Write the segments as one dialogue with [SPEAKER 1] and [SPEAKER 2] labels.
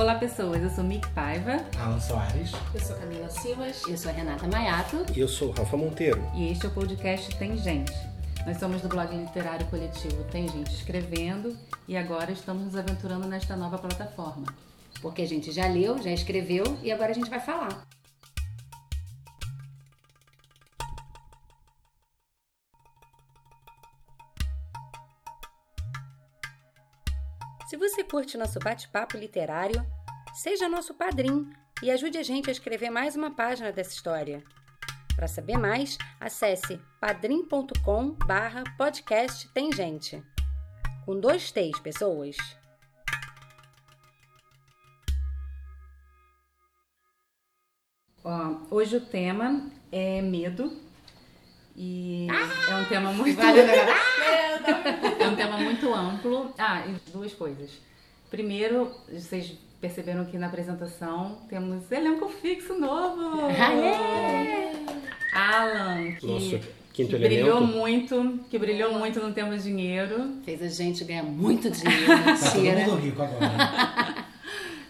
[SPEAKER 1] Olá pessoas, eu sou Mick Paiva
[SPEAKER 2] Alan Soares.
[SPEAKER 3] Eu sou Camila Simas.
[SPEAKER 4] Eu sou a Renata Maiato.
[SPEAKER 5] E eu sou Rafa Monteiro.
[SPEAKER 1] e este é o podcast Tem Gente. Nós somos do blog literário coletivo Tem Gente Escrevendo e agora estamos nos aventurando nesta nova plataforma.
[SPEAKER 4] Porque a gente já leu, já escreveu e agora a gente vai falar. Curte nosso bate-papo literário, seja nosso padrinho e ajude a gente a escrever mais uma página dessa história. Para saber mais, acesse padrim.com barra podcast tem gente. Com dois T's, pessoas.
[SPEAKER 1] Ó, hoje o tema é medo e é um tema muito é um tema muito amplo. Ah, e duas coisas. Primeiro, vocês perceberam que na apresentação temos elenco fixo novo. Alan, que,
[SPEAKER 5] Nosso
[SPEAKER 1] que brilhou muito, que brilhou muito no tema dinheiro.
[SPEAKER 4] Fez a gente ganhar muito dinheiro,
[SPEAKER 2] Tá todo
[SPEAKER 4] mentira.
[SPEAKER 2] mundo rico agora.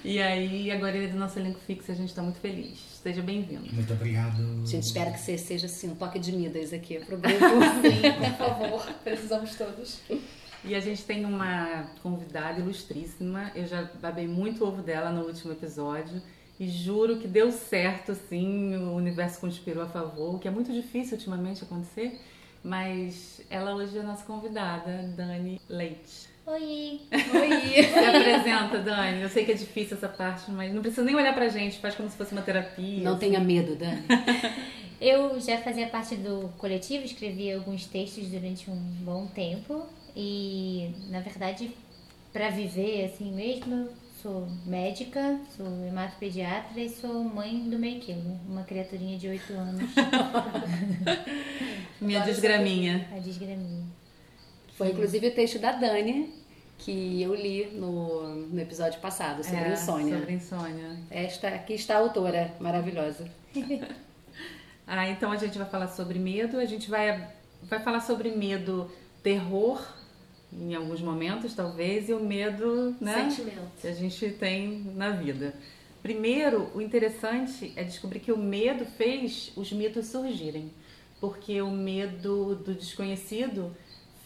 [SPEAKER 1] E aí, agora ele é do nosso elenco fixo, a gente tá muito feliz. Seja bem-vindo.
[SPEAKER 2] Muito obrigado.
[SPEAKER 4] A gente espera que você seja assim, um toque de Midas aqui pro grupo.
[SPEAKER 3] Sim, por favor. Precisamos todos.
[SPEAKER 1] E a gente tem uma convidada ilustríssima. Eu já babei muito o ovo dela no último episódio. E juro que deu certo, assim, o universo conspirou a favor, o que é muito difícil ultimamente acontecer. Mas ela hoje é a nossa convidada, Dani Leite.
[SPEAKER 3] Oi.
[SPEAKER 1] Se apresenta, Dani. Eu sei que é difícil essa parte, mas não precisa nem olhar pra gente, faz como se fosse uma terapia.
[SPEAKER 4] Não
[SPEAKER 1] assim.
[SPEAKER 4] tenha medo, Dani.
[SPEAKER 6] Eu já fazia parte do coletivo, escrevi alguns textos durante um bom tempo e, na verdade, para viver assim mesmo, eu sou médica, sou hematopediatra e sou mãe do Mequilo, uma criaturinha de 8 anos,
[SPEAKER 1] Minha desgraminha.
[SPEAKER 6] a desgraminha.
[SPEAKER 4] Foi inclusive o texto da Dani que eu li no, no episódio passado, sobre
[SPEAKER 1] É,
[SPEAKER 4] insônia.
[SPEAKER 1] Sobre insônia.
[SPEAKER 4] Esta, aqui está a autora, maravilhosa.
[SPEAKER 1] Ah, então a gente vai falar sobre medo, a gente vai, vai falar sobre medo, terror, em alguns momentos talvez, e o medo, né?
[SPEAKER 3] Sentimento.
[SPEAKER 1] Que a gente tem na vida. Primeiro, o interessante é descobrir que o medo fez os mitos surgirem. Porque o medo do desconhecido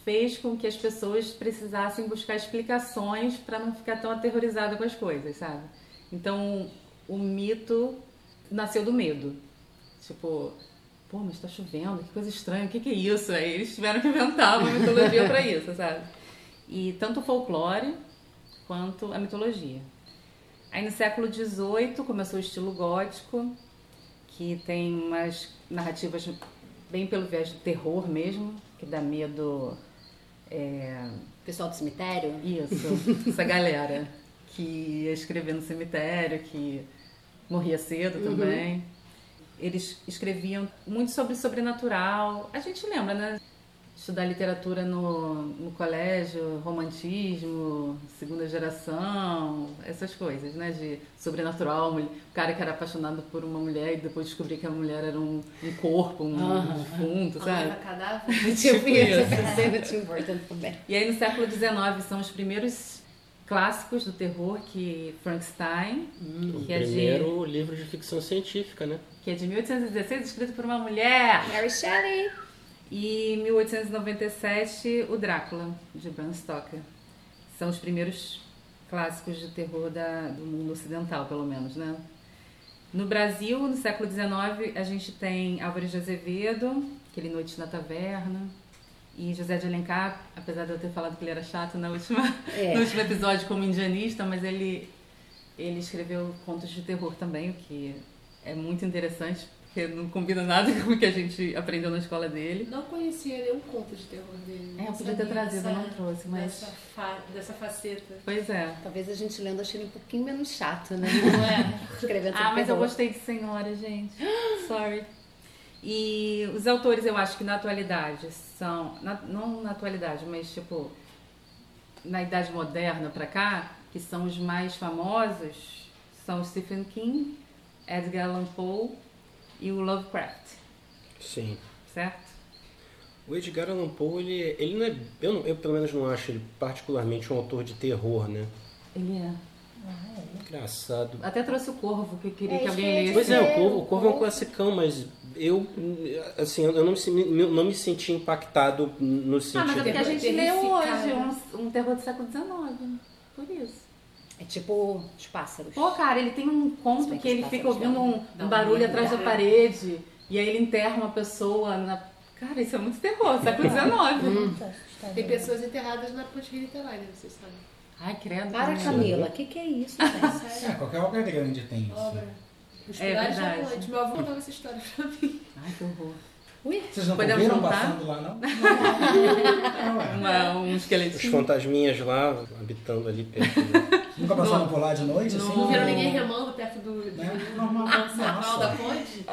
[SPEAKER 1] fez com que as pessoas precisassem buscar explicações para não ficar tão aterrorizada com as coisas, sabe? Então, o mito nasceu do medo. Tipo, pô, mas tá chovendo, que coisa estranha, o que, que é isso? Aí eles tiveram que inventar uma mitologia para isso, sabe? E tanto o folclore quanto a mitologia. Aí no século XVIII começou o estilo gótico, que tem umas narrativas bem pelo viés do terror mesmo, que dá medo. É,
[SPEAKER 4] Pessoal do cemitério?
[SPEAKER 1] isso, essa galera que ia escrever no cemitério, que morria cedo também. Eles escreviam muito sobre sobrenatural. A gente lembra, né? Estudar literatura no, no colégio, romantismo, segunda geração, essas coisas, né? De sobrenatural, o cara que era apaixonado por uma mulher e depois descobria que a mulher era um, um corpo, um
[SPEAKER 4] Aham.
[SPEAKER 1] defunto, sabe?
[SPEAKER 3] Leva cadáver.
[SPEAKER 4] Tipo
[SPEAKER 1] Tipo
[SPEAKER 4] isso, de.
[SPEAKER 1] E aí no século XIX são os primeiros clássicos do terror que Frankenstein,
[SPEAKER 5] O
[SPEAKER 1] que, é de,
[SPEAKER 5] primeiro livro de ficção científica, né?
[SPEAKER 1] Que é de 1816, escrito por uma mulher.
[SPEAKER 4] Mary Shelley.
[SPEAKER 1] E 1897, o Drácula, de Bram Stoker. São os primeiros clássicos de terror da, do mundo ocidental, pelo menos, né? No Brasil, no século XIX, a gente tem Álvares de Azevedo, aquele Noite na Taverna, e José de Alencar, apesar de eu ter falado que ele era chato na última,
[SPEAKER 4] É.
[SPEAKER 1] no último episódio como indianista, mas ele, ele escreveu contos de terror também, o que é muito interessante, porque não combina nada com o que a gente aprendeu na escola dele.
[SPEAKER 3] Não conhecia nenhum conto de terror dele.
[SPEAKER 1] É, eu podia ter trazido,
[SPEAKER 3] dessa-
[SPEAKER 1] não trouxe, mas-
[SPEAKER 3] Dessa, fa- dessa faceta.
[SPEAKER 1] Pois é.
[SPEAKER 4] Talvez a gente lendo achei ele um pouquinho menos chato, né?
[SPEAKER 3] Não é?
[SPEAKER 4] Escrevendo
[SPEAKER 1] Ah, mas eu
[SPEAKER 4] terror.
[SPEAKER 1] gostei de Senhora, gente. Sorry. E os autores, eu acho que na atualidade são. na- não na atualidade, mas tipo. Na idade moderna pra cá, que são os mais famosos, são o Stephen King, Edgar Allan Poe e o Lovecraft,
[SPEAKER 5] Sim.
[SPEAKER 1] certo?
[SPEAKER 5] O Edgar Allan Poe, ele, ele não é. Eu, não- eu pelo menos não acho ele particularmente um autor de terror, né?
[SPEAKER 1] Ele é.
[SPEAKER 5] Engraçado.
[SPEAKER 1] Até trouxe o Corvo, que eu queria
[SPEAKER 6] É,
[SPEAKER 1] que
[SPEAKER 6] isso
[SPEAKER 1] alguém lesse.
[SPEAKER 5] Pois é, o Corvo, o Corvo é um classicão, mas eu, assim, eu não me, não me senti impactado no
[SPEAKER 1] Ah,
[SPEAKER 5] sentido...
[SPEAKER 1] mas é porque a gente leu hoje um, um terror do século XIX. Por isso.
[SPEAKER 7] É tipo os pássaros.
[SPEAKER 1] Pô, cara, ele tem um conto que
[SPEAKER 7] que
[SPEAKER 1] ele fica ouvindo um, um barulho atrás da parede. E aí ele enterra uma pessoa na. Cara, isso é muito terror, século XIX.
[SPEAKER 3] Tem pessoas enterradas na ponte literária, vocês sabem.
[SPEAKER 1] Ai, credo.
[SPEAKER 7] Para, Camila, o que, que é isso.
[SPEAKER 2] É, qualquer obra grande tem isso.
[SPEAKER 3] Obra. Os
[SPEAKER 1] É
[SPEAKER 3] pilares da ponte. Meu avô contava essa história pra mim.
[SPEAKER 1] Ai, que horror.
[SPEAKER 2] Vocês não
[SPEAKER 1] Podemos
[SPEAKER 2] viram passando lá, não? Não, é.
[SPEAKER 1] Uma, um
[SPEAKER 5] Os
[SPEAKER 1] esqueletinho.
[SPEAKER 5] fantasminhas lá, habitando ali perto. né?
[SPEAKER 2] Nunca passaram por lá de noite, assim?
[SPEAKER 3] Não viram ninguém remando perto do, do
[SPEAKER 2] Né? Normal,
[SPEAKER 3] da ponte?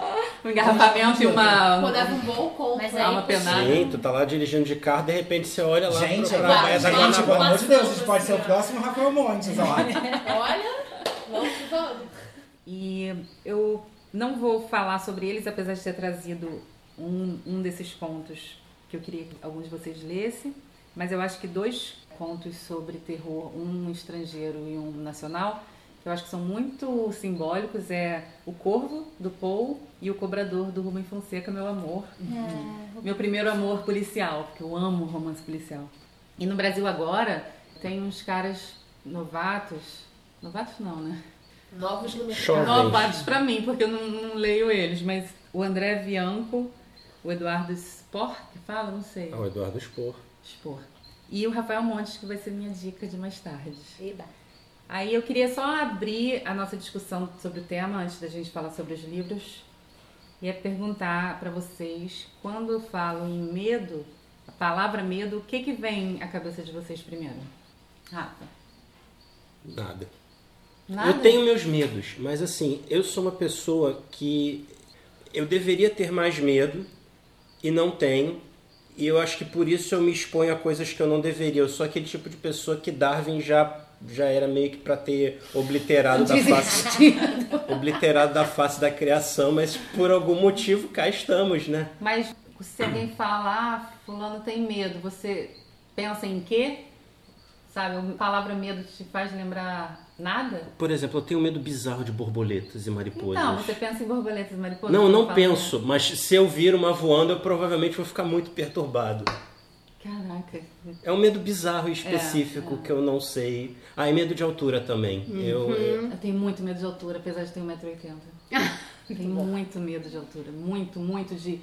[SPEAKER 1] Um engarrafamento e uma.
[SPEAKER 3] Pô, dava um bom conto.
[SPEAKER 6] Mas aí,
[SPEAKER 1] uma penada.
[SPEAKER 5] Sim, tu tá lá dirigindo de carro, de repente você olha lá
[SPEAKER 2] Gente,
[SPEAKER 5] pra, pra,
[SPEAKER 3] vai,
[SPEAKER 5] pra,
[SPEAKER 2] essa
[SPEAKER 3] vai,
[SPEAKER 2] gente, pelo amor de Deus, a gente
[SPEAKER 3] passando,
[SPEAKER 2] pode ser o próximo Rafael Montes, ó.
[SPEAKER 3] Olha, vamos que vamos.
[SPEAKER 1] E eu não vou falar sobre eles, apesar de ter trazido um, um desses contos que eu queria que alguns de vocês lessem. Mas eu acho que dois contos sobre terror, um estrangeiro e um nacional, que eu acho que são muito simbólicos, é O Corvo, do Paul, e O Cobrador, do Rubem Fonseca, Meu Amor. Meu primeiro amor policial, porque eu amo romance policial. E no Brasil agora, tem uns caras novatos, novatos não, né?
[SPEAKER 3] Novos no mercado.
[SPEAKER 1] Novatos pra mim, porque eu não, não leio eles, mas o André Bianco, o Eduardo Spor, que fala, não sei.
[SPEAKER 5] Ah, o Eduardo Spor.
[SPEAKER 1] Spor. E o Rafael Montes, que vai ser minha dica de mais tarde.
[SPEAKER 7] Eba.
[SPEAKER 1] Aí eu queria só abrir a nossa discussão sobre o tema, antes da gente falar sobre os livros, e é perguntar pra vocês, quando eu falo em medo, a palavra medo, o que que vem à cabeça de vocês primeiro? Rafa?
[SPEAKER 5] Nada.
[SPEAKER 1] Nada?
[SPEAKER 5] Eu tenho meus medos, mas assim, eu sou uma pessoa que eu deveria ter mais medo e não tenho. E eu acho que por isso eu me exponho a coisas que eu não deveria. Eu sou aquele tipo de pessoa que Darwin já já era meio que para ter obliterado da face obliterado da face da criação, mas por algum motivo cá estamos, né?
[SPEAKER 1] Mas se alguém fala, ah, fulano tem medo, você pensa em quê? Sabe, a palavra medo te faz lembrar nada?
[SPEAKER 5] Por exemplo, eu tenho um medo bizarro de borboletas e mariposas.
[SPEAKER 1] Então, você pensa em borboletas e mariposas?
[SPEAKER 5] Não, não penso, mas se eu vir uma voando, eu provavelmente vou ficar muito perturbado.
[SPEAKER 1] Caraca.
[SPEAKER 5] É um medo bizarro e específico
[SPEAKER 1] É, é.
[SPEAKER 5] que eu não sei. Ah, e medo de altura também. Eu, eu-
[SPEAKER 1] Eu tenho muito medo de altura, apesar de ter 1,80m. tenho muito medo de altura. Muito, muito de.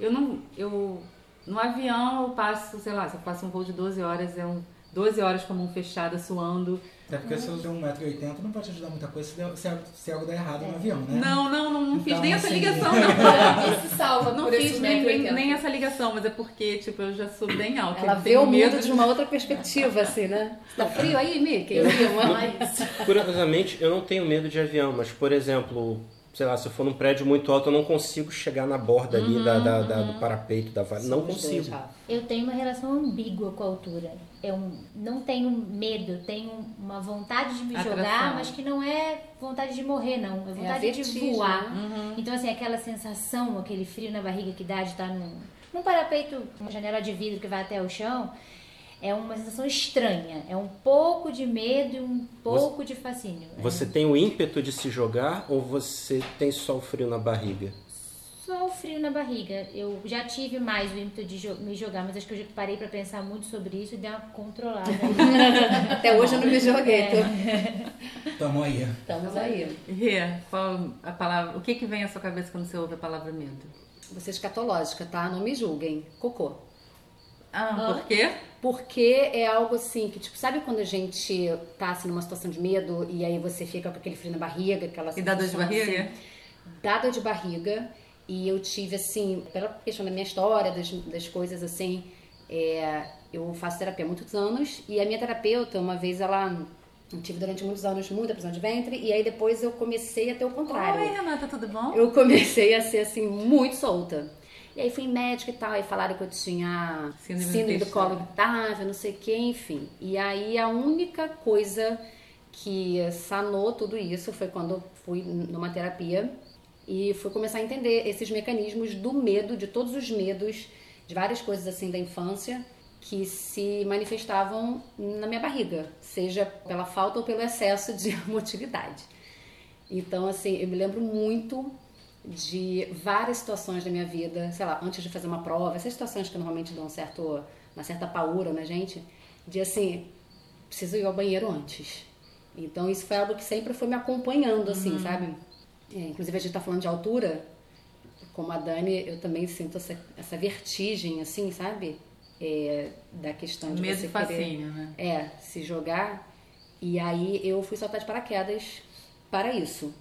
[SPEAKER 1] Eu não. Eu. No avião eu passo, sei lá, se eu passo um voo de 12 horas, é um. 12 horas com a mão fechada, suando.
[SPEAKER 2] Até porque se eu tenho 1,80m não pode te ajudar muita coisa se, der- se, se algo der errado no avião, né?
[SPEAKER 1] Não, não, não, não fiz
[SPEAKER 2] Então,
[SPEAKER 1] nem essa
[SPEAKER 2] assim,
[SPEAKER 1] ligação, não.
[SPEAKER 3] Se salva
[SPEAKER 1] Não
[SPEAKER 3] por
[SPEAKER 1] fiz nem, nem,
[SPEAKER 3] 1,80m.
[SPEAKER 1] nem essa ligação, mas é porque, tipo, eu já sou bem alta.
[SPEAKER 7] Ela
[SPEAKER 1] eu
[SPEAKER 7] vê o
[SPEAKER 1] medo
[SPEAKER 7] mundo de uma outra perspectiva, assim, né? Tá frio aí, Mickey?
[SPEAKER 5] curiosamente, eu não tenho medo de avião, mas, por exemplo, sei lá, se eu for num prédio muito alto, eu não consigo chegar na borda ali da, da- da- do parapeito da vara. Não consigo.
[SPEAKER 6] Eu tenho uma relação ambígua com a altura. Eu não tenho medo, tenho uma vontade de me
[SPEAKER 1] Atração.
[SPEAKER 6] jogar, mas que não é vontade de morrer, não. É
[SPEAKER 7] É
[SPEAKER 6] vontade de
[SPEAKER 7] vertigem,
[SPEAKER 6] voar.
[SPEAKER 1] Uhum.
[SPEAKER 6] Então, assim, aquela sensação, aquele frio na barriga que dá de estar num, num parapeito, uma janela de vidro que vai até o chão, é uma sensação estranha. É um pouco de medo e um pouco de fascínio.
[SPEAKER 5] Você tem o ímpeto de se jogar ou você tem só o frio na barriga?
[SPEAKER 6] Só o frio na barriga. Eu já tive mais o ímpeto de jo- me jogar, mas acho que eu já parei pra pensar muito sobre isso e dei uma controlada.
[SPEAKER 7] Até hoje eu não me joguei. Tô...
[SPEAKER 2] Tamo aí.
[SPEAKER 7] Estamos aí.
[SPEAKER 1] Rê, qual a palavra. O que, que vem à sua cabeça quando você ouve a palavra medo?
[SPEAKER 7] Vou ser escatológica, tá? Não me julguem. Cocô.
[SPEAKER 1] Ah, por quê?
[SPEAKER 7] Porque é algo assim que, tipo, sabe quando a gente tá assim numa situação de medo e aí você fica com aquele frio na barriga, aquela
[SPEAKER 1] E dá dor de barriga?
[SPEAKER 7] Assim, dá dor de barriga. E eu tive, assim, pela questão da minha história, das, das coisas assim, é, eu faço terapia há muitos anos e a minha terapeuta, uma vez ela. Eu tive durante muitos anos muita prisão de ventre e aí depois eu comecei a ter o contrário.
[SPEAKER 1] Oi, Renata, tudo bom?
[SPEAKER 7] Eu comecei a ser assim, muito solta. E aí fui em médico e tal, e falaram que eu tinha
[SPEAKER 1] Síndrome
[SPEAKER 7] síndrome,
[SPEAKER 1] do
[SPEAKER 7] do colo irritável, não sei o que, enfim. E aí a única coisa que sanou tudo isso foi quando eu fui numa terapia e fui começar a entender esses mecanismos do medo, de todos os medos, de várias coisas assim da infância, que se manifestavam na minha barriga, seja pela falta ou pelo excesso de motilidade. Então, assim, eu me lembro muito de várias situações da minha vida, sei lá, antes de fazer uma prova, essas situações que normalmente dão um certo, uma certa paura na gente, de assim, preciso ir ao banheiro antes. Então, isso foi algo que sempre foi me acompanhando, assim, sabe? É, inclusive, a gente tá falando de altura, como a Dani, eu também sinto essa, essa vertigem, assim, sabe? É, da questão de
[SPEAKER 1] Medo
[SPEAKER 7] você
[SPEAKER 1] e
[SPEAKER 7] querer,
[SPEAKER 1] fascínio, né?
[SPEAKER 7] é, se jogar. E aí eu fui saltar de paraquedas para isso.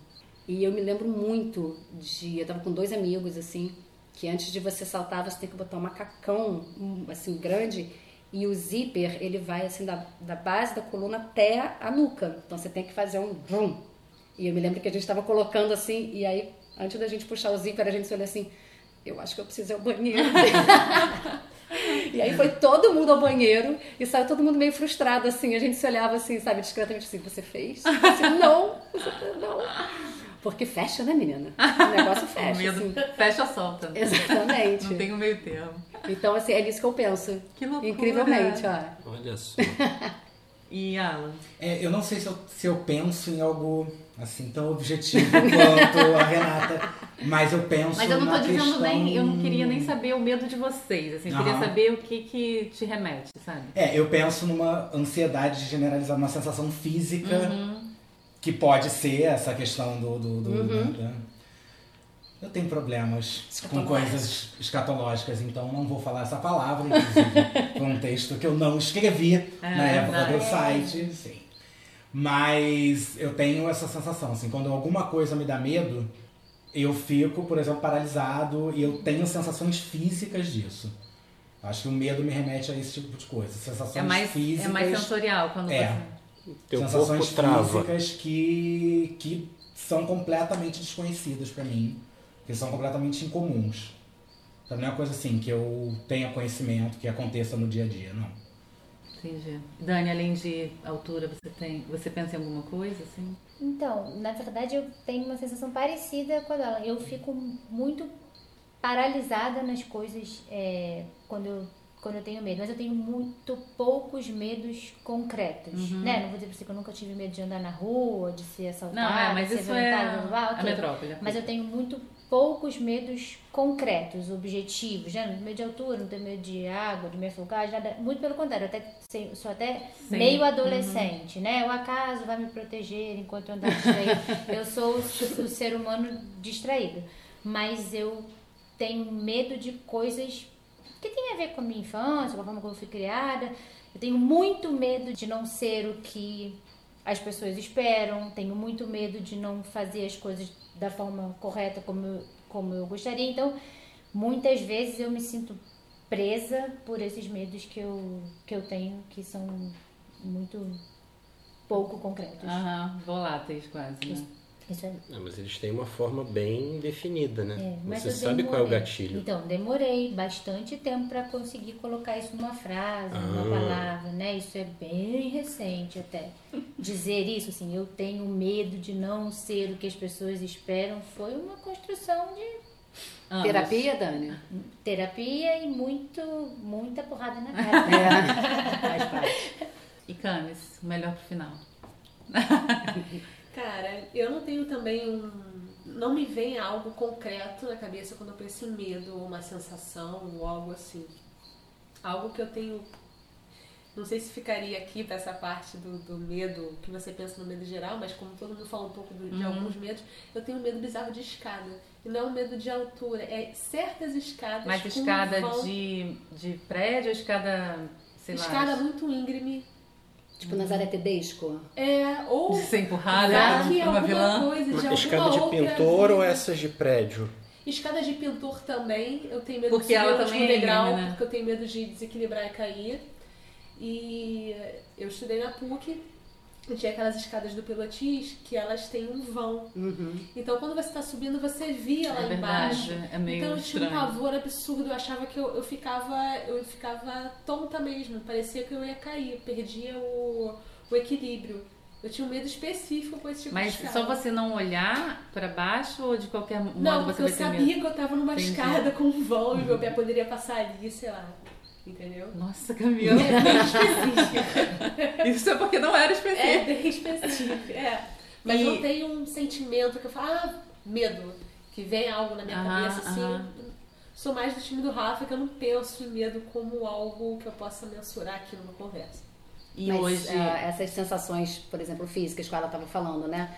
[SPEAKER 7] E eu me lembro muito de. Eu tava com dois amigos, assim, que antes de você saltar, você tem que botar um macacão, assim, grande. E o zíper, ele vai, assim, da, da base da coluna até a nuca. Então você tem que fazer um vrum. E eu me lembro que a gente tava colocando assim, e aí, antes da gente puxar o zíper, a gente se olha assim: eu acho que eu preciso ir ao banheiro. E aí foi todo mundo ao banheiro e saiu todo mundo meio frustrado, assim. A gente se olhava assim, sabe, discretamente assim, você fez? Assim, não, você não. Porque fecha, né, menina? O negócio
[SPEAKER 1] O
[SPEAKER 7] fecha,
[SPEAKER 1] medo
[SPEAKER 7] assim.
[SPEAKER 1] fecha solta.
[SPEAKER 7] Exatamente.
[SPEAKER 1] Não tem um meio termo.
[SPEAKER 7] Então, assim, é nisso que eu penso.
[SPEAKER 1] Que loucura.
[SPEAKER 7] Incrivelmente, ó.
[SPEAKER 5] Olha só.
[SPEAKER 1] E Alan?
[SPEAKER 2] É, eu não sei se eu, se eu penso em algo assim tão objetivo quanto a Renata, mas eu penso
[SPEAKER 1] Mas eu não tô dizendo
[SPEAKER 2] questão...
[SPEAKER 1] nem, eu não queria nem saber o medo de vocês, assim, eu queria
[SPEAKER 2] Aham.
[SPEAKER 1] saber o que que te remete, sabe?
[SPEAKER 2] É, eu penso numa ansiedade generalizada, uma sensação física que pode ser essa questão do. do, do né, da- Eu tenho problemas com coisas escatológicas, então não vou falar essa palavra, inclusive. Foi um texto que eu não escrevi
[SPEAKER 1] É,
[SPEAKER 2] na época do
[SPEAKER 1] verdade.
[SPEAKER 2] site, sim. Mas eu tenho essa sensação, assim, quando alguma coisa me dá medo, eu fico, por exemplo, paralisado e eu tenho sensações físicas disso. Acho que o medo me remete a esse tipo de coisa. Sensações
[SPEAKER 1] É mais,
[SPEAKER 2] físicas.
[SPEAKER 1] é mais sensorial quando
[SPEAKER 2] É.
[SPEAKER 1] você...
[SPEAKER 5] Teu
[SPEAKER 2] sensações
[SPEAKER 5] corpo trava.
[SPEAKER 2] físicas que, que são completamente desconhecidas pra mim, que são completamente incomuns. Então não é uma coisa assim que eu tenha conhecimento, que aconteça no dia a dia, não.
[SPEAKER 1] Entendi. Dani, além de altura, você tem. Você pensa em alguma coisa, assim?
[SPEAKER 6] Então, na verdade, eu tenho uma sensação parecida com a dela. Eu fico muito paralisada nas coisas é, quando, eu, quando eu tenho medo. Mas eu tenho muito poucos medos concretos, né? Não vou dizer pra você que eu nunca tive medo de andar na rua, de ser assaltada,
[SPEAKER 1] Não, é, mas
[SPEAKER 6] de ser
[SPEAKER 1] isso é
[SPEAKER 6] violentada, blá, blá, blá,
[SPEAKER 1] a metrópole.
[SPEAKER 6] Mas eu tenho muito poucos medos concretos, objetivos, né? Não tenho medo de altura, não tenho medo de água, de me afogar, nada. Muito pelo contrário, eu até sou até
[SPEAKER 1] Sim.
[SPEAKER 6] meio adolescente, né? O acaso vai me proteger enquanto eu andar distraído. eu sou o ser humano distraído. Mas eu tenho medo de coisas que tem a ver com a minha infância, com a forma como eu fui criada. Eu tenho muito medo de não ser o que as pessoas esperam, tenho muito medo de não fazer as coisas da forma correta como eu, como eu gostaria. Então, muitas vezes eu me sinto presa por esses medos que eu, que eu tenho, que são muito pouco concretos.
[SPEAKER 1] Aham, voláteis quase, né?
[SPEAKER 6] Isso é
[SPEAKER 5] mas eles têm uma forma bem definida, né?
[SPEAKER 6] É, mas
[SPEAKER 5] Você sabe qual é o
[SPEAKER 6] demorei.
[SPEAKER 5] gatilho.
[SPEAKER 6] Então, demorei bastante tempo para conseguir colocar isso numa frase, numa
[SPEAKER 5] Ah.
[SPEAKER 6] palavra, né? Isso é bem recente até. Dizer isso, assim, eu tenho medo de não ser o que as pessoas esperam, foi uma construção de
[SPEAKER 1] Anos.
[SPEAKER 7] Terapia, Dani?
[SPEAKER 6] terapia e muito, muita porrada na cara.
[SPEAKER 7] É. Faz parte.
[SPEAKER 1] E Camis, o melhor pro final.
[SPEAKER 3] Cara, eu não tenho também um. Não me vem algo concreto na cabeça quando eu penso em medo, ou uma sensação, ou algo assim. Algo que eu tenho. Não sei se ficaria aqui pra essa parte do, do medo, que você pensa no medo geral, mas como todo mundo fala um pouco do- de alguns medos, eu tenho medo bizarro de escada. E não é medo de altura, é certas escadas.
[SPEAKER 1] Mas escada
[SPEAKER 3] vão-
[SPEAKER 1] de, de prédio ou escada, sei lá...
[SPEAKER 3] Escada muito íngreme.
[SPEAKER 7] Tipo Nazaré Tedesco.
[SPEAKER 3] É, ou.
[SPEAKER 1] De ser empurrada
[SPEAKER 3] vai que
[SPEAKER 1] por uma
[SPEAKER 3] alguma
[SPEAKER 1] vilã.
[SPEAKER 3] coisa de
[SPEAKER 5] Uma escada de pintor ou
[SPEAKER 3] vida.
[SPEAKER 5] essas de prédio?
[SPEAKER 3] Escada de pintor também, eu tenho medo
[SPEAKER 1] Porque
[SPEAKER 3] de subir
[SPEAKER 1] ela também é
[SPEAKER 3] degrau,
[SPEAKER 1] né?
[SPEAKER 3] porque eu tenho medo de desequilibrar e cair. E eu estudei na PUC, e tinha aquelas escadas do Pilates que elas têm um vão.
[SPEAKER 7] Uhum.
[SPEAKER 3] Então quando você está subindo, você via lá
[SPEAKER 1] É
[SPEAKER 3] embaixo.
[SPEAKER 1] verdade, é meio
[SPEAKER 3] então eu tinha um pavor absurdo, eu achava que eu, eu ficava eu ficava tonta mesmo, parecia que eu ia cair, perdia o, o equilíbrio. Eu tinha um medo específico com esse tipo
[SPEAKER 1] Mas
[SPEAKER 3] de escada.
[SPEAKER 1] só você não olhar pra baixo ou de qualquer modo
[SPEAKER 3] Não,
[SPEAKER 1] você
[SPEAKER 3] porque
[SPEAKER 1] vai
[SPEAKER 3] eu sabia
[SPEAKER 1] medo?
[SPEAKER 3] que eu tava numa
[SPEAKER 1] Entendi.
[SPEAKER 3] escada com um vão e meu pé poderia passar ali, sei lá. Entendeu?
[SPEAKER 1] Nossa, Camila.
[SPEAKER 3] É bem específica.
[SPEAKER 1] Isso é porque não era
[SPEAKER 3] É
[SPEAKER 1] específico.
[SPEAKER 3] bem específica, é. Mas
[SPEAKER 1] E-
[SPEAKER 3] não tem um sentimento que eu falo, ah, medo. Que vem algo na minha
[SPEAKER 1] Aham,
[SPEAKER 3] cabeça, assim.
[SPEAKER 1] aham.
[SPEAKER 3] Sou mais do time do Rafa, que eu não penso em medo como algo que eu possa mensurar aqui numa conversa.
[SPEAKER 1] E
[SPEAKER 4] Mas,
[SPEAKER 1] hoje.
[SPEAKER 4] ah, essas sensações, por exemplo, físicas que ela estava falando, né?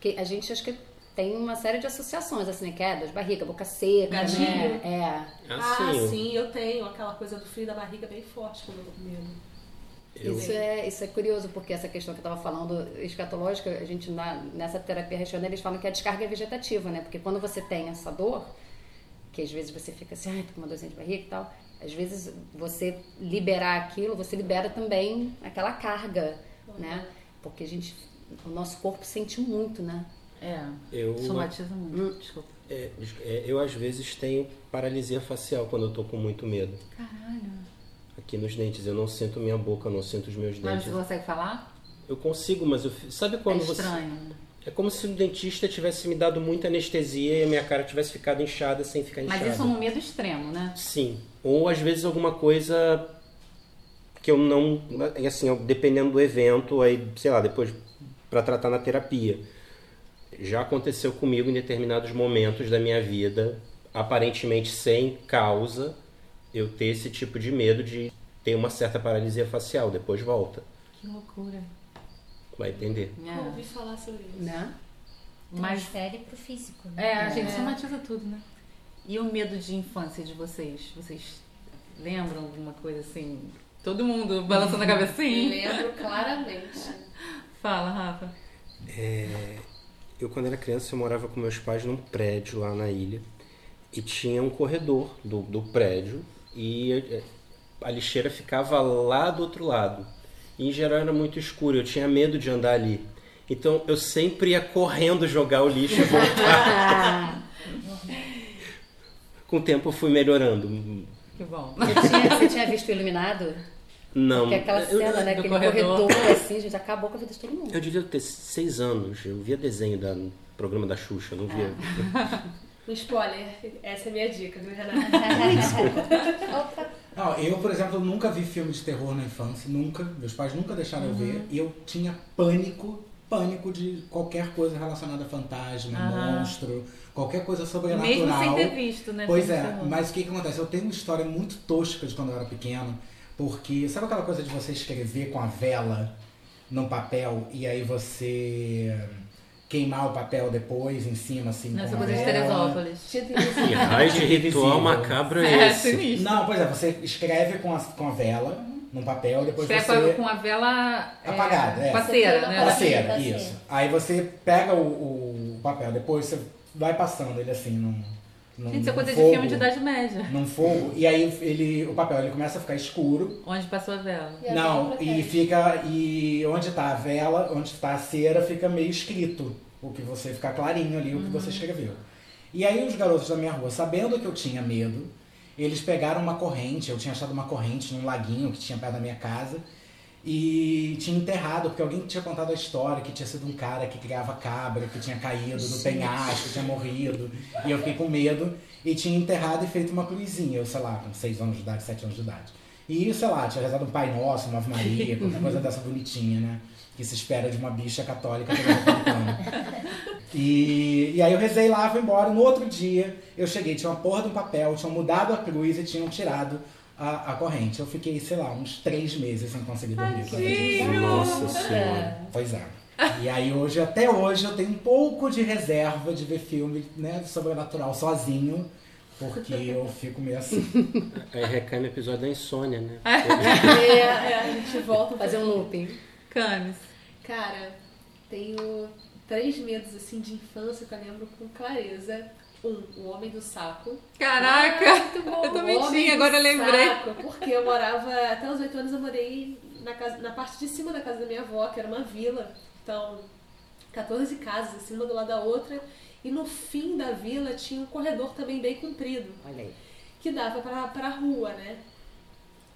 [SPEAKER 4] Que a gente acho que tem uma série de associações, assim, né? Quedas, barriga, boca seca,
[SPEAKER 3] Gatilho.
[SPEAKER 4] né? É.
[SPEAKER 3] Ah,
[SPEAKER 5] Assim,
[SPEAKER 3] sim, eu tenho aquela coisa do frio da barriga bem forte quando eu tô com medo.
[SPEAKER 5] eu,
[SPEAKER 4] Isso é, isso é curioso, porque essa questão que eu estava falando, escatológica, a gente, na, nessa terapia haitiana, eles falam que a descarga é vegetativa, né? Porque quando você tem essa dor, que às vezes você fica assim, ai, tô com uma dorzinha de barriga e tal, às vezes você liberar aquilo, você libera também aquela carga, né? Porque a gente, o nosso corpo sente muito, né?
[SPEAKER 1] É.
[SPEAKER 5] eu,
[SPEAKER 1] Somatiza muito. Desculpa.
[SPEAKER 5] é, é, eu às vezes tenho paralisia facial quando eu tô com muito medo.
[SPEAKER 1] Caralho.
[SPEAKER 5] Aqui nos dentes, eu não sinto minha boca, eu não sinto os meus
[SPEAKER 1] Mas
[SPEAKER 5] dentes.
[SPEAKER 1] você consegue falar?
[SPEAKER 5] Eu consigo, mas eu, sabe quando
[SPEAKER 1] é
[SPEAKER 5] você
[SPEAKER 1] estranho.
[SPEAKER 5] É como se o dentista tivesse me dado muita anestesia e a minha cara tivesse ficado inchada sem ficar inchada.
[SPEAKER 1] Mas isso é um medo extremo, né?
[SPEAKER 5] Sim. Ou às vezes alguma coisa que eu não. Assim, dependendo do evento, aí, sei lá, depois para tratar na terapia. Já aconteceu comigo em determinados momentos da minha vida, aparentemente sem causa, eu ter esse tipo de medo de ter uma certa paralisia facial, depois volta.
[SPEAKER 1] Que loucura.
[SPEAKER 5] Vai entender.
[SPEAKER 3] Eu
[SPEAKER 1] É.
[SPEAKER 3] ouvi falar sobre isso.
[SPEAKER 4] Né?
[SPEAKER 1] Mas
[SPEAKER 6] Transfere pro físico. né?
[SPEAKER 1] é, a gente somatiza tudo, né? E o medo de infância de vocês? Vocês lembram alguma coisa assim? Todo mundo balançando a cabeça assim?
[SPEAKER 3] Lembro claramente.
[SPEAKER 1] Fala, Rafa.
[SPEAKER 5] Eu, quando era criança, eu morava com meus pais num prédio lá na ilha. E tinha um corredor do, do prédio. E eh, a lixeira ficava lá do outro lado. E, em geral, era muito escuro. Eu tinha medo de andar ali. Então, eu sempre ia correndo jogar o lixo e voltar. com o tempo, eu fui melhorando.
[SPEAKER 1] Que bom.
[SPEAKER 4] Você tinha, você tinha visto o Iluminado?
[SPEAKER 5] Não.
[SPEAKER 4] Que é aquela
[SPEAKER 5] eu,
[SPEAKER 4] cena, né?
[SPEAKER 1] do
[SPEAKER 4] Aquele
[SPEAKER 1] corredor.
[SPEAKER 4] corredor, assim, gente, acabou com a vida de todo mundo.
[SPEAKER 5] eu devia ter seis anos. Eu via desenho da, no programa da Xuxa. eu Não via.
[SPEAKER 3] Um spoiler, essa é a minha dica, viu, Renata?
[SPEAKER 6] Opa,
[SPEAKER 2] Não, eu, por exemplo, nunca vi filme de terror na infância, nunca. Meus pais nunca deixaram eu ver. E eu tinha pânico, pânico de qualquer coisa relacionada a fantasma,
[SPEAKER 1] Aham.
[SPEAKER 2] monstro, qualquer coisa
[SPEAKER 1] Mesmo
[SPEAKER 2] sobrenatural.
[SPEAKER 1] sem ter visto, né?
[SPEAKER 2] Pois é, mas o que, que acontece? Eu tenho uma história muito tosca de quando eu era pequeno, porque sabe aquela coisa de você escrever com a vela num papel e aí você queimar o papel depois em cima, assim,
[SPEAKER 1] Nessa
[SPEAKER 2] com a
[SPEAKER 1] coisa de? Teresópolis.
[SPEAKER 5] Que raio de ritual macabro é
[SPEAKER 1] É,
[SPEAKER 5] esse?
[SPEAKER 1] sinistro.
[SPEAKER 2] Não, pois é, você escreve com a, com a vela num papel, depois
[SPEAKER 1] Escreve
[SPEAKER 2] você...
[SPEAKER 1] com a vela é,
[SPEAKER 2] Apagada, é.
[SPEAKER 1] Com a cera, né?
[SPEAKER 2] Com a
[SPEAKER 6] Pode ser,
[SPEAKER 2] cera, isso. Aí você pega o, o papel, depois você vai passando ele assim num, num
[SPEAKER 1] Gente, isso é coisa de
[SPEAKER 2] fogo,
[SPEAKER 1] filme de Idade Média.
[SPEAKER 2] Num fogo, e aí ele, o papel ele começa a ficar escuro.
[SPEAKER 1] Onde passou a vela.
[SPEAKER 3] E
[SPEAKER 2] não, e fica. E onde tá a vela, onde tá a cera, fica meio escrito. O que você fica clarinho ali, o que você escreveu. E aí os garotos da minha rua, sabendo que eu tinha medo, eles pegaram uma corrente, eu tinha achado uma corrente num laguinho que tinha perto da minha casa, e tinha enterrado, porque alguém tinha contado a história que tinha sido um cara que criava cabra, que tinha caído do penhasco, tinha morrido, e eu fiquei com medo, e tinha enterrado e feito uma cruzinha, eu sei lá, com 6 anos de idade, 7 anos de idade. E, sei lá, tinha rezado um Pai Nosso, uma Ave Maria, qualquer coisa dessa bonitinha, né? Que se espera de uma bicha católica. E, e aí eu rezei lá, fui embora. No outro dia, eu cheguei, tinha uma porra de um papel, tinham mudado a cruz e tinham tirado a, a corrente. Eu fiquei, sei lá, uns três meses sem conseguir dormir. disso.
[SPEAKER 5] Nossa senhora.
[SPEAKER 2] Pois é. E aí hoje, até hoje, eu tenho um pouco de reserva de ver filme né, sobrenatural sozinho, porque eu fico meio assim.
[SPEAKER 5] Aí recai no episódio da insônia, né?
[SPEAKER 3] É, é, a gente volta
[SPEAKER 4] Fazer um looping.
[SPEAKER 1] Camis.
[SPEAKER 3] Cara, tenho três medos assim de infância que eu lembro com clareza. Um, o homem do saco.
[SPEAKER 1] Caraca!
[SPEAKER 3] Muito bom.
[SPEAKER 1] Eu também tinha, agora eu lembrei.
[SPEAKER 3] Saco, porque eu morava, até os oito anos eu morei na, casa, na parte de cima da casa da minha avó, que era uma vila. Então, 14 casas, assim, uma do lado da outra. E no fim da vila tinha um corredor também bem comprido
[SPEAKER 4] Olha aí.
[SPEAKER 3] que dava pra, pra rua, né?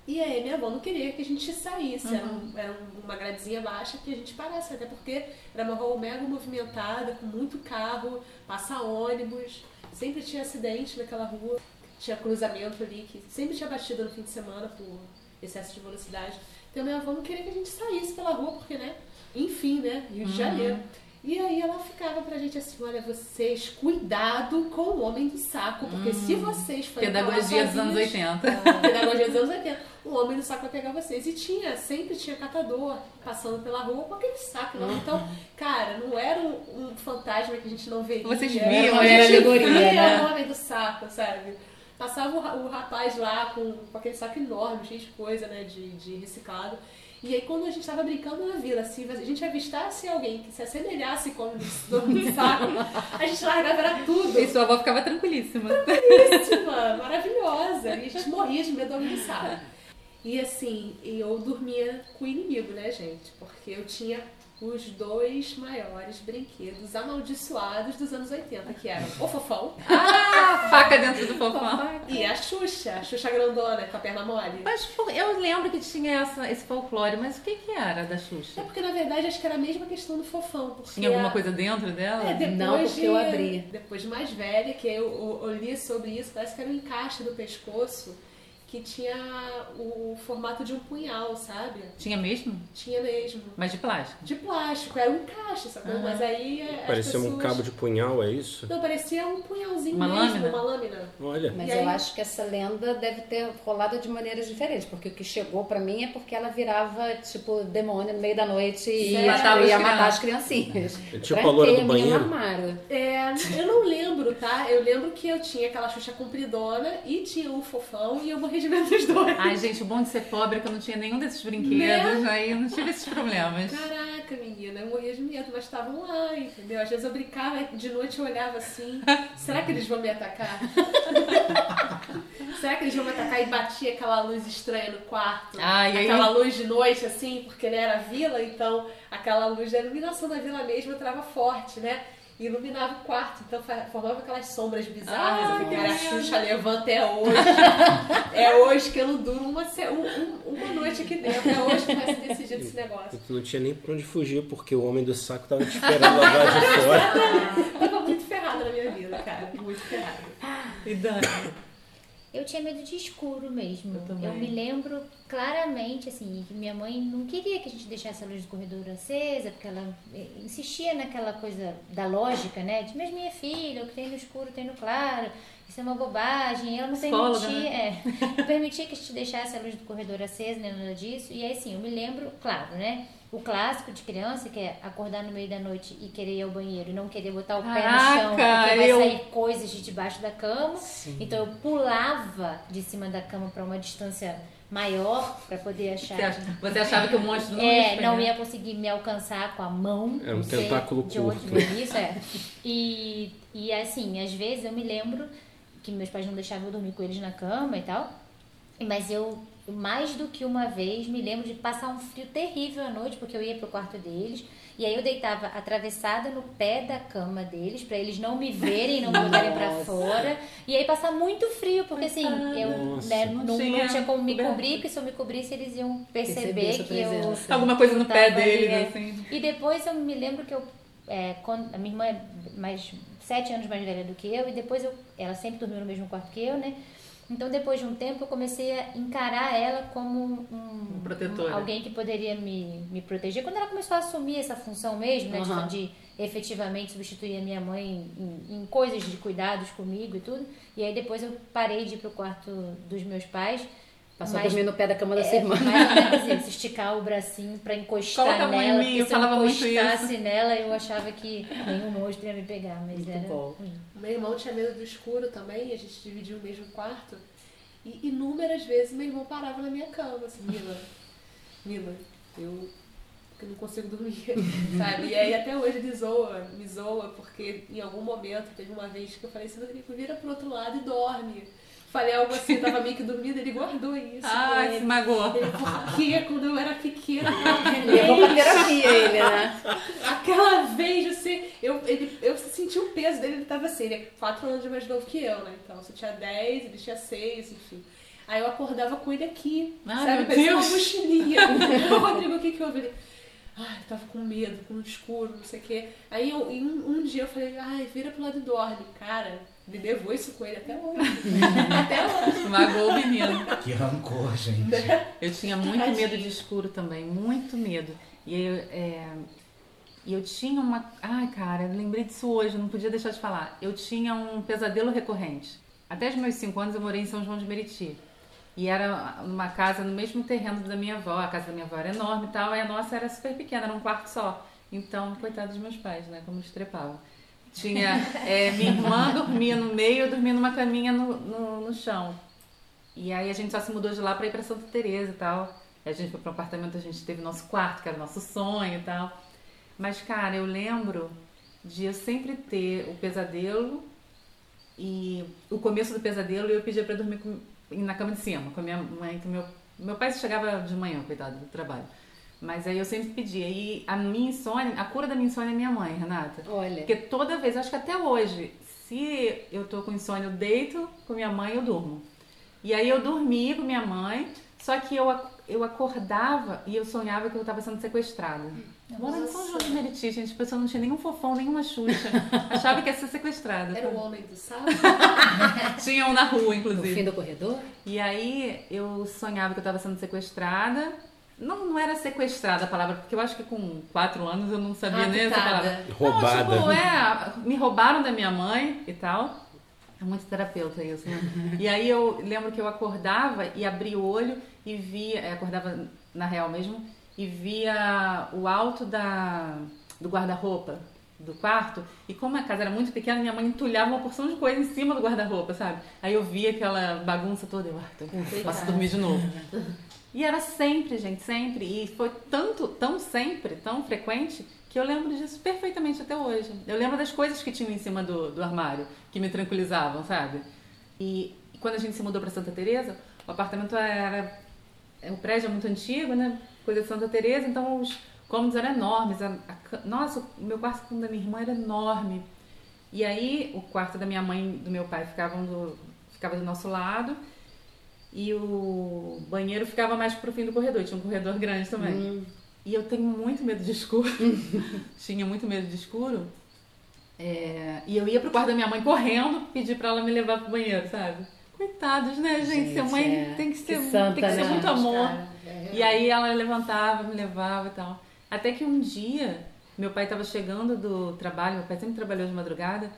[SPEAKER 3] E aí minha avó não queria que a gente saísse, era, um- era um- uma gradezinha baixa que a gente parasse, até porque era uma rua mega movimentada, com muito carro, passa ônibus, sempre tinha acidente naquela rua. tinha cruzamento ali, que sempre tinha batida no fim de semana por excesso de velocidade. Então minha avó não queria que a gente saísse pela rua, porque, né? Enfim, né? Rio de
[SPEAKER 1] Uhum.
[SPEAKER 3] E aí ela ficava pra gente assim, olha, vocês, cuidado com o homem do saco, porque se vocês forem
[SPEAKER 1] Hum. Pedagogia dos anos
[SPEAKER 3] sozinhos,
[SPEAKER 1] 80.
[SPEAKER 3] Pedagogia dos anos 80. O homem no saco vai pegar vocês. E tinha, sempre tinha catador passando pela rua com aquele saco.
[SPEAKER 1] Uhum.
[SPEAKER 3] Não. Então, cara, não era um, um fantasma que a gente não veria.
[SPEAKER 1] Vocês viam, era
[SPEAKER 3] gente
[SPEAKER 1] alegoria, né?
[SPEAKER 3] o homem do saco, sabe? Passava o, o rapaz lá com, com aquele saco enorme, cheio de coisa, né, de, de reciclado. E aí, quando a gente tava brincando na vila, se a gente avistasse alguém que se assemelhasse com o saco, a gente largava era tudo.
[SPEAKER 1] E sua avó ficava tranquilíssima.
[SPEAKER 3] Belíssima, maravilhosa. E a gente morria de medo do sabe. E assim, eu dormia com o inimigo, né, gente? Porque eu tinha os dois maiores brinquedos amaldiçoados dos anos 80, que eram o Fofão
[SPEAKER 1] Ah, faca dentro do fofão.
[SPEAKER 3] e a Xuxa, a Xuxa grandona, com a perna mole.
[SPEAKER 1] Mas eu lembro que tinha essa, esse folclore, mas o que, que era da
[SPEAKER 3] É
[SPEAKER 1] Xuxa?
[SPEAKER 3] porque, na verdade, acho que era a mesma questão do Fofão. Porque
[SPEAKER 1] Tinha alguma
[SPEAKER 3] a-
[SPEAKER 1] coisa dentro dela?
[SPEAKER 3] É, depois
[SPEAKER 7] Não, porque
[SPEAKER 3] de,
[SPEAKER 7] eu abri.
[SPEAKER 3] Depois de mais velha, que eu, eu, eu li sobre isso, parece que era um encaixe do pescoço que tinha o formato de um punhal, sabe?
[SPEAKER 1] Tinha mesmo?
[SPEAKER 3] Tinha mesmo.
[SPEAKER 1] Mas de plástico.
[SPEAKER 3] De plástico, era um encaixe, sabe?
[SPEAKER 1] Aham.
[SPEAKER 3] Mas aí é,
[SPEAKER 5] Parecia um
[SPEAKER 3] pessoas-
[SPEAKER 5] cabo de punhal, é isso?
[SPEAKER 3] Não, parecia um punhalzinho
[SPEAKER 1] Uma
[SPEAKER 3] mesmo,
[SPEAKER 1] lâmina?
[SPEAKER 3] uma lâmina.
[SPEAKER 5] Olha.
[SPEAKER 7] Mas
[SPEAKER 3] E
[SPEAKER 7] eu
[SPEAKER 3] aí-
[SPEAKER 7] acho que essa lenda deve ter rolado de maneiras diferentes, porque o que chegou pra mim é porque ela virava, tipo, demônio no meio da noite e ia,
[SPEAKER 1] Matava
[SPEAKER 7] ia
[SPEAKER 1] as
[SPEAKER 7] matar as criancinhas.
[SPEAKER 5] É tipo
[SPEAKER 7] Tranquei
[SPEAKER 5] a loura do banheiro?
[SPEAKER 7] armário.
[SPEAKER 3] É, eu não lembro, tá? Eu lembro que eu tinha aquela Xuxa compridona e tinha um fofão e eu morri dos dois.
[SPEAKER 1] Ai, gente, o bom de ser pobre é que eu não tinha nenhum desses brinquedos,
[SPEAKER 3] Né?
[SPEAKER 1] aí eu não tive esses problemas.
[SPEAKER 3] Caraca, menina, eu morria de medo, mas estavam lá, entendeu? Às vezes eu brincava, de noite eu olhava assim, será que eles vão me atacar? será que eles vão me atacar? E batia aquela luz estranha no quarto.
[SPEAKER 1] Ah, e aí?
[SPEAKER 3] Aquela luz de noite, assim, porque né, era vila, então aquela luz da iluminação da vila mesmo entrava forte, né? E iluminava o quarto, então formava aquelas sombras bizarras.
[SPEAKER 1] Ah,
[SPEAKER 3] eu fiquei,
[SPEAKER 1] que
[SPEAKER 3] a
[SPEAKER 1] medo.
[SPEAKER 3] Xuxa levanta é hoje. é hoje que eu não duro uma, um- um- uma noite aqui dentro. É hoje que vai ser decidido esse negócio.
[SPEAKER 5] Tu não tinha nem pra onde fugir, porque o homem do saco tava te esperando lá de fora.
[SPEAKER 3] Tava muito ferrada na minha vida, cara. Muito ferrada.
[SPEAKER 1] E Dani?
[SPEAKER 6] Eu tinha medo de escuro mesmo.
[SPEAKER 1] Eu também.
[SPEAKER 6] me lembro claramente, assim, que minha mãe não queria que a gente deixasse a luz do corredor acesa, porque ela eh, insistia naquela coisa da lógica, né? De, mas minha filha, o que tem no escuro tem no claro, isso é uma bobagem. Ela não
[SPEAKER 1] Psicóloga,
[SPEAKER 6] permitia, é, não permitia que a gente deixasse a luz do corredor acesa, nem nada disso. E aí, assim, eu me lembro, claro, né? O clássico de criança, que é acordar no meio da noite e querer ir ao banheiro e não querer botar o pé no chão, porque
[SPEAKER 1] Caraca,
[SPEAKER 6] vai
[SPEAKER 1] eu-
[SPEAKER 6] sair coisas de debaixo da cama. Então eu pulava de cima da cama para uma distância maior para poder achar.
[SPEAKER 1] Você, ach- você achava que o monstro não ia
[SPEAKER 6] É,
[SPEAKER 1] pegar?
[SPEAKER 6] não ia conseguir me alcançar com a mão.
[SPEAKER 5] É um tentáculo
[SPEAKER 6] de
[SPEAKER 5] curto.
[SPEAKER 6] isso, é. E, e assim, às vezes eu me lembro que meus pais não deixavam eu dormir com eles na cama e tal. Mas eu, mais do que uma vez, me lembro de passar um frio terrível à noite, porque eu ia pro quarto deles. E aí eu deitava atravessada no pé da cama deles, pra eles não me verem, não me botarem pra fora. E aí passar muito frio, porque assim, eu
[SPEAKER 5] Nossa.
[SPEAKER 6] né,
[SPEAKER 1] Não
[SPEAKER 6] não, não
[SPEAKER 1] tinha
[SPEAKER 6] tinha como me
[SPEAKER 1] coberta.
[SPEAKER 6] cobrir, porque se eu me cobrisse, eles iam
[SPEAKER 7] Perceber
[SPEAKER 6] perceber que eu
[SPEAKER 7] presença.
[SPEAKER 1] Alguma coisa no pé
[SPEAKER 6] ali,
[SPEAKER 1] deles,
[SPEAKER 6] é.
[SPEAKER 1] assim.
[SPEAKER 6] E depois eu me lembro que eu. é, quando, a minha irmã é mais sete anos mais velha do que eu, e depois eu, ela sempre dormiu no mesmo quarto que eu, né? Então depois de um tempo eu comecei a encarar ela como um,
[SPEAKER 1] protetora.
[SPEAKER 6] um- alguém que poderia me, me proteger. Quando ela começou a assumir essa função mesmo, né? de-
[SPEAKER 7] Aham.
[SPEAKER 6] De, efetivamente substituir a minha mãe em, em coisas de cuidados comigo e tudo. E aí depois eu parei de ir pro quarto dos meus pais.
[SPEAKER 7] Passou a
[SPEAKER 6] mas-
[SPEAKER 7] dormir no pé da cama da sua
[SPEAKER 6] é,
[SPEAKER 7] irmã.
[SPEAKER 6] mais ou menos isso, esticar o bracinho pra encostar
[SPEAKER 1] Coloca a
[SPEAKER 6] nela.
[SPEAKER 1] mim, eu
[SPEAKER 6] se eu
[SPEAKER 1] falava muito
[SPEAKER 6] encostasse nela, eu achava que nenhum monstro ia me pegar, mas
[SPEAKER 7] Muito
[SPEAKER 6] era
[SPEAKER 7] bom.
[SPEAKER 3] meu irmão tinha medo do escuro também, a gente dividia o mesmo quarto. E inúmeras vezes meu irmão parava na minha cama, assim, Mila, Mila, eu eu não consigo dormir, sabe? E aí até hoje ele zoa, me zoa, porque em algum momento, teve uma vez que eu falei assim, Rodrigo, vira pro outro lado e dorme. Falei algo assim, tava meio que dormindo, ele guardou isso.
[SPEAKER 1] Ah, se magoou.
[SPEAKER 3] Ele, porque quando eu era pequena,
[SPEAKER 7] Levou pra terapia ele, né?
[SPEAKER 3] Aquela vez, assim, eu, ele, eu senti o peso dele, ele tava assim, ele é 4 anos mais novo que eu, né? Então, você tinha 10, ele tinha 6, enfim. Aí eu acordava com ele aqui,
[SPEAKER 1] Ai,
[SPEAKER 3] sabe? Parecia uma mochilinha. Ô, Rodrigo, o que que houve? Ele, ai, tava com medo, com o escuro, não sei o quê. Aí eu, um, um dia eu falei, ai, vira pro lado e dorme. Cara, Me levou isso com ele até hoje. até hoje.
[SPEAKER 1] Magoou o menino.
[SPEAKER 2] Que rancor, gente.
[SPEAKER 1] Eu tinha muito
[SPEAKER 3] Tadinho.
[SPEAKER 1] medo de escuro também, muito medo. E eu, é, eu tinha uma. Ai, cara, eu lembrei disso hoje, não podia deixar de falar. Eu tinha um pesadelo recorrente. Até os meus cinco anos eu morei em São João de Meriti. E era uma casa no mesmo terreno da minha avó. A casa da minha avó era enorme e tal, e a nossa era super pequena, era um quarto só. Então, coitados dos meus pais, né? Como eles trepavam. Tinha. é, minha irmã dormia no meio, eu dormia numa caminha no, no, no chão. E aí a gente só se mudou de lá pra ir pra Santa Teresa e tal. E a gente foi pro apartamento, a gente teve nosso quarto, que era nosso sonho e tal. Mas, cara, eu lembro de eu sempre ter o pesadelo e o começo do pesadelo e eu pedia pra dormir com- na cama de cima, com a minha mãe, que meu, meu pai chegava de manhã, coitado, do trabalho. Mas aí eu sempre pedia. E a minha insônia, a cura da minha insônia é minha mãe, Renata.
[SPEAKER 7] Olha.
[SPEAKER 1] Porque toda vez, acho que até hoje, se eu tô com insônia, eu deito com minha mãe eu durmo. E aí eu dormia com minha mãe, só que eu, eu acordava e eu sonhava que eu tava sendo sequestrada. Morando em São João de Meriti, gente, a pessoa não tinha nenhum fofão, nenhuma xuxa. Achava que ia ser sequestrada.
[SPEAKER 3] Era o homem do sábado.
[SPEAKER 1] Tinha um na rua,
[SPEAKER 7] No
[SPEAKER 1] inclusive.
[SPEAKER 7] fim do corredor?
[SPEAKER 1] E aí eu sonhava que eu estava sendo sequestrada. Não, não era sequestrada a palavra, porque eu acho que com quatro anos eu não sabia nem essa palavra.
[SPEAKER 5] Roubada.
[SPEAKER 1] Não, tipo, é, me roubaram da minha mãe e tal. É muito terapeuta isso, né? E aí eu lembro que eu acordava e abria o olho e via, é, acordava na real mesmo, e via o alto da, do guarda-roupa do quarto. E como a casa era muito pequena, minha mãe entulhava uma porção de coisa em cima do guarda-roupa, sabe? Aí eu via aquela bagunça toda, eu, ah, tô- posso dormir de novo. E era sempre, gente, sempre. E foi tanto, tão sempre, tão frequente, que eu lembro disso perfeitamente até hoje. Eu lembro das coisas que tinham em cima do, do armário, que me tranquilizavam, sabe? E quando a gente se mudou para Santa Teresa, o apartamento era... O prédio é muito antigo, né? Coisa de Santa Teresa, então os cômodos eram enormes. A- a nossa, o meu quarto da minha irmã era enorme. E aí, o quarto da minha mãe e do meu pai ficavam do, ficava do nosso lado. E o banheiro ficava mais pro fim do corredor. Tinha um corredor grande também. E eu tenho muito medo de escuro. Tinha muito medo de escuro. É, e eu ia pro quarto da minha mãe correndo, pedir pra ela me levar pro banheiro, sabe? Coitados, né, gente? Ser
[SPEAKER 7] Gente,
[SPEAKER 1] mãe
[SPEAKER 7] é.
[SPEAKER 1] tem que ser,
[SPEAKER 7] Que santa,
[SPEAKER 1] tem que ser
[SPEAKER 7] né?
[SPEAKER 1] muito amor.
[SPEAKER 3] É.
[SPEAKER 1] E aí ela levantava, me levava e tal. Até que um dia, meu pai estava chegando do trabalho, meu pai sempre trabalhou de madrugada,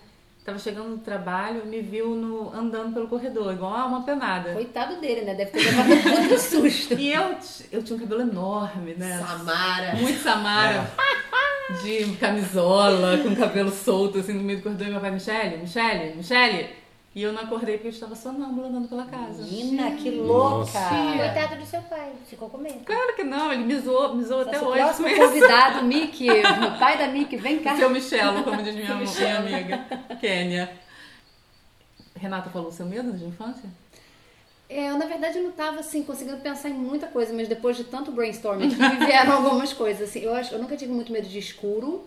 [SPEAKER 1] estava chegando do trabalho e me viu no, andando pelo corredor, igual a uma penada.
[SPEAKER 7] Coitado dele, né? Deve ter levado um puta susto.
[SPEAKER 1] E eu, eu tinha um cabelo enorme, né?
[SPEAKER 3] Samara.
[SPEAKER 1] Muito Samara. De camisola, com cabelo solto, assim, no meio do corredor. E meu pai, Michele, Michele, Michele. E eu não acordei porque eu estava sonâmbula andando pela casa.
[SPEAKER 7] Menina, que louca.
[SPEAKER 6] Coitado do seu pai, ficou com medo.
[SPEAKER 1] Claro que não, ele me zoou, me zoou até
[SPEAKER 7] Nosso
[SPEAKER 1] hoje.
[SPEAKER 7] próximo convidado, Mickey, o pai da Mickey, vem cá.
[SPEAKER 1] Seu Michelo, como diz minha, minha amiga, Kênia. Renata falou seu medo de infância?
[SPEAKER 7] É, eu, na verdade, não tava, assim, conseguindo pensar em muita coisa, mas depois de tanto brainstorming, me vieram algumas coisas, assim. Eu, acho, eu nunca tive muito medo de escuro.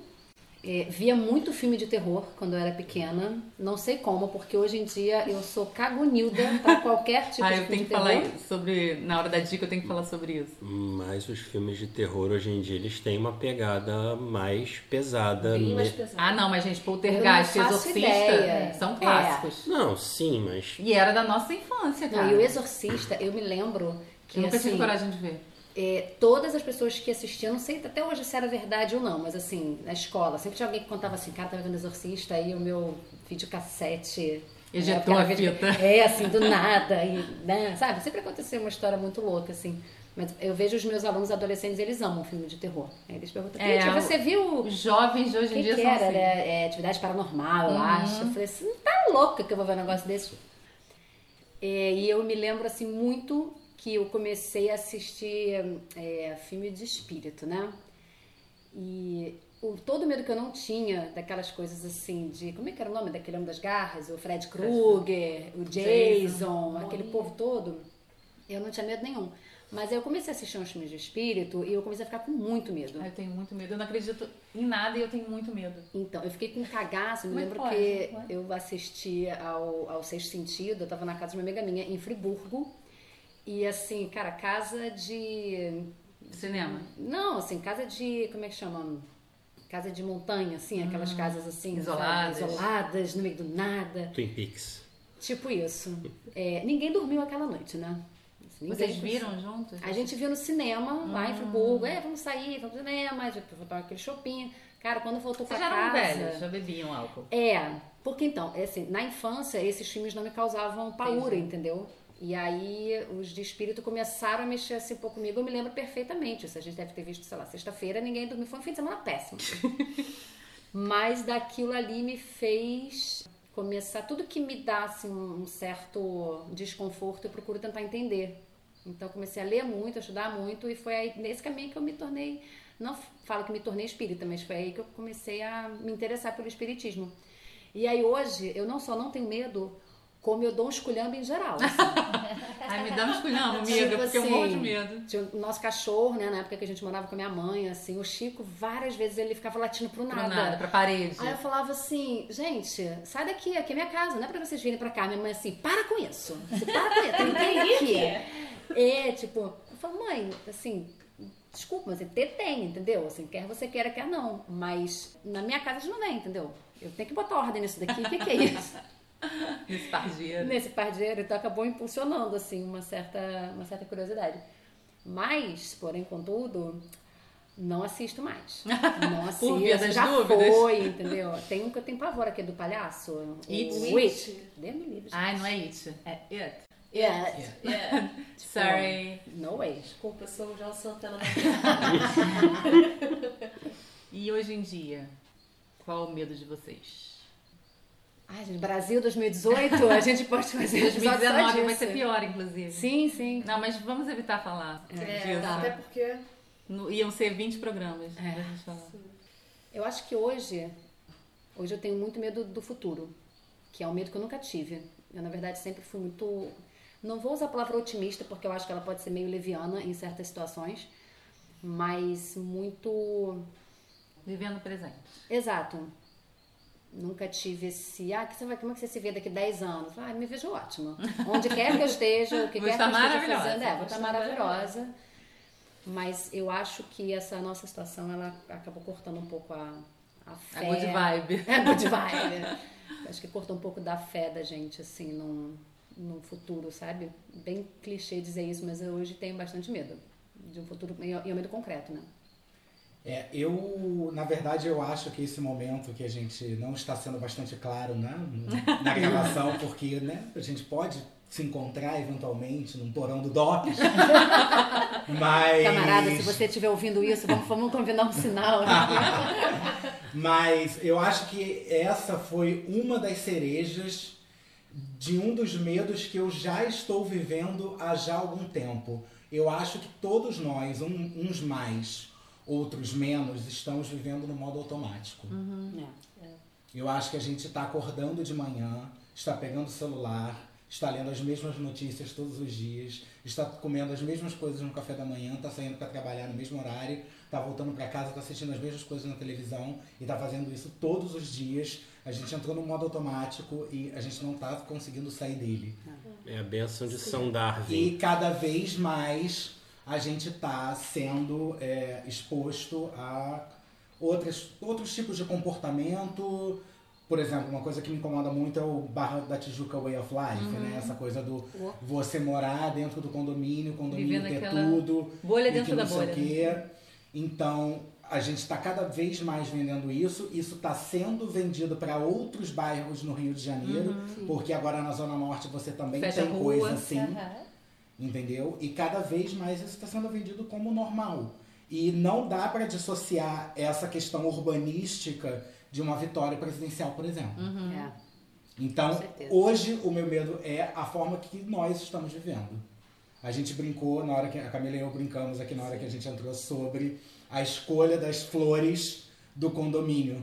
[SPEAKER 7] É, via muito filme de terror quando eu era pequena. Não sei como, porque hoje em dia eu sou cagonilda pra qualquer tipo
[SPEAKER 1] ah,
[SPEAKER 7] de
[SPEAKER 1] eu
[SPEAKER 7] filme
[SPEAKER 1] tenho
[SPEAKER 7] de
[SPEAKER 1] que
[SPEAKER 7] terror.
[SPEAKER 1] falar sobre. Na hora da dica, eu tenho que falar sobre isso.
[SPEAKER 5] Mas os filmes de terror hoje em dia eles têm uma pegada mais pesada.
[SPEAKER 3] Bem mais
[SPEAKER 5] me-
[SPEAKER 3] pesado.
[SPEAKER 1] Ah, não, mas gente,
[SPEAKER 7] Eu
[SPEAKER 1] Poltergeist e
[SPEAKER 7] não
[SPEAKER 1] Exorcista
[SPEAKER 7] ideia.
[SPEAKER 1] são
[SPEAKER 7] É.
[SPEAKER 1] clássicos.
[SPEAKER 5] Não, sim, mas
[SPEAKER 1] E era da nossa infância,
[SPEAKER 7] Não,
[SPEAKER 1] cara.
[SPEAKER 7] e o Exorcista, eu me lembro que,
[SPEAKER 1] Eu nunca
[SPEAKER 7] assim,
[SPEAKER 1] tive coragem de ver.
[SPEAKER 7] É, todas as pessoas que assistiam, não sei até hoje se era verdade ou não, mas assim, na escola, sempre tinha alguém que contava assim, cara, tava vendo Exorcista, aí o meu videocassete...
[SPEAKER 1] Ejetou
[SPEAKER 7] né,
[SPEAKER 1] a fita.
[SPEAKER 7] É, assim, do nada, e, né, sabe? Sempre aconteceu uma história muito louca, assim. Mas eu vejo os meus alunos adolescentes, eles amam filme de terror. Aí eles perguntam,
[SPEAKER 1] É,
[SPEAKER 7] Crítia,
[SPEAKER 1] o-
[SPEAKER 7] você viu
[SPEAKER 1] Os jovens de hoje em dia
[SPEAKER 7] que
[SPEAKER 1] são
[SPEAKER 7] era?
[SPEAKER 1] assim.
[SPEAKER 7] né? É, atividade paranormal, eu acho. Eu falei assim, tá louca que eu vou ver um negócio desse. É, e eu me lembro assim muito que eu comecei a assistir é, filme de espírito, né? E o, todo o medo que eu não tinha daquelas coisas assim, de. Como é que era o nome daquele homem das garras? O Fred Krueger, o Jason, aquele povo todo. Eu não tinha medo nenhum. Mas aí eu comecei a assistir uns filmes de espírito e eu comecei a ficar com muito medo.
[SPEAKER 1] Ah, Eu tenho muito medo. Eu não acredito em nada e eu tenho muito medo.
[SPEAKER 7] Então, eu fiquei com um cagaço. Me
[SPEAKER 1] é
[SPEAKER 7] lembro
[SPEAKER 1] que pode?
[SPEAKER 7] que
[SPEAKER 1] Pode?
[SPEAKER 7] eu assisti ao, ao Sexto Sentido, eu tava na casa de uma amiga minha em Friburgo. E assim, cara, casa de.
[SPEAKER 1] Cinema.
[SPEAKER 7] Não, assim, casa de. Como é que chama? casa de montanha, assim, aquelas casas assim,
[SPEAKER 1] Isoladas.
[SPEAKER 7] sabe? isoladas, no meio do nada.
[SPEAKER 5] Twin Peaks.
[SPEAKER 7] Tipo isso. É, ninguém dormiu aquela noite, né? Ninguém.
[SPEAKER 1] Vocês viram juntos?
[SPEAKER 7] A gente viu no cinema, lá em Friburgo. É, vamos sair, vamos pro cinema, a gente foi tomar aquele shopping. Cara, quando voltou
[SPEAKER 1] Vocês
[SPEAKER 7] pra
[SPEAKER 1] já eram
[SPEAKER 7] casa...
[SPEAKER 1] velhos, já bebiam álcool.
[SPEAKER 7] É, porque então, é assim, na infância esses filmes não me causavam paura,
[SPEAKER 1] Entendi.
[SPEAKER 7] entendeu? E aí os de espírito começaram a mexer assim um pouco comigo, eu me lembro perfeitamente. Isso a gente deve ter visto, sei lá, sexta-feira, ninguém dormiu, foi um fim de semana péssimo. Mas daquilo ali me fez começar, tudo que me dá assim, um certo desconforto, eu procuro tentar entender. Então comecei a ler muito, a estudar muito, e foi aí nesse caminho que eu me tornei, não falo que me tornei espírita, mas foi aí que eu comecei a me interessar pelo espiritismo. E aí hoje eu não só não tenho medo, como eu dou um esculhambo em geral. assim.
[SPEAKER 1] Ai, me dá um esculhamba, amiga,
[SPEAKER 7] Tipo
[SPEAKER 1] porque eu
[SPEAKER 7] assim,
[SPEAKER 1] morro de medo.
[SPEAKER 7] Tinha o nosso cachorro, né, na época que a gente morava com a minha mãe, assim, o Chico, várias vezes ele ficava latindo pro nada.
[SPEAKER 1] nada, pra parede.
[SPEAKER 7] Aí eu falava assim, gente, sai daqui, aqui é minha casa, não é pra vocês virem pra cá. Minha mãe assim, para com isso. Você para com isso, tem aqui. É, tipo, eu falo, mãe, assim, desculpa, mas ET tem, entendeu? Assim, quer você queira, quer não. Mas na minha casa a gente não vem, entendeu? Eu tenho que botar ordem nisso daqui, o que, que é isso?
[SPEAKER 1] Nesse pardieiro.
[SPEAKER 7] Nesse pardieiro, então acabou impulsionando, assim, uma certa, uma certa curiosidade. Mas, porém, contudo, não assisto mais. Não assisto.
[SPEAKER 1] via das
[SPEAKER 7] já
[SPEAKER 1] dúvidas.
[SPEAKER 7] foi, entendeu? Tem um que eu tenho pavor aqui do palhaço.
[SPEAKER 1] It.
[SPEAKER 7] O It. Deus me livre.
[SPEAKER 1] Ai, não é it, é it.
[SPEAKER 7] Yeah.
[SPEAKER 3] É,
[SPEAKER 1] Sorry.
[SPEAKER 7] No way.
[SPEAKER 3] desculpa, eu sou o João Santana.
[SPEAKER 1] E hoje em dia, qual o medo de vocês?
[SPEAKER 7] Ai, gente, Brasil 2018, a gente pode fazer um episódio só
[SPEAKER 1] 2019 vai ser pior, inclusive.
[SPEAKER 7] Sim, sim.
[SPEAKER 1] Não, mas vamos evitar falar
[SPEAKER 3] É,
[SPEAKER 1] disso.
[SPEAKER 3] até porque
[SPEAKER 1] No- iam ser 20 programas
[SPEAKER 7] É.
[SPEAKER 1] pra gente falar.
[SPEAKER 7] Eu acho que hoje, hoje eu tenho muito medo do futuro, que é um medo que eu nunca tive. Eu, na verdade, sempre fui muito. Não vou usar a palavra otimista, porque eu acho que ela pode ser meio leviana em certas situações, mas muito.
[SPEAKER 1] Vivendo o presente.
[SPEAKER 7] Exato. Nunca tive esse. Ah, que você vai, como é que você se vê daqui a 10 anos? Ah, me vejo ótima. Onde quer que eu esteja, o que quer que eu esteja
[SPEAKER 1] maravilhosa.
[SPEAKER 7] fazendo, é, vou estar maravilhosa. Mas eu acho que essa nossa situação ela acabou cortando um pouco a, a
[SPEAKER 1] A
[SPEAKER 7] fé.
[SPEAKER 1] good vibe.
[SPEAKER 7] É, good vibe. Acho que cortou um pouco da fé da gente, assim, num, num futuro, sabe? Bem clichê dizer isso, mas eu hoje tenho bastante medo. De um futuro, e é um medo concreto, né?
[SPEAKER 2] É, eu, na verdade, eu acho que esse momento que a gente não está sendo bastante claro né, na gravação, porque né, a gente pode se encontrar eventualmente num porão do DOPS. Mas.
[SPEAKER 7] Camarada, se você estiver ouvindo isso, vamos, vamos combinar um sinal.
[SPEAKER 2] Mas eu acho que essa foi uma das cerejas de um dos medos que eu já estou vivendo há já algum tempo. Eu acho que todos nós, um- uns mais, outros menos, estamos vivendo no modo automático.
[SPEAKER 7] É.
[SPEAKER 2] Eu acho que a gente está acordando de manhã, está pegando o celular, está lendo as mesmas notícias todos os dias, está comendo as mesmas coisas no café da manhã, está saindo para trabalhar no mesmo horário, está voltando para casa, está assistindo as mesmas coisas na televisão e está fazendo isso todos os dias. A gente entrou no modo automático e a gente não está conseguindo sair dele.
[SPEAKER 5] É a benção de São Darwin.
[SPEAKER 2] E cada vez mais a gente está sendo é, exposto a outras, outros tipos de comportamento. Por exemplo, uma coisa que me incomoda muito é o Barra da Tijuca Way of Life, né? Essa coisa do você morar dentro do condomínio, o condomínio
[SPEAKER 1] Vivendo
[SPEAKER 2] ter tudo.
[SPEAKER 1] bolha dentro
[SPEAKER 2] que
[SPEAKER 1] da
[SPEAKER 2] não sei
[SPEAKER 1] bolha,
[SPEAKER 2] o quê. Então, a gente está cada vez mais vendendo isso. Isso está sendo vendido para outros bairros no Rio de Janeiro, porque agora na Zona Norte você também
[SPEAKER 1] Fecha
[SPEAKER 2] tem
[SPEAKER 1] rua.
[SPEAKER 2] coisa assim
[SPEAKER 6] Aham.
[SPEAKER 2] Entendeu? E cada vez mais isso está sendo vendido como normal. E não dá para dissociar essa questão urbanística de uma vitória presidencial, por exemplo.
[SPEAKER 7] É.
[SPEAKER 2] Então, hoje o meu medo é a forma que nós estamos vivendo. A gente brincou na hora que a Camila e eu brincamos aqui na hora que a gente entrou sobre a escolha das flores do condomínio,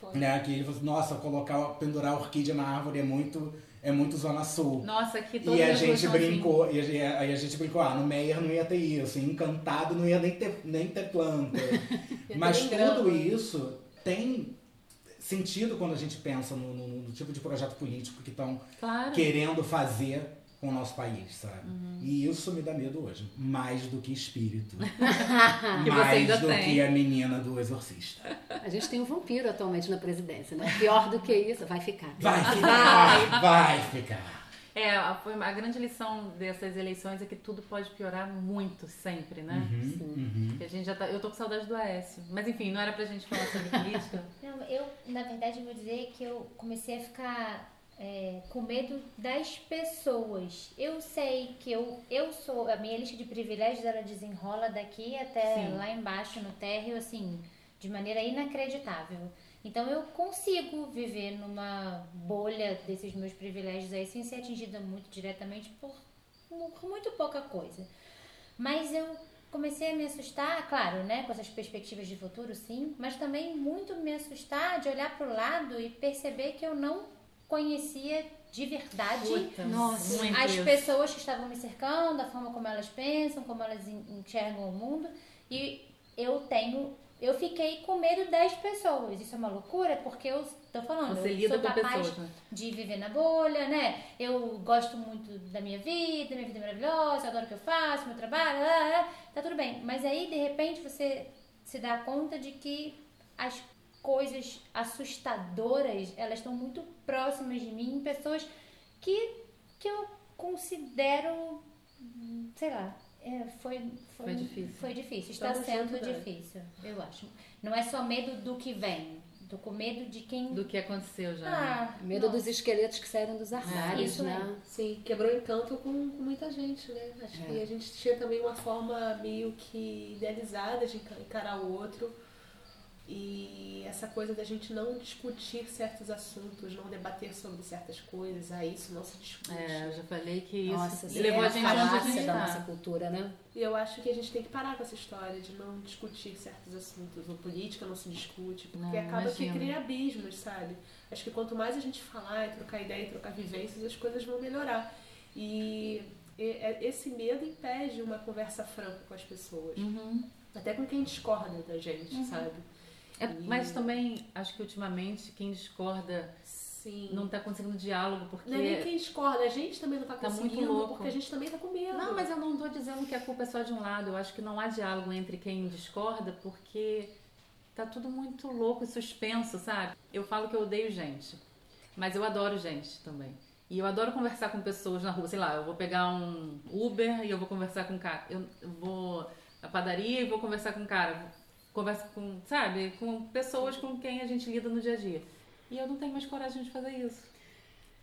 [SPEAKER 3] Foi.
[SPEAKER 2] né? Que assim, nossa, colocar pendurar orquídea na árvore é muito é muito zona sul.
[SPEAKER 1] Nossa, aqui todas
[SPEAKER 2] E a gente
[SPEAKER 1] assim.
[SPEAKER 2] brincou, e aí a gente brincou, ah, no Meyer não ia ter isso, encantado não ia nem ter, nem ter planta. Mas tudo isso tem sentido quando a gente pensa no, no- no tipo de projeto político que estão
[SPEAKER 1] Claro.
[SPEAKER 2] querendo fazer com o nosso país, sabe?
[SPEAKER 1] Uhum.
[SPEAKER 2] E isso me dá medo hoje, mais do que espírito. Mais do
[SPEAKER 1] tem.
[SPEAKER 2] que a menina do exorcista.
[SPEAKER 7] A gente tem um vampiro atualmente na presidência, né? Pior do que isso, vai ficar.
[SPEAKER 2] Vai ficar, vai ficar.
[SPEAKER 1] É, a, foi a grande lição dessas eleições é que tudo pode piorar muito, sempre, né?
[SPEAKER 2] Uhum.
[SPEAKER 1] Que a gente já tá, eu tô com saudade do Aécio. Mas enfim, não era pra gente falar sobre política.
[SPEAKER 6] Não, eu, na verdade, vou dizer que eu comecei a ficar é, com medo das pessoas. Eu sei que eu, eu sou. A minha lista de privilégios ela desenrola daqui até
[SPEAKER 1] Sim.
[SPEAKER 6] lá embaixo no térreo, assim, de maneira inacreditável. Então eu consigo viver numa bolha desses meus privilégios aí sem ser atingida muito diretamente por, por muito pouca coisa. Mas eu comecei a me assustar, claro, né, com essas perspectivas de futuro, sim, mas também muito me assustar de olhar para o lado e perceber que eu não conhecia de verdade
[SPEAKER 1] Puta,
[SPEAKER 7] Nossa,
[SPEAKER 6] as pessoas que estavam me cercando, a forma como elas pensam, como elas en- enxergam o mundo. E eu tenho. Eu fiquei com medo das pessoas. Isso é uma loucura, porque eu tô falando,
[SPEAKER 1] Você
[SPEAKER 6] eu sou capaz
[SPEAKER 1] pessoas, né?
[SPEAKER 6] de viver na bolha, né? Eu gosto muito da minha vida, minha vida é maravilhosa, eu adoro o que eu faço, meu trabalho, tá tudo bem. Mas aí, de repente, você se dá conta de que as coisas assustadoras, elas estão muito próximas de mim, pessoas que, que eu considero, sei lá, é, foi, foi,
[SPEAKER 1] Foi difícil.
[SPEAKER 6] Foi difícil, está
[SPEAKER 3] Estamos
[SPEAKER 6] sendo
[SPEAKER 3] juntos, né?
[SPEAKER 6] difícil, eu acho. Não é só medo do que vem, tô com medo de quem...
[SPEAKER 1] Do que aconteceu já. né?
[SPEAKER 6] Ah,
[SPEAKER 7] Medo
[SPEAKER 6] nossa.
[SPEAKER 7] dos esqueletos que saíram dos armários,
[SPEAKER 6] isso
[SPEAKER 7] né?
[SPEAKER 3] Sim, quebrou encanto com, com muita gente, né? Acho
[SPEAKER 7] É.
[SPEAKER 3] que a gente tinha também uma forma meio que idealizada de enca- encarar o outro. E essa coisa da gente não discutir certos assuntos, não debater sobre certas coisas, aí isso não se discute.
[SPEAKER 1] É, eu já falei que isso
[SPEAKER 7] Nossa,
[SPEAKER 1] levou
[SPEAKER 7] é
[SPEAKER 1] a gente
[SPEAKER 7] a
[SPEAKER 1] a
[SPEAKER 7] da nossa cultura, né?
[SPEAKER 3] E eu acho que a gente tem que parar com essa história de não discutir certos assuntos. O política não se discute, porque
[SPEAKER 1] Não,
[SPEAKER 3] acaba
[SPEAKER 1] imagina.
[SPEAKER 3] que cria abismos, sabe? Acho que quanto mais a gente falar e trocar ideia e trocar vivências, as coisas vão melhorar. E é- esse medo impede uma conversa franca com as pessoas.
[SPEAKER 1] Uhum.
[SPEAKER 3] Até com quem discorda da gente, sabe?
[SPEAKER 1] É, mas também acho que ultimamente quem discorda
[SPEAKER 3] Sim.
[SPEAKER 1] não tá conseguindo diálogo porque.
[SPEAKER 3] Não é nem quem discorda, a gente também não tá
[SPEAKER 1] Tá muito
[SPEAKER 3] conseguindo,
[SPEAKER 1] louco.
[SPEAKER 3] porque a gente também tá com medo.
[SPEAKER 1] Não, mas eu não tô dizendo que a culpa é só de um lado. Eu acho que não há diálogo entre quem discorda porque tá tudo muito louco e suspenso, sabe? Eu falo que eu odeio gente, mas eu adoro gente também. E eu adoro conversar com pessoas na rua. Sei lá, eu vou pegar um Uber e eu vou conversar com um cara. Eu eu vou na padaria e vou conversar com um cara. Converso com, sabe, com pessoas com quem a gente lida no dia a dia. E eu não tenho mais coragem de fazer isso.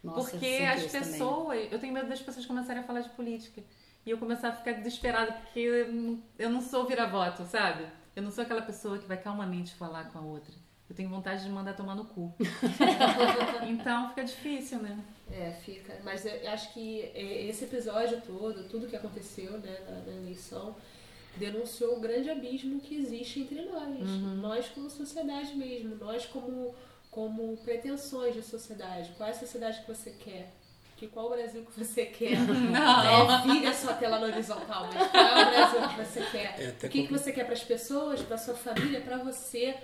[SPEAKER 7] Nossa,
[SPEAKER 1] Porque as
[SPEAKER 7] isso também.
[SPEAKER 1] pessoas, eu tenho medo das pessoas começarem a falar de política. E eu começar a ficar desesperada, porque eu não- eu não sou vira-voto, sabe? Eu não sou aquela pessoa que vai calmamente falar com a outra. Eu tenho vontade de mandar tomar no cu. então fica difícil, né?
[SPEAKER 3] É, fica. Mas eu acho que é, esse episódio todo, tudo que aconteceu né, na, na eleição, denunciou o grande abismo que existe entre nós. Nós como sociedade mesmo, nós como, como pretensões de sociedade. Qual é a sociedade que você quer? Que qual o Brasil que você quer?
[SPEAKER 1] Não.
[SPEAKER 3] É, vira sua tela no horizontal, mas qual é o Brasil que você quer?
[SPEAKER 5] É
[SPEAKER 3] o que, que você quer para as pessoas, para sua família, para você?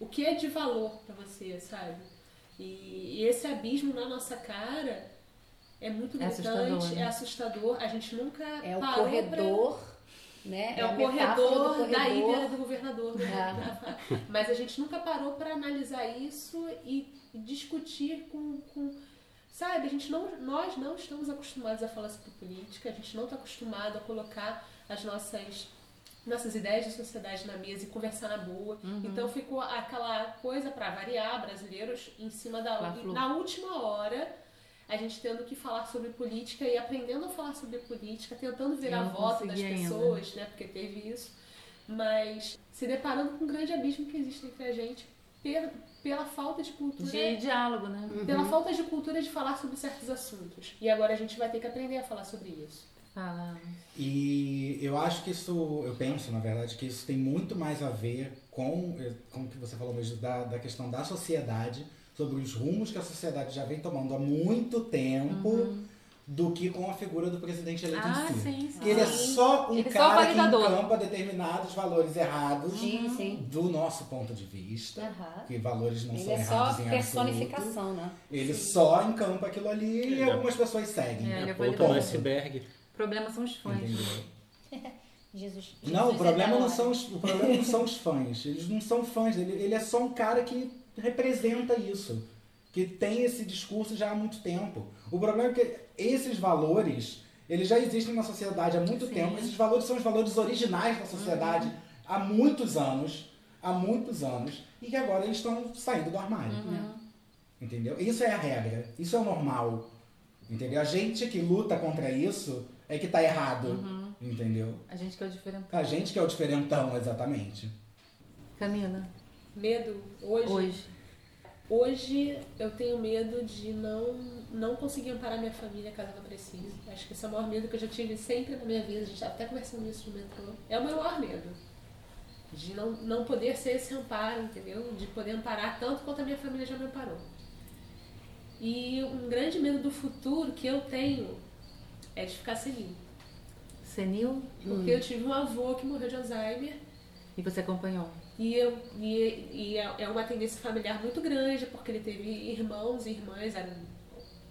[SPEAKER 3] O que é de valor para você, sabe? E, e esse abismo na nossa cara é muito
[SPEAKER 1] É
[SPEAKER 3] gritante,
[SPEAKER 1] assustador, né?
[SPEAKER 3] é assustador. A gente nunca
[SPEAKER 7] É o corredor, né?
[SPEAKER 3] É,
[SPEAKER 7] a
[SPEAKER 3] o corredor,
[SPEAKER 7] do
[SPEAKER 3] da
[SPEAKER 7] corredor.
[SPEAKER 3] ilha do governador. né? Mas a gente nunca parou para analisar isso e discutir com, com Sabe, a gente não, nós não estamos acostumados a falar sobre política, a gente não está acostumado a colocar as nossas, nossas ideias de sociedade na mesa e conversar na boa.
[SPEAKER 1] Uhum.
[SPEAKER 3] Então ficou aquela coisa para variar, brasileiros em cima da na última hora, a gente tendo que falar sobre política e aprendendo a falar sobre política, tentando virar
[SPEAKER 1] não
[SPEAKER 3] voto das
[SPEAKER 1] ainda.
[SPEAKER 3] pessoas, né? Porque teve isso, mas se deparando com um grande abismo que existe entre a gente pela, pela falta de cultura
[SPEAKER 1] De diálogo, né?
[SPEAKER 3] pela falta de cultura de falar sobre certos assuntos. E agora a gente vai ter que aprender a falar sobre isso.
[SPEAKER 1] Fala.
[SPEAKER 2] E eu acho que isso, eu penso, na verdade, que isso tem muito mais a ver com, com o que você falou mesmo, da, da questão da sociedade, sobre os rumos que a sociedade já vem tomando há muito tempo, do que com a figura do presidente eleito
[SPEAKER 1] Ah,
[SPEAKER 2] em si.
[SPEAKER 1] sim, sim.
[SPEAKER 2] Porque ele é só um
[SPEAKER 1] Ele é só
[SPEAKER 2] cara que encampa determinados valores errados
[SPEAKER 7] Sim, sim.
[SPEAKER 2] do nosso ponto de vista,
[SPEAKER 7] Aham.
[SPEAKER 2] que valores não
[SPEAKER 7] Ele
[SPEAKER 2] são
[SPEAKER 7] é só
[SPEAKER 2] errados em absoluto.
[SPEAKER 7] personificação, né?
[SPEAKER 2] Ele só encampa aquilo ali e
[SPEAKER 5] é-
[SPEAKER 2] algumas pessoas seguem.
[SPEAKER 1] É, ele é
[SPEAKER 5] A ponta do iceberg.
[SPEAKER 1] O problema são os fãs.
[SPEAKER 2] Entendeu?
[SPEAKER 6] Jesus.
[SPEAKER 2] Não,
[SPEAKER 6] Jesus
[SPEAKER 2] o problema
[SPEAKER 6] é da
[SPEAKER 2] não são os, o problema não são os fãs. Eles não são fãs. Ele, ele é só um cara que representa isso. Que tem esse discurso já há muito tempo. O problema é que esses valores, eles já existem na sociedade há muito
[SPEAKER 1] Sim.
[SPEAKER 2] tempo. Esses valores são os valores originais da sociedade há muitos anos. Há muitos anos. E que agora eles estão saindo do armário. Entendeu? Isso é a regra. Isso é o normal. Entendeu? A gente que luta contra isso é que tá errado. Entendeu?
[SPEAKER 1] A gente que é o diferente.
[SPEAKER 2] A gente que é o diferentão, exatamente.
[SPEAKER 1] Camila,
[SPEAKER 3] Medo hoje.
[SPEAKER 1] hoje.
[SPEAKER 3] Hoje eu tenho medo de não, não conseguir amparar minha família caso ela precise. Acho que esse é o maior medo que eu já tive sempre na minha vida. A gente tá até conversando isso no metrô. É o meu maior medo. De não, não poder ser esse amparo, entendeu? De poder amparar tanto quanto a minha família já me amparou. E um grande medo do futuro que eu tenho é de ficar senil.
[SPEAKER 1] Senil.
[SPEAKER 3] Porque eu tive um avô que morreu de Alzheimer
[SPEAKER 1] E você acompanhou?
[SPEAKER 3] E, eu, e, e é é uma tendência familiar muito grande, porque ele teve irmãos e irmãs, eram,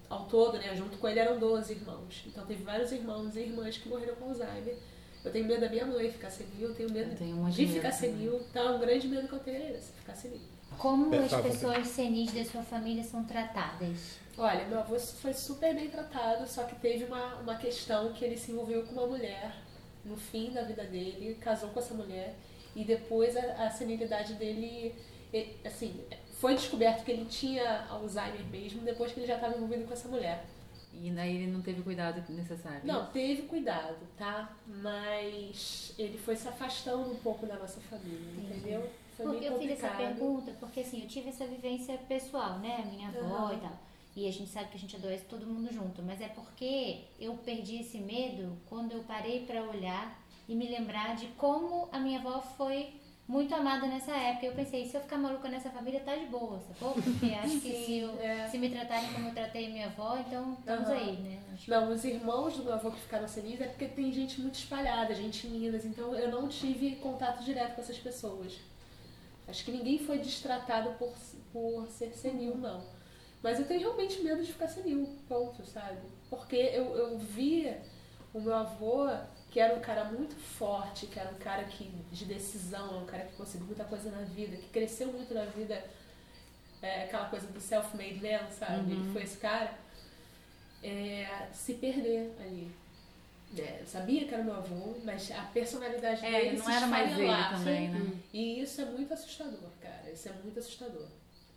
[SPEAKER 3] ao todo, né, junto com ele eram 12 irmãos. Então teve vários irmãos e irmãs que morreram com Alzheimer. Eu tenho medo da minha mãe ficar senil, eu tenho medo
[SPEAKER 1] Eu tenho um
[SPEAKER 3] de ficar
[SPEAKER 1] também.
[SPEAKER 3] senil. Então, um grande medo que eu tenho é esse, ficar senil.
[SPEAKER 6] Como as pessoas senis da sua família são tratadas?
[SPEAKER 3] Olha, meu avô foi super bem tratado, só que teve uma, uma questão que ele se envolveu com uma mulher no fim da vida dele, casou com essa mulher e depois a, a senilidade dele, e- assim, foi descoberto que ele tinha Alzheimer mesmo depois que ele já estava envolvido com essa mulher.
[SPEAKER 1] E daí ele não teve o cuidado necessário.
[SPEAKER 3] Não, teve cuidado, tá? Mas ele foi se afastando um pouco da nossa família, entendeu? Foi
[SPEAKER 6] Porque eu fiz essa pergunta, porque assim, eu tive essa vivência pessoal, né? Minha avó
[SPEAKER 3] Aham.
[SPEAKER 6] e tal. E a gente sabe que a gente adoece todo mundo junto, mas é porque eu perdi esse medo quando eu parei pra olhar e me lembrar de como a minha avó foi muito amada nessa época. Eu pensei, se eu ficar maluca nessa família, tá de boa, sacou? Porque acho que se, eu-
[SPEAKER 3] é.
[SPEAKER 6] se me tratarem como eu tratei a minha avó, então estamos
[SPEAKER 3] Aham.
[SPEAKER 6] aí, né? Acho que-
[SPEAKER 3] Não, os irmãos do meu avô que ficaram senis é porque tem gente muito espalhada, gente em Minas, então eu não tive contato direto com essas pessoas. Acho que ninguém foi destratado por, por ser senil, não. Mas eu tenho realmente medo de ficar senil, ponto, sabe? Porque eu, eu vi o meu avô, que era um cara muito forte, que era um cara que, de decisão, um cara que conseguiu muita coisa na vida, que cresceu muito na vida, é, aquela coisa do self-made man, sabe? Ele foi esse cara é, se perder ali. É, sabia que era meu avô, mas a personalidade
[SPEAKER 1] É,
[SPEAKER 3] dele
[SPEAKER 1] não era mais ele também, né?
[SPEAKER 3] E isso é muito assustador, cara. Isso é muito assustador.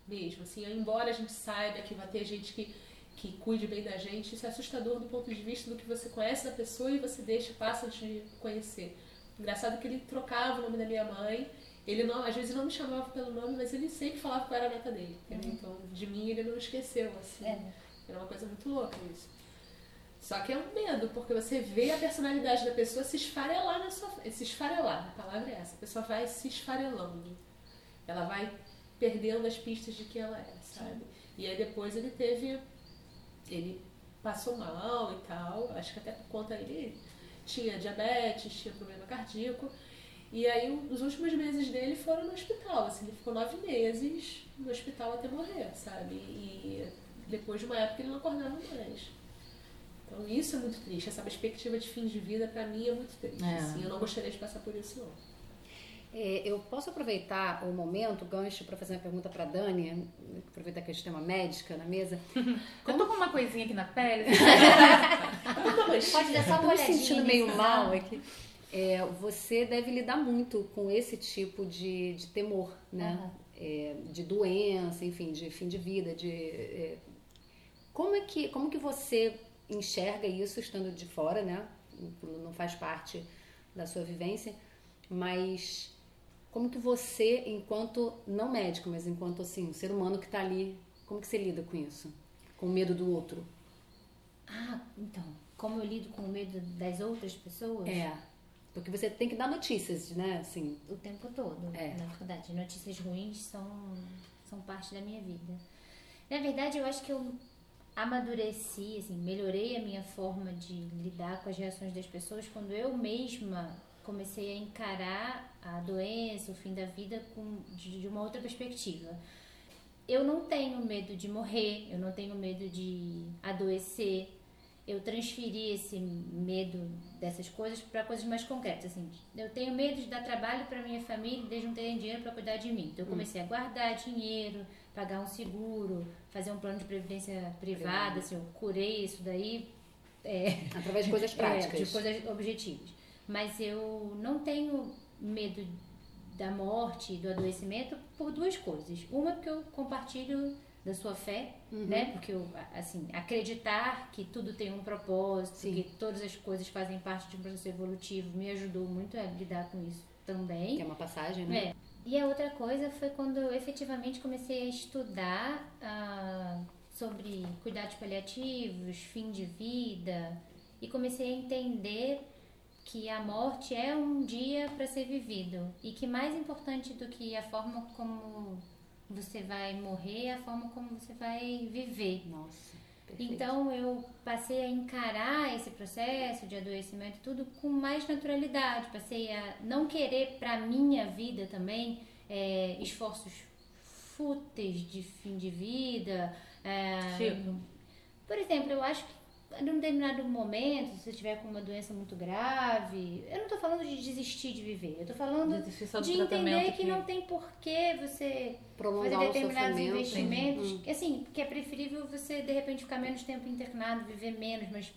[SPEAKER 3] Mesmo, assim, embora a gente saiba que vai ter gente que, que cuide bem da gente, isso é assustador do ponto de vista do que você conhece da pessoa e você deixa, passa de conhecer. Engraçado que ele trocava o nome da minha mãe, ele não, às vezes não me chamava pelo nome, mas ele sempre falava que eu era a neta dele. entendeu? Então, de mim ele não esqueceu, assim.
[SPEAKER 6] É.
[SPEAKER 3] Era uma coisa muito louca isso. Só que é um medo, porque você vê a personalidade da pessoa se esfarelar na sua. Se esfarelar, a palavra é essa. A pessoa vai se esfarelando. Ela vai perdendo as pistas de quem ela é, sabe? E aí depois ele teve. Ele passou mal e tal. Acho que até por conta ele tinha diabetes, tinha problema cardíaco. E aí os últimos meses dele foram no hospital. Assim, ele ficou nove meses no hospital até morrer, sabe? E depois de uma época ele não acordava mais. Então isso é muito triste. Essa perspectiva de fim de vida pra mim é muito triste.
[SPEAKER 1] É.
[SPEAKER 3] assim. eu não gostaria de passar por isso não.
[SPEAKER 7] É, eu posso aproveitar o momento, o gancho, para fazer uma pergunta para Dani, aproveitar que a gente tem uma médica na mesa.
[SPEAKER 1] Eu tô com uma coisinha aqui na pele.
[SPEAKER 6] Pode dar só
[SPEAKER 7] Tô
[SPEAKER 6] uma
[SPEAKER 7] me
[SPEAKER 6] olhadinha.
[SPEAKER 7] sentindo meio
[SPEAKER 6] nesse
[SPEAKER 7] mal aqui. É, você deve lidar muito com esse tipo de, de temor, né?
[SPEAKER 6] Aham.
[SPEAKER 7] É, de doença, enfim, de fim de vida, de é, como é que como que você enxerga isso estando de fora, né? Não faz parte da sua vivência, mas como que você, enquanto não médico, mas enquanto assim um ser humano que está ali, como que você lida com isso? Com o medo do outro?
[SPEAKER 6] Ah, então, como eu lido com o medo das outras pessoas?
[SPEAKER 7] É, porque você tem que dar notícias, né? Assim,
[SPEAKER 6] O tempo todo,
[SPEAKER 7] É.
[SPEAKER 6] na verdade. Notícias ruins são, são parte da minha vida. Na verdade, eu acho que eu amadureci, assim, melhorei a minha forma de lidar com as reações das pessoas quando eu mesma comecei a encarar a doença, o fim da vida com, de, de uma outra perspectiva. Eu não tenho medo de morrer, eu não tenho medo de adoecer. eu transferi esse medo dessas coisas para coisas mais concretas. Assim, eu tenho medo de dar trabalho para minha família desde não terem dinheiro para cuidar de mim. Então, eu comecei a guardar dinheiro, pagar um seguro, fazer um plano de previdência privada. Assim, eu curei isso daí. É,
[SPEAKER 7] Através de coisas práticas.
[SPEAKER 6] é, de coisas objetivas. Mas eu não tenho medo da morte, do adoecimento, por duas coisas. Uma, porque eu compartilho da sua fé,
[SPEAKER 7] Uhum.
[SPEAKER 6] né? Porque eu, assim, acreditar que tudo tem um propósito,
[SPEAKER 7] Sim.
[SPEAKER 6] que todas as coisas fazem parte de um processo evolutivo, me ajudou muito a lidar com isso também.
[SPEAKER 7] Que é uma passagem, né?
[SPEAKER 6] É. E a outra coisa foi quando eu efetivamente comecei a estudar ah, sobre cuidados paliativos, fim de vida, e comecei a entender que a morte é um dia para ser vivido e que mais importante do que a forma como você vai morrer é a forma como você vai viver.
[SPEAKER 7] Nossa, perfeito.
[SPEAKER 6] Então eu passei a encarar esse processo de adoecimento tudo com mais naturalidade. Passei a não querer para minha vida também é, esforços fúteis de fim de vida. é,
[SPEAKER 1] Tipo?
[SPEAKER 6] por exemplo, eu acho que em um determinado momento, se você tiver com uma doença muito grave, eu não tô falando de desistir de viver, eu tô falando de entender que,
[SPEAKER 1] que-
[SPEAKER 6] não tem porquê você fazer determinados investimentos. Que, Assim, que é preferível você, de repente, ficar menos tempo internado, viver menos, mas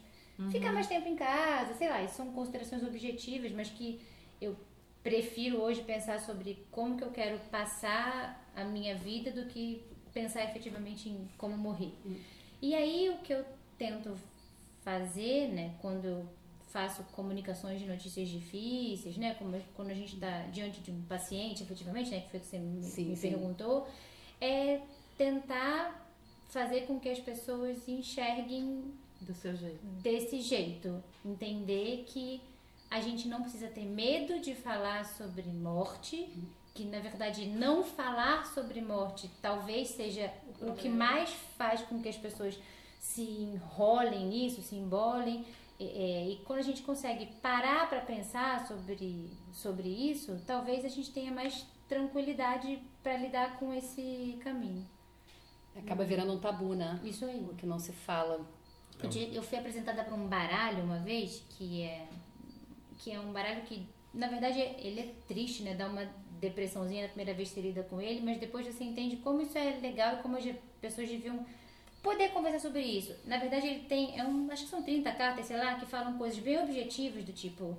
[SPEAKER 6] ficar mais tempo em casa, sei lá, isso são considerações objetivas, mas que eu prefiro hoje pensar sobre como que eu quero passar a minha vida do que pensar efetivamente em como morrer. E aí o que eu tento fazer, né, quando eu faço comunicações de notícias difíceis, né, como quando a gente está diante de um paciente, efetivamente, né, que foi o que você me,
[SPEAKER 7] Sim,
[SPEAKER 6] me
[SPEAKER 7] sim.
[SPEAKER 6] perguntou, é tentar fazer com que as pessoas enxerguem
[SPEAKER 1] Do seu jeito.
[SPEAKER 6] desse jeito. Entender que a gente não precisa ter medo de falar sobre morte, que na verdade não falar sobre morte talvez seja o que mais faz com que as pessoas se enrolem nisso, se embolem. É, e quando a gente consegue parar para pensar sobre, sobre isso, talvez a gente tenha mais tranquilidade para lidar com esse caminho.
[SPEAKER 7] Acaba virando um tabu, né?
[SPEAKER 6] Isso aí.
[SPEAKER 7] O que não se fala.
[SPEAKER 6] Eu, te- eu fui apresentada para um baralho uma vez, que é que é um baralho que, na verdade, ele é triste, né? Dá uma depressãozinha na primeira vez que você lida com ele, mas depois você entende como isso é legal e como as pessoas deviam poder conversar sobre isso. Na verdade, ele tem, é um, acho que são 30 cartas, sei lá, que falam coisas bem objetivas do tipo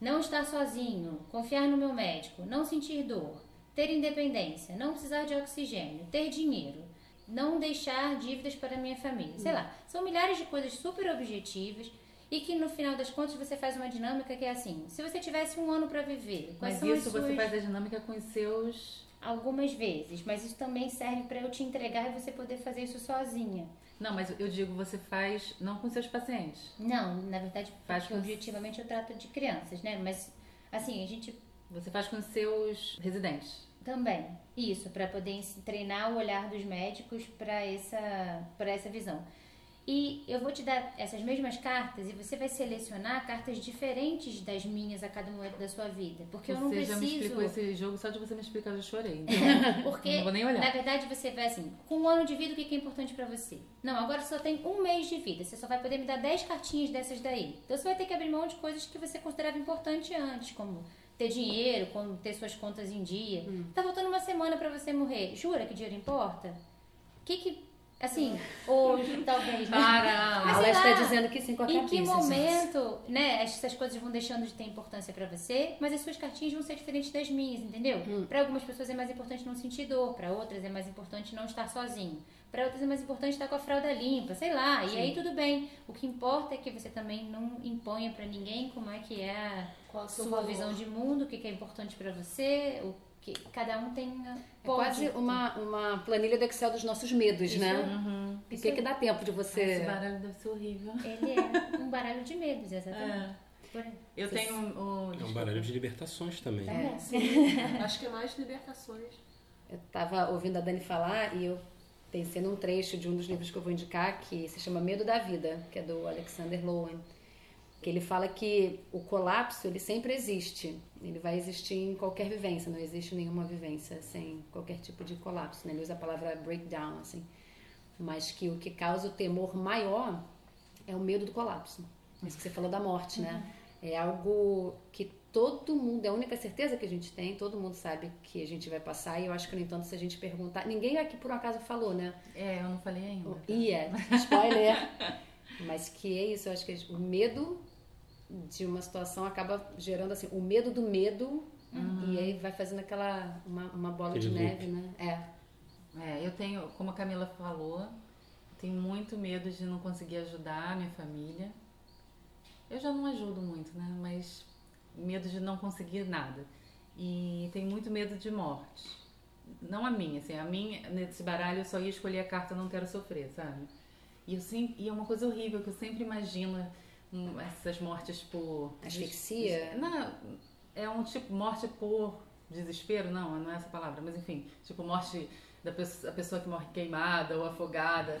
[SPEAKER 6] não estar sozinho, confiar no meu médico, não sentir dor, ter independência, não precisar de oxigênio, ter dinheiro, não deixar dívidas para minha família. Sei lá, são milhares de coisas super objetivas e que no final das contas você faz uma dinâmica que é assim: se você tivesse um ano para viver, quais
[SPEAKER 1] Mas
[SPEAKER 6] são
[SPEAKER 1] isso
[SPEAKER 6] as
[SPEAKER 1] você
[SPEAKER 6] suas...
[SPEAKER 1] faz a dinâmica com os seus.
[SPEAKER 6] Algumas vezes, mas isso também serve para eu te entregar e você poder fazer isso sozinha.
[SPEAKER 1] Não, mas eu digo, você faz não com seus pacientes.
[SPEAKER 6] Não, na verdade,
[SPEAKER 1] Faz com-
[SPEAKER 6] objetivamente eu trato de crianças, né? Mas assim, a gente
[SPEAKER 1] Você faz com os seus residentes.
[SPEAKER 6] Também, isso, para poder treinar o olhar dos médicos para essa, pra essa visão. E eu vou te dar essas mesmas cartas e você vai selecionar cartas diferentes das minhas a cada momento da sua vida. Porque eu não
[SPEAKER 1] você já me
[SPEAKER 6] preciso.
[SPEAKER 1] explicou esse jogo, só de você me explicar eu já chorei.
[SPEAKER 6] Porque,
[SPEAKER 1] Não vou nem olhar.
[SPEAKER 6] na verdade, você vai assim, com um ano de vida, o que é importante pra você? Não, agora você só tem um mês de vida, você só vai poder me dar 10 cartinhas dessas daí. Então você vai ter que abrir mão de coisas que você considerava importante antes, como ter dinheiro, como ter suas contas em dia.
[SPEAKER 1] Hum.
[SPEAKER 6] Tá faltando uma semana pra você morrer. Jura que dinheiro importa? O que que. Assim, hoje, talvez. né?
[SPEAKER 1] Para!
[SPEAKER 6] Mas
[SPEAKER 7] Ela
[SPEAKER 6] sei
[SPEAKER 7] está
[SPEAKER 6] lá,
[SPEAKER 7] dizendo que sim com a
[SPEAKER 6] Em que
[SPEAKER 7] cabeça,
[SPEAKER 6] momento, né, essas coisas vão deixando de ter importância pra você, mas as suas cartinhas vão ser diferentes das minhas, entendeu?
[SPEAKER 7] Hum.
[SPEAKER 6] Pra algumas pessoas é mais importante não sentir dor, pra outras é mais importante não estar sozinho, Pra outras é mais importante estar com a fralda limpa, sei lá. E aí tudo bem. O que importa é que você também não imponha pra ninguém como é que é a
[SPEAKER 3] Qual é
[SPEAKER 6] sua
[SPEAKER 3] valor.
[SPEAKER 6] visão de mundo, o que que é importante pra você, o que cada um tem
[SPEAKER 7] É quase
[SPEAKER 6] pode.
[SPEAKER 7] uma, uma planilha do Excel dos nossos medos,
[SPEAKER 6] Isso
[SPEAKER 7] né?
[SPEAKER 1] Uhum.
[SPEAKER 7] O que, que dá tempo de
[SPEAKER 1] Esse
[SPEAKER 7] você.
[SPEAKER 1] baralho deve ser horrível.
[SPEAKER 6] Ele é um baralho de medos, exatamente.
[SPEAKER 1] É. Eu tenho um.
[SPEAKER 5] É um baralho de libertações também.
[SPEAKER 6] É.
[SPEAKER 3] Acho que é mais libertações.
[SPEAKER 7] Eu tava ouvindo a Dani falar e eu pensei num trecho de um dos livros que eu vou indicar que se chama Medo da Vida, que é do Alexander Lowen. Que ele fala que o colapso ele sempre existe. Ele vai existir em qualquer vivência, não existe nenhuma vivência sem qualquer tipo de colapso. Né? Ele usa a palavra breakdown, assim. Mas que o que causa o temor maior é o medo do colapso. Isso que você falou da morte, né? É algo que todo mundo, é a única certeza que a gente tem, todo mundo sabe que a gente vai passar, e eu acho que, no entanto, se a gente perguntar. Ninguém aqui por um acaso falou, né?
[SPEAKER 1] É, eu não falei ainda. tá?
[SPEAKER 7] E é, spoiler. Mas que é isso, eu acho que o medo de uma situação acaba gerando assim, o medo do medo, e aí vai fazendo aquela. uma, uma bola
[SPEAKER 5] Aquele
[SPEAKER 7] de
[SPEAKER 5] loop.
[SPEAKER 7] neve, né? É.
[SPEAKER 1] É, eu tenho, como a Camila falou, tenho muito medo de não conseguir ajudar a minha família. Eu já não ajudo muito, né? Mas medo de não conseguir nada. E tenho muito medo de morte. Não a minha, assim, a minha, nesse baralho eu só ia escolher a carta não quero sofrer, sabe? E, eu sempre, e é uma coisa horrível que eu sempre imagino essas mortes por.
[SPEAKER 7] Asfixia?
[SPEAKER 1] Não, é um tipo morte por desespero, não, não é essa palavra, mas enfim, tipo morte da pessoa, a pessoa que morre queimada ou afogada.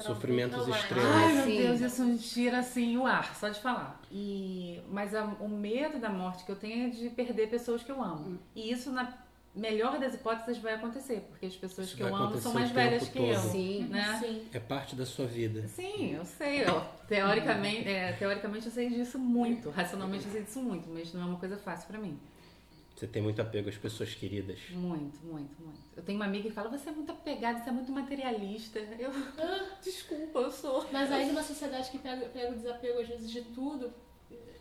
[SPEAKER 5] Sofrimentos
[SPEAKER 3] Traumático.
[SPEAKER 5] extremos.
[SPEAKER 1] Ai, meu
[SPEAKER 7] Sim.
[SPEAKER 1] Deus, isso me tira assim o ar, só de falar. E, mas a- o medo da morte que eu tenho é de perder pessoas que eu amo.
[SPEAKER 7] Hum.
[SPEAKER 1] E isso, na melhor das hipóteses, vai acontecer, porque as pessoas
[SPEAKER 5] Isso
[SPEAKER 1] que eu amo são mais velhas que
[SPEAKER 5] todo.
[SPEAKER 1] eu.
[SPEAKER 7] Sim.
[SPEAKER 1] Né?
[SPEAKER 3] Sim.
[SPEAKER 5] É parte da sua vida.
[SPEAKER 1] Sim, eu sei. Eu, teoricamente, é, teoricamente eu sei disso muito. Racionalmente eu sei disso muito, mas não é uma coisa fácil pra mim.
[SPEAKER 5] Você tem muito apego às pessoas queridas.
[SPEAKER 1] Muito, muito, muito. Eu tenho uma amiga que fala: você é muito apegada, você é muito materialista. Eu. Desculpa, eu sou.
[SPEAKER 3] Mas aí numa sociedade que pega, pega o desapego às vezes de tudo,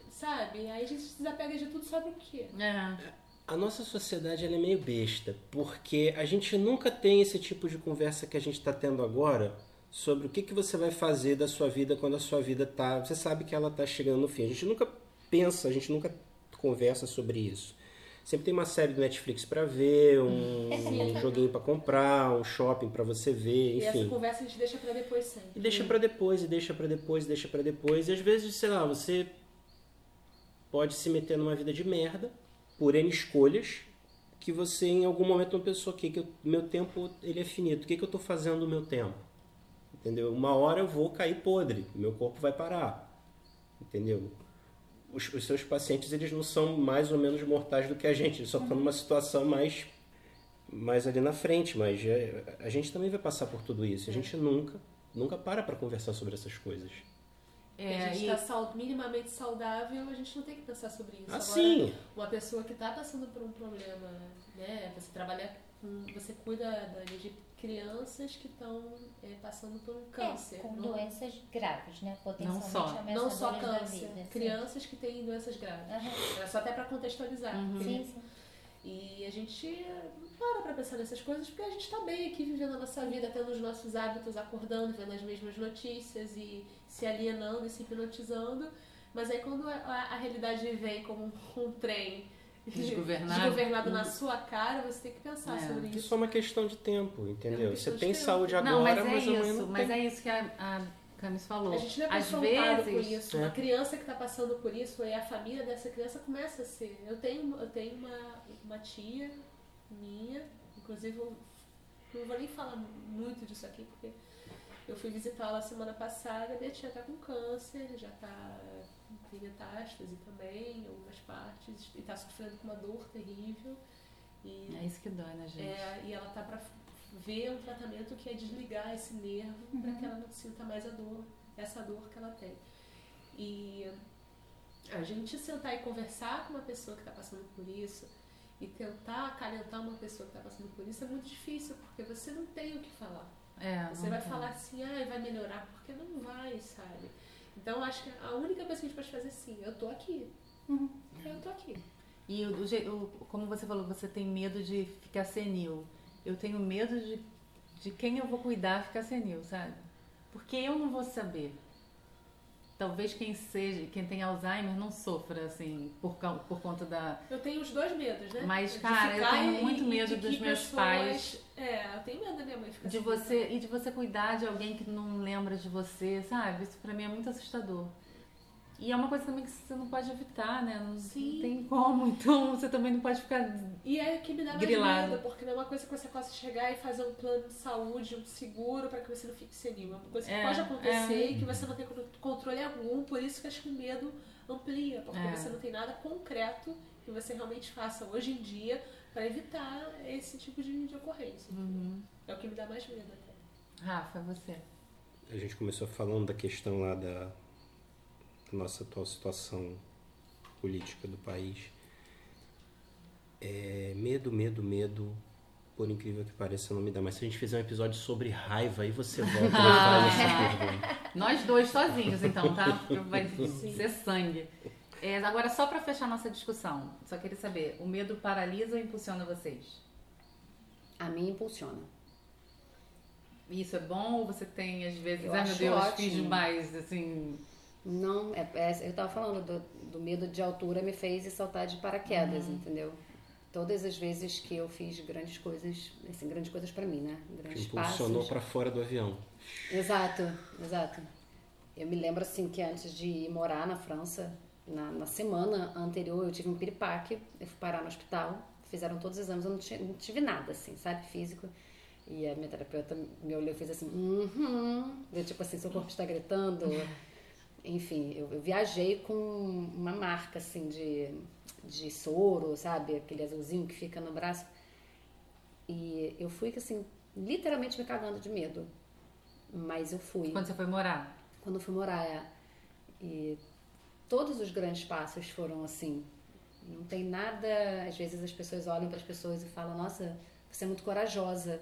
[SPEAKER 3] sabe? Aí a gente se desapega de tudo, sabe o quê?
[SPEAKER 1] É.
[SPEAKER 5] A nossa sociedade ela é meio besta, porque a gente nunca tem esse tipo de conversa que a gente está tendo agora sobre o que, que você vai fazer da sua vida quando a sua vida tá. Você sabe que ela tá chegando no fim. A gente nunca pensa, a gente nunca conversa sobre isso. Sempre tem uma série do Netflix para ver, um, um joguinho para comprar, um shopping para você ver,
[SPEAKER 3] E essa
[SPEAKER 5] enfim.
[SPEAKER 3] conversa a gente deixa pra depois sempre.
[SPEAKER 5] E deixa pra depois, e deixa pra depois, e deixa pra depois. E às vezes, sei lá, você pode se meter numa vida de merda por N escolhas que você em algum momento não pensou que, que eu- meu tempo ele é finito. O que, que eu tô fazendo no meu tempo? Entendeu? Uma hora eu vou cair podre, meu corpo vai parar. Entendeu? Os, os seus pacientes eles não são mais ou menos mortais do que a gente, eles só estão numa situação mais mais ali na frente, mas é, a gente também vai passar por tudo isso. A gente nunca, nunca para para conversar sobre essas coisas.
[SPEAKER 3] A
[SPEAKER 1] É,
[SPEAKER 3] gente
[SPEAKER 1] e-
[SPEAKER 3] tá minimamente saudável, a gente não tem que pensar sobre isso.
[SPEAKER 5] Ah,
[SPEAKER 3] Agora, uma pessoa que tá passando por um problema, né? Você trabalha com. Você cuida de crianças que estão passando por um câncer.
[SPEAKER 6] É, com
[SPEAKER 3] não-
[SPEAKER 6] doenças graves, né? Potencialmente
[SPEAKER 1] só.
[SPEAKER 6] ameaçadoras
[SPEAKER 3] Não só câncer,
[SPEAKER 6] vida.
[SPEAKER 3] crianças que têm doenças graves. Era só até pra contextualizar. porque-
[SPEAKER 6] Sim, sim.
[SPEAKER 3] E a gente não para pra pensar nessas coisas porque a gente tá bem aqui vivendo a nossa vida, tendo os nossos hábitos, acordando, vendo as mesmas notícias e se alienando e se hipnotizando. Mas aí quando a, a- realidade vem como um, um trem
[SPEAKER 1] Desgovernado.
[SPEAKER 3] desgovernado na sua cara, você tem que pensar
[SPEAKER 1] É.
[SPEAKER 3] sobre isso.
[SPEAKER 5] Isso é uma questão de tempo,
[SPEAKER 3] É
[SPEAKER 5] entendeu?
[SPEAKER 3] questão
[SPEAKER 5] Você
[SPEAKER 3] de
[SPEAKER 5] tem
[SPEAKER 3] tempo.
[SPEAKER 5] saúde agora,
[SPEAKER 1] Não, mas é
[SPEAKER 5] mas amanhã
[SPEAKER 1] isso,
[SPEAKER 5] não
[SPEAKER 1] mas
[SPEAKER 5] tem.
[SPEAKER 1] é isso que a, a Camis falou.
[SPEAKER 3] A gente não é
[SPEAKER 1] Às
[SPEAKER 3] confrontado
[SPEAKER 1] vezes,
[SPEAKER 3] com isso.
[SPEAKER 5] É.
[SPEAKER 3] Uma criança que está passando por isso, e a família dessa criança começa a ser. Eu tenho, eu tenho uma, uma tia minha, inclusive eu não vou nem falar muito disso aqui, porque eu fui visitá-la semana passada, minha tia está com câncer, já tá, tem metástase também, em algumas partes, e está sofrendo com uma dor terrível. E
[SPEAKER 1] É isso que dói, né, gente?
[SPEAKER 3] é, e ela tá para ver um tratamento que é desligar esse nervo para que ela não sinta mais a dor, essa dor que ela tem. E a gente sentar e conversar com uma pessoa que está passando por isso e tentar acalentar uma pessoa que está passando por isso é muito difícil, porque você não tem o que falar.
[SPEAKER 1] É,
[SPEAKER 3] Você vai
[SPEAKER 1] tem.
[SPEAKER 3] falar assim, ah, vai melhorar, porque não vai, sabe? Então acho que a única coisa que a gente pode fazer é assim, eu tô aqui. Eu tô aqui.
[SPEAKER 1] E o, o- como você falou, você tem medo de ficar senil. Eu tenho medo de, de quem eu vou cuidar ficar senil, sabe? Porque eu não vou saber. Talvez quem seja, quem tem Alzheimer não sofra, assim, por, por conta da.
[SPEAKER 3] Eu tenho os dois medos, né?
[SPEAKER 1] Mas, cara, eu tenho muito
[SPEAKER 3] e
[SPEAKER 1] medo dos meus
[SPEAKER 3] pessoas-
[SPEAKER 1] pais.
[SPEAKER 3] É, eu tenho medo da minha mãe ficar
[SPEAKER 1] De
[SPEAKER 3] assim.
[SPEAKER 1] você, e de você cuidar de alguém que não lembra de você, sabe? Isso pra mim é muito assustador. E é uma coisa também que você não pode evitar, né? Não,
[SPEAKER 3] Sim.
[SPEAKER 1] não tem como. Então você também não pode ficar.
[SPEAKER 3] E é que me dá mais
[SPEAKER 1] Grilado.
[SPEAKER 3] medo, porque não é uma coisa que você possa chegar e fazer um plano de saúde, um seguro para que você não fique senil. É uma coisa que
[SPEAKER 1] É,
[SPEAKER 3] pode acontecer
[SPEAKER 1] é.
[SPEAKER 3] e que você não tem con- controle algum, por isso que acho que o medo amplia, porque
[SPEAKER 1] É.
[SPEAKER 3] você não tem nada concreto que você realmente faça hoje em dia para evitar esse tipo de, de ocorrência.
[SPEAKER 1] Uhum.
[SPEAKER 3] É o que me dá mais medo até.
[SPEAKER 1] Rafa, você.
[SPEAKER 5] a gente começou falando da questão lá da nossa atual situação política do país. É, medo, medo, medo, por incrível que pareça, não me dá. Mas se a gente fizer um episódio sobre raiva, aí você volta e faz essa pergunta.
[SPEAKER 1] Nós dois sozinhos, então, tá? Vai ser sangue. É, agora, só para fechar nossa discussão, só queria saber: o medo paralisa ou impulsiona vocês?
[SPEAKER 7] A mim impulsiona.
[SPEAKER 1] Isso é bom ou você tem, às vezes,
[SPEAKER 7] Eu
[SPEAKER 1] ai meu Deus,
[SPEAKER 7] ótimo.
[SPEAKER 1] fiz demais, assim.
[SPEAKER 7] Não, é, é- eu tava falando do, do medo de altura me fez saltar de paraquedas,
[SPEAKER 1] Uhum.
[SPEAKER 7] entendeu? Todas as vezes que eu fiz grandes coisas, assim, grandes coisas pra mim, né?
[SPEAKER 5] Que
[SPEAKER 7] Grandes
[SPEAKER 5] impulsionou para fora do avião.
[SPEAKER 7] Exato, exato. Eu me lembro assim que antes de ir morar na França, na, na semana anterior eu tive um piripaque, eu fui parar no hospital, fizeram todos os exames, eu não, tinha- não tive nada assim, sabe, físico. E a minha terapeuta me olhou e fez assim, uhum, eu, tipo assim, seu corpo está gritando. Enfim, eu, eu viajei com uma marca assim de, de soro, sabe, aquele azulzinho que fica no braço. E eu fui assim, literalmente me cagando de medo. Mas eu fui.
[SPEAKER 1] Quando você foi morar?
[SPEAKER 7] Quando eu fui morar, é. E todos os grandes passos foram assim. Não tem nada. Às vezes as pessoas olham para as pessoas e falam: Nossa, você é muito corajosa.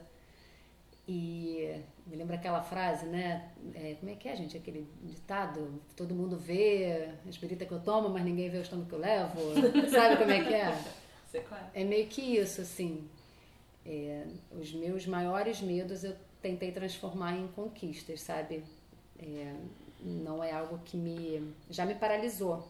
[SPEAKER 7] E me lembra aquela frase, né? É, como é que é, gente? Aquele ditado: Todo mundo vê as biritas que eu tomo, mas ninguém vê o estômago que eu levo. Sabe como é que é?
[SPEAKER 3] É.
[SPEAKER 7] É meio que isso, assim. É, os meus maiores medos eu tentei transformar em conquistas, sabe? É, não é algo que me já me paralisou,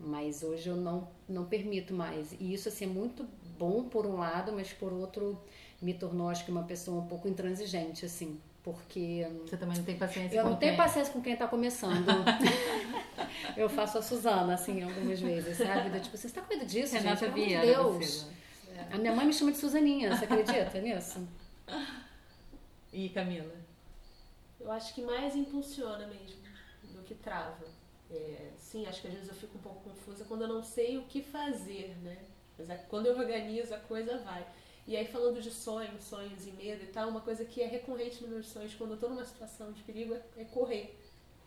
[SPEAKER 7] mas hoje eu não não permito mais. E isso assim é muito bom por um lado, mas por outro me tornou acho que uma pessoa um pouco intransigente, assim, porque
[SPEAKER 1] Você também não tem paciência
[SPEAKER 7] eu
[SPEAKER 1] com
[SPEAKER 7] não tenho paciência com quem tá começando. eu faço a Suzana, assim, algumas vezes, sabe? Do tipo, você está com medo disso,
[SPEAKER 1] Renata
[SPEAKER 7] gente? Pelo
[SPEAKER 1] Vieira,
[SPEAKER 7] amor de
[SPEAKER 1] você.
[SPEAKER 7] Deus. A minha mãe me chama de Suzaninha, você acredita nisso?
[SPEAKER 1] E Camila?
[SPEAKER 3] Eu acho que mais impulsiona mesmo do que trava. É, sim, acho que às vezes eu fico um pouco confusa quando eu não sei o que fazer, né? Mas é- quando eu organizo, a coisa vai. E aí, falando de sonhos, sonhos e medo e tal, uma coisa que é recorrente nos meus sonhos quando eu tô numa situação de perigo é, é correr.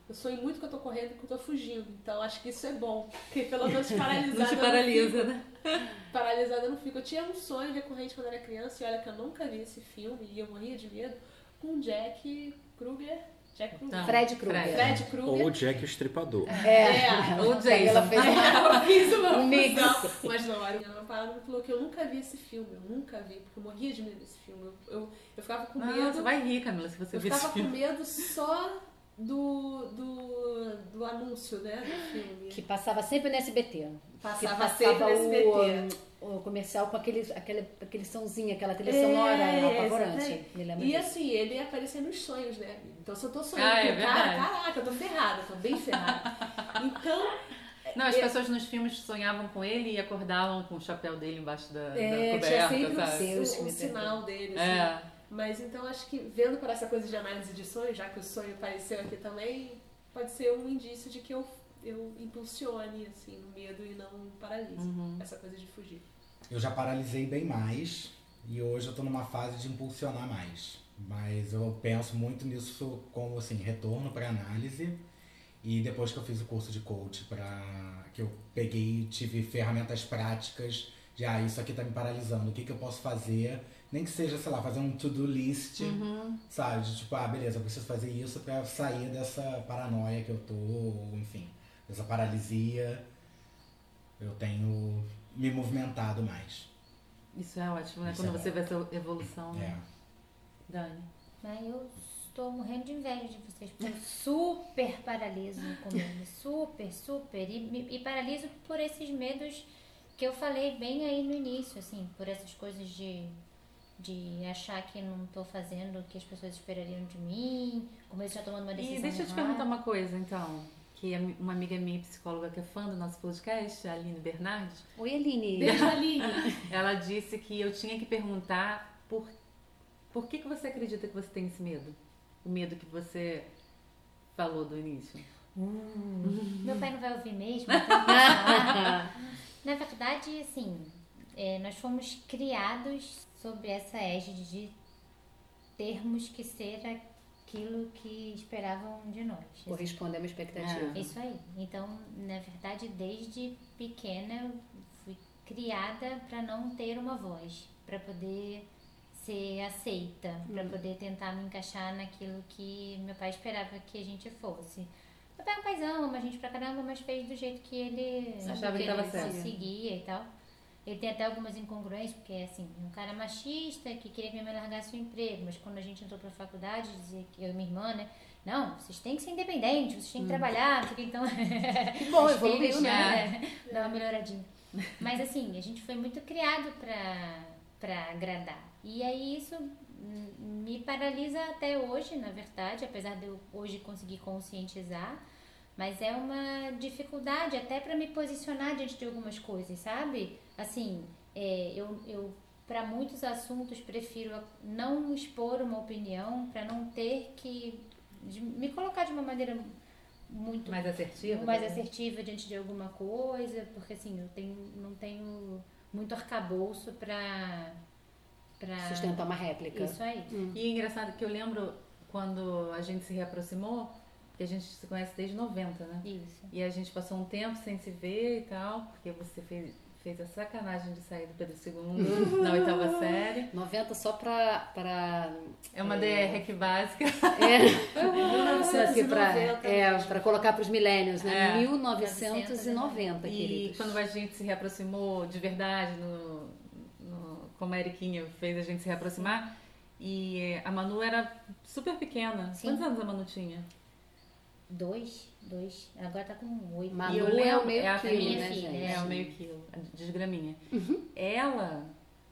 [SPEAKER 3] Eu sonho muito que eu tô correndo e que eu tô fugindo. Então, acho que isso é bom. Porque pelo menos paralisada.
[SPEAKER 1] Não te
[SPEAKER 3] eu não
[SPEAKER 1] paralisa,
[SPEAKER 3] fico.
[SPEAKER 1] né?
[SPEAKER 3] Paralisada eu não fico. Eu tinha um sonho recorrente quando eu era criança, e olha que eu nunca vi esse filme, e eu morria de medo, com Jack Kruger. Jack Kruger.
[SPEAKER 1] Não.
[SPEAKER 7] Fred Krueger.
[SPEAKER 1] Fred.
[SPEAKER 3] Fred
[SPEAKER 5] Ou Jack o Estripador.
[SPEAKER 3] É.
[SPEAKER 1] Ou Jason.
[SPEAKER 7] Ela fez
[SPEAKER 3] eu fiz uma
[SPEAKER 7] Um mix.
[SPEAKER 3] Mas não, era uma parada muito louca. Eu nunca vi esse filme, eu nunca vi, porque eu morria de medo desse filme. Eu, eu, eu ficava com
[SPEAKER 1] Não,
[SPEAKER 3] medo.
[SPEAKER 1] você vai rir, Camila, se você
[SPEAKER 3] eu
[SPEAKER 1] ver esse
[SPEAKER 3] ficava com
[SPEAKER 1] filme.
[SPEAKER 3] medo só do, do, do anúncio, né? Do filme.
[SPEAKER 7] Que passava sempre no SBT.
[SPEAKER 3] Passava
[SPEAKER 7] que
[SPEAKER 3] sempre no SBT.
[SPEAKER 7] O, o comercial com aquele, aquele, aquele somzinho, aquela trilha
[SPEAKER 3] É,
[SPEAKER 7] sonora
[SPEAKER 3] é,
[SPEAKER 7] apavorante. Me lembro
[SPEAKER 3] E
[SPEAKER 7] disso.
[SPEAKER 3] assim, ele aparecia nos sonhos, né? Então se eu tô sonhando
[SPEAKER 1] Ah, é
[SPEAKER 3] com o cara, caraca, eu tô ferrada, eu tô bem ferrada. Então,
[SPEAKER 1] Não, as
[SPEAKER 3] É-
[SPEAKER 1] pessoas nos filmes sonhavam com ele e acordavam com o chapéu dele embaixo da, da
[SPEAKER 3] é,
[SPEAKER 1] coberta,
[SPEAKER 3] tinha sempre
[SPEAKER 1] sabe?
[SPEAKER 3] sinal dele, assim.
[SPEAKER 1] É.
[SPEAKER 3] Mas então acho que vendo por essa coisa de análise de sonho, já que o sonho apareceu aqui também, pode ser um indício de que eu, eu impulsione, assim, no medo e não paralise.
[SPEAKER 1] Uhum.
[SPEAKER 3] Essa coisa de fugir.
[SPEAKER 2] Eu já paralisei bem mais e hoje eu tô numa fase de impulsionar mais. Mas eu penso muito nisso como assim, retorno para análise. E depois que eu fiz o curso de coach para que eu peguei, tive ferramentas práticas de ah, isso aqui tá me paralisando, o que que eu posso fazer? Nem que seja, sei lá, fazer um to-do list, sabe? De tipo, ah, beleza, eu preciso fazer isso para sair dessa paranoia que eu tô, ou enfim, dessa paralisia. Eu tenho me movimentado mais.
[SPEAKER 1] Isso é ótimo, né?
[SPEAKER 2] Isso
[SPEAKER 1] Quando
[SPEAKER 2] é
[SPEAKER 1] você
[SPEAKER 2] bom.
[SPEAKER 1] vê essa evolução,
[SPEAKER 2] É.
[SPEAKER 1] né? Dani.
[SPEAKER 6] Mas eu estou morrendo de inveja de vocês, porque eu super paraliso com medo. Super, super. E, me- e paraliso por esses medos que eu falei bem aí no início, assim, por essas coisas de, de achar que não estou fazendo o que as pessoas esperariam de mim, como eu estou tomando uma decisão
[SPEAKER 1] E deixa eu te
[SPEAKER 6] errada.
[SPEAKER 1] perguntar uma coisa, então. Que uma amiga minha, psicóloga, que é fã do nosso podcast, a Aline Bernardes,
[SPEAKER 7] Oi, Aline.
[SPEAKER 3] Beijo, Aline!
[SPEAKER 1] ela disse que eu tinha que perguntar por, por que, que você acredita que você tem esse medo? O medo que você falou do início.
[SPEAKER 6] Meu pai não vai ouvir mesmo. então falar. Na verdade, assim, é, nós fomos criados sob essa égide de termos que ser aquilo que esperavam de nós.
[SPEAKER 7] Corresponde a uma expectativa.
[SPEAKER 6] Isso aí. Então, na verdade, desde pequena eu fui criada para não ter uma voz, para poder ser aceita, para poder tentar me encaixar naquilo que meu pai esperava que a gente fosse. Meu pai é um paizão, ama a gente pra caramba, mas fez do jeito que ele
[SPEAKER 1] Achava que
[SPEAKER 6] ele
[SPEAKER 1] tava certo.
[SPEAKER 6] conseguia e tal. Ele tem até algumas incongruências, porque assim, um cara machista que queria que minha mãe largasse o emprego, mas quando a gente entrou pra faculdade, dizia que eu e minha irmã, né? Não, vocês têm que ser independentes, vocês têm que trabalhar, não sei o que, então.
[SPEAKER 7] Que bom, evoluiu,
[SPEAKER 6] filhos,
[SPEAKER 7] né?
[SPEAKER 6] Dá uma melhoradinha. Mas assim, a gente foi muito criado pra, pra agradar. E aí isso hum, me paralisa até hoje, na verdade, apesar de eu hoje conseguir conscientizar. Mas é uma dificuldade até para me posicionar diante de algumas coisas, sabe? Assim, é, eu, eu para muitos assuntos prefiro não expor uma opinião para não ter que de- me colocar de uma maneira muito
[SPEAKER 1] Mais assertiva?
[SPEAKER 6] mais
[SPEAKER 1] também?
[SPEAKER 6] assertiva diante de alguma coisa, porque assim, eu tenho, não tenho muito arcabouço pra, pra
[SPEAKER 7] Sustentar uma réplica.
[SPEAKER 6] isso aí.
[SPEAKER 1] E é engraçado que eu lembro quando a gente se reaproximou, que a gente se conhece desde 90, né?
[SPEAKER 6] Isso.
[SPEAKER 1] E a gente passou um tempo sem se ver e tal, porque você fez, fez a sacanagem de sair do Pedro II na oitava série.
[SPEAKER 7] 90 só pra. pra
[SPEAKER 1] É uma DR aqui básica.
[SPEAKER 7] é, assim, pra,
[SPEAKER 3] 1990
[SPEAKER 7] é, pra colocar pros milênios, né?
[SPEAKER 1] É.
[SPEAKER 7] 1990,
[SPEAKER 1] E
[SPEAKER 7] queridos.
[SPEAKER 1] quando a gente se reaproximou de verdade, no, no- como a Eriquinha fez a gente se reaproximar, e a Manu era super pequena.
[SPEAKER 6] Sim.
[SPEAKER 1] Quantos anos a Manu tinha?
[SPEAKER 6] Dois, dois. Agora tá com oito.
[SPEAKER 7] Manu
[SPEAKER 1] E eu
[SPEAKER 7] é o meio
[SPEAKER 1] é a
[SPEAKER 7] quilo,
[SPEAKER 6] minha
[SPEAKER 7] né,
[SPEAKER 6] filha,
[SPEAKER 7] gente?
[SPEAKER 1] É, o meio quilo, desgraminha.
[SPEAKER 7] Uhum.
[SPEAKER 1] Ela,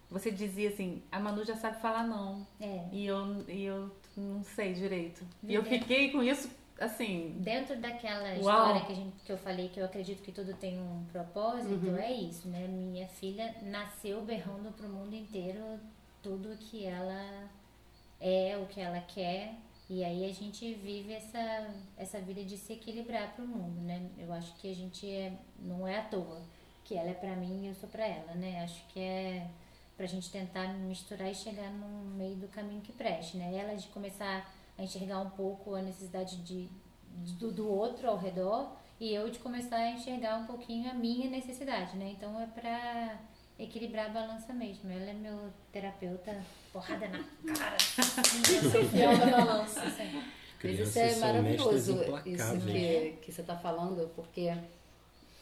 [SPEAKER 1] você dizia assim, a Manu já sabe falar não.
[SPEAKER 6] É.
[SPEAKER 1] E eu, e eu não sei direito. E eu fiquei com isso, assim,
[SPEAKER 6] Dentro daquela
[SPEAKER 1] Uau.
[SPEAKER 6] história que, a gente, que eu falei, que eu acredito que tudo tem um propósito,
[SPEAKER 7] Uhum.
[SPEAKER 6] é isso, né? Minha filha nasceu berrando pro mundo inteiro tudo que ela é, o que ela quer. E aí a gente vive essa, essa vida de se equilibrar pro mundo, né? Eu acho que a gente é, não é à toa. Que ela é pra mim e eu sou pra ela, né? Acho que é pra gente tentar misturar e chegar no meio do caminho que preste, né? Ela de começar a enxergar um pouco a necessidade de, do, do outro ao redor e eu de começar a enxergar um pouquinho a minha necessidade, né? Então é pra equilibrar a balança mesmo. Ela é meu terapeuta, porrada na cara.
[SPEAKER 3] Fiel da balança.
[SPEAKER 7] Mas isso é maravilhoso, isso que, que você está falando, porque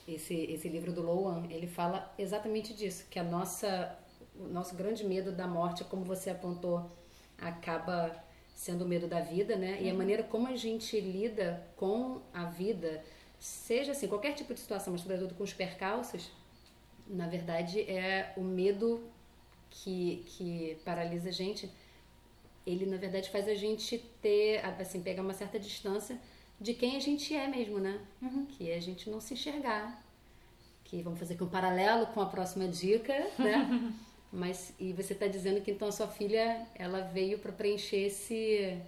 [SPEAKER 7] esse, esse livro do Lowan, ele fala exatamente disso, que a nossa, o nosso grande medo da morte, como você apontou, acaba sendo o medo da vida, né? E a maneira como a gente lida com a vida, seja assim, qualquer tipo de situação, mas sobretudo com os percalços, na verdade é o medo que, que paralisa a gente ele na verdade faz a gente ter, assim, pegar uma certa distância de quem a gente é mesmo, né? Que é a gente não se enxergar. Que vamos fazer aqui um paralelo com a próxima dica, né? Mas e você está dizendo que então a sua filha ela veio para preencher esse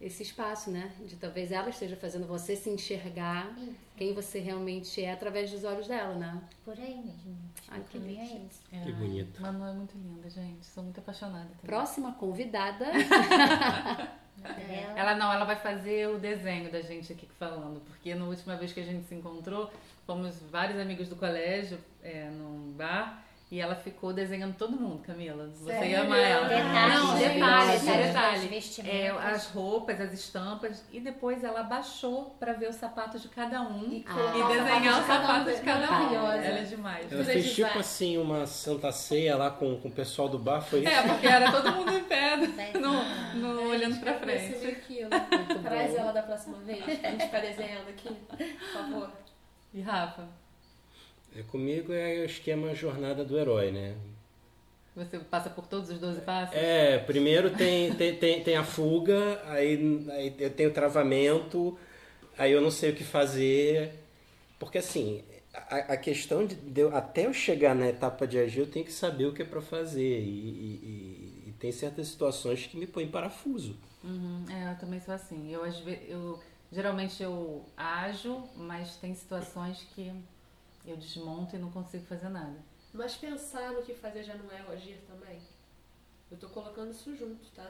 [SPEAKER 7] esse espaço, né? De talvez ela esteja fazendo você se enxergar
[SPEAKER 6] Isso.
[SPEAKER 7] Quem você realmente é através dos olhos dela, né?
[SPEAKER 6] Por aí mesmo.
[SPEAKER 7] Ai,
[SPEAKER 6] Acho que bem é isso.
[SPEAKER 1] é,
[SPEAKER 5] Que bonito.
[SPEAKER 1] Manu é muito linda, gente. Sou muito apaixonada. também.
[SPEAKER 7] Próxima convidada.
[SPEAKER 6] Ela,
[SPEAKER 1] Ela não, ela vai fazer o desenho da gente aqui falando, porque na última vez que a gente se encontrou, fomos vários amigos do colégio é, num bar e ela ficou desenhando todo mundo, Camila. Você
[SPEAKER 3] Sério?
[SPEAKER 1] ia amar ela.
[SPEAKER 6] Detalhes,
[SPEAKER 1] não,
[SPEAKER 6] né?
[SPEAKER 1] detalhes,
[SPEAKER 6] Detalhes,
[SPEAKER 1] detalhes.
[SPEAKER 6] vestimentas.
[SPEAKER 1] É, as roupas, as estampas e depois ela baixou pra ver os sapatos de cada um e,
[SPEAKER 7] Ah.
[SPEAKER 1] desenhar o sapato de cada um. Ela é demais.
[SPEAKER 5] Ela fez tipo
[SPEAKER 3] vai.
[SPEAKER 5] assim uma santa ceia lá com, com o pessoal do bar, foi isso?
[SPEAKER 1] É, porque era todo mundo em pé,
[SPEAKER 6] Vai
[SPEAKER 1] no, no- olhando pra frente.
[SPEAKER 3] meio quilo. Traz ela da próxima vez, pra gente ficar desenhando aqui, por favor.
[SPEAKER 1] E Rafa,
[SPEAKER 5] comigo é o esquema jornada do herói, né?
[SPEAKER 1] você passa por todos os 12 passos?
[SPEAKER 5] É, primeiro tem, tem, tem, tem a fuga, aí, aí eu tenho travamento, aí eu não sei o que fazer. Porque assim, a, a questão de, de até eu chegar na etapa de agir, eu tenho que saber o que é pra fazer. E, e- e- tem certas situações que me põem em parafuso.
[SPEAKER 1] Uhum, é, eu também sou assim. Eu, eu geralmente eu ajo, mas tem situações que eu desmonto e não consigo fazer nada.
[SPEAKER 3] Mas pensar no que fazer já não é o agir também? Eu tô colocando isso junto, tá?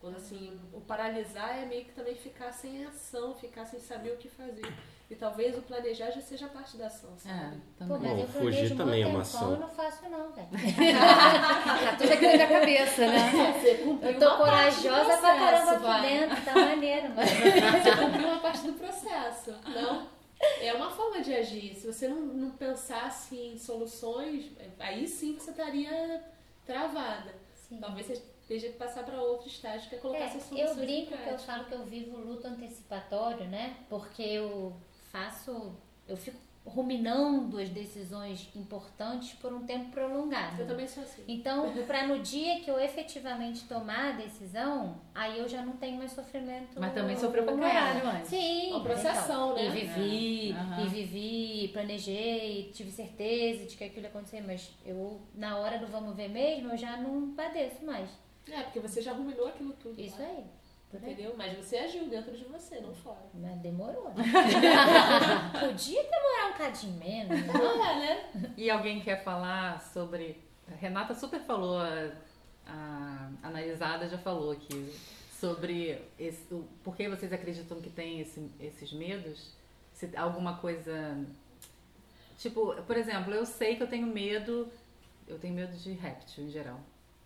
[SPEAKER 3] Quando assim, o paralisar é meio que também ficar sem ação, ficar sem saber o que fazer. E talvez o planejar já seja parte da ação,
[SPEAKER 1] É,
[SPEAKER 3] sabe?
[SPEAKER 6] Pô,
[SPEAKER 1] também.
[SPEAKER 6] mas
[SPEAKER 5] Bom,
[SPEAKER 6] eu
[SPEAKER 5] fugir também é uma
[SPEAKER 6] tempão,
[SPEAKER 5] ação.
[SPEAKER 6] Eu não faço não, velho.
[SPEAKER 7] Tá tudo aqui na minha cabeça, né?
[SPEAKER 6] Eu tô corajosa pra caramba aqui
[SPEAKER 3] vai.
[SPEAKER 6] dentro, tá maneiro, mano.
[SPEAKER 3] Você cumpriu uma parte do processo. Não? É uma forma de agir. Se você não, não pensasse em soluções, aí sim você estaria travada.
[SPEAKER 6] Sim.
[SPEAKER 3] Talvez você esteja que passar para outro estágio, que é colocar
[SPEAKER 6] É,
[SPEAKER 3] essas soluções
[SPEAKER 6] eu brinco que eu falo que eu vivo luto antecipatório, né? Porque eu faço. Eu fico ruminando as decisões importantes por um tempo prolongado.
[SPEAKER 3] Eu também sou assim.
[SPEAKER 6] Então, para no dia que eu efetivamente tomar a decisão, aí eu já não tenho mais sofrimento.
[SPEAKER 1] Mas também sofreu pra
[SPEAKER 6] com ela.
[SPEAKER 1] caralho antes.
[SPEAKER 6] Sim.
[SPEAKER 3] Uma processação,
[SPEAKER 6] então,
[SPEAKER 3] né?
[SPEAKER 6] E vivi,
[SPEAKER 1] É,
[SPEAKER 6] e vivi, planejei, tive certeza de que aquilo ia acontecer, mas eu, na hora do vamos ver mesmo, eu já não padeço mais.
[SPEAKER 3] É, porque você já ruminou aquilo tudo.
[SPEAKER 6] Isso
[SPEAKER 3] lá.
[SPEAKER 6] aí.
[SPEAKER 3] Entendeu? Mas você agiu dentro de você, não fora.
[SPEAKER 6] Mas demorou. né? Podia demorar um cadinho menos. né?
[SPEAKER 3] Não é, né?
[SPEAKER 1] E alguém quer falar sobre. A Renata super falou, a, a analisada já falou aqui, sobre esse, o, por que vocês acreditam que tem esse- esses medos? Se alguma coisa. Tipo, por exemplo, eu sei que eu tenho medo. Eu tenho medo de réptil em geral.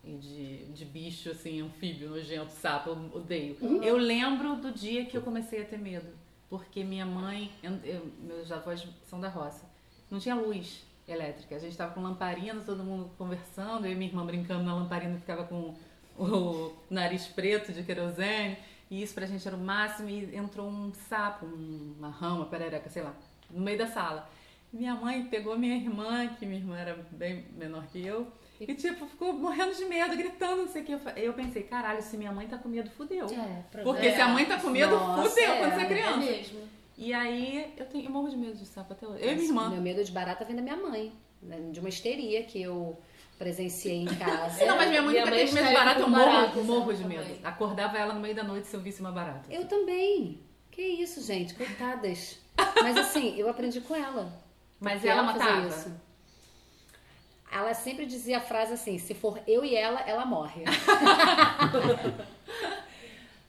[SPEAKER 1] E de, de bicho, assim, anfíbio, nojento, sapo, eu odeio. Eu lembro do dia que eu comecei a ter medo. Porque minha mãe, eu- eu- meus avós são da roça, não tinha luz elétrica. A gente tava com lamparina, todo mundo conversando, eu e minha irmã brincando na lamparina, ficava com o nariz preto de querosene. E isso pra gente era o máximo. E entrou um sapo, um- uma rama, perereca, sei lá, no meio da sala. Minha mãe pegou minha irmã, que minha irmã era bem menor que eu, e tipo, ficou morrendo de medo, gritando, não sei o que. Eu pensei, caralho, se minha mãe tá com medo, fudeu.
[SPEAKER 6] É,
[SPEAKER 1] Porque se a mãe tá com medo,
[SPEAKER 7] Nossa,
[SPEAKER 1] fudeu
[SPEAKER 7] é,
[SPEAKER 1] quando você é
[SPEAKER 3] É
[SPEAKER 1] criança.
[SPEAKER 3] mesmo.
[SPEAKER 1] E aí eu tenho eu morro de medo de sapo até hoje. Eu e minha irmã.
[SPEAKER 7] Meu medo de barata vem da minha mãe, né, de uma histeria que eu presenciei em casa.
[SPEAKER 1] Não, mas minha mãe nunca teve medo de barata, eu morro,
[SPEAKER 3] baratas,
[SPEAKER 1] morro
[SPEAKER 3] ela
[SPEAKER 1] de
[SPEAKER 3] também.
[SPEAKER 1] medo. Acordava ela no meio da noite se eu visse uma barata.
[SPEAKER 7] Eu também. Que isso, gente, coitadas. Mas assim, eu aprendi com ela.
[SPEAKER 1] Mas ela
[SPEAKER 7] fazia
[SPEAKER 1] matava?
[SPEAKER 7] Ela sempre dizia a frase assim: se for eu e ela, ela morre.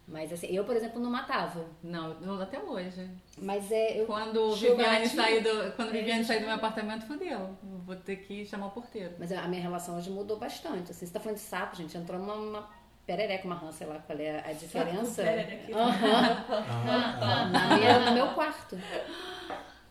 [SPEAKER 7] Mas assim, eu, por exemplo, não matava.
[SPEAKER 1] Não, eu- até hoje.
[SPEAKER 7] Mas é. Eu,
[SPEAKER 1] Quando. Viviane sair do, quando Viviane sair do meu apartamento, fudeu. Vou ter que chamar o porteiro.
[SPEAKER 7] mas a minha relação hoje mudou bastante. Assim, você tá falando de sapo, gente. Entrou uma, uma perereca, uma rã, sei lá qual é a diferença.
[SPEAKER 3] perereca.
[SPEAKER 7] Aham.
[SPEAKER 2] Ah, ah.
[SPEAKER 7] Na minha- no meu quarto.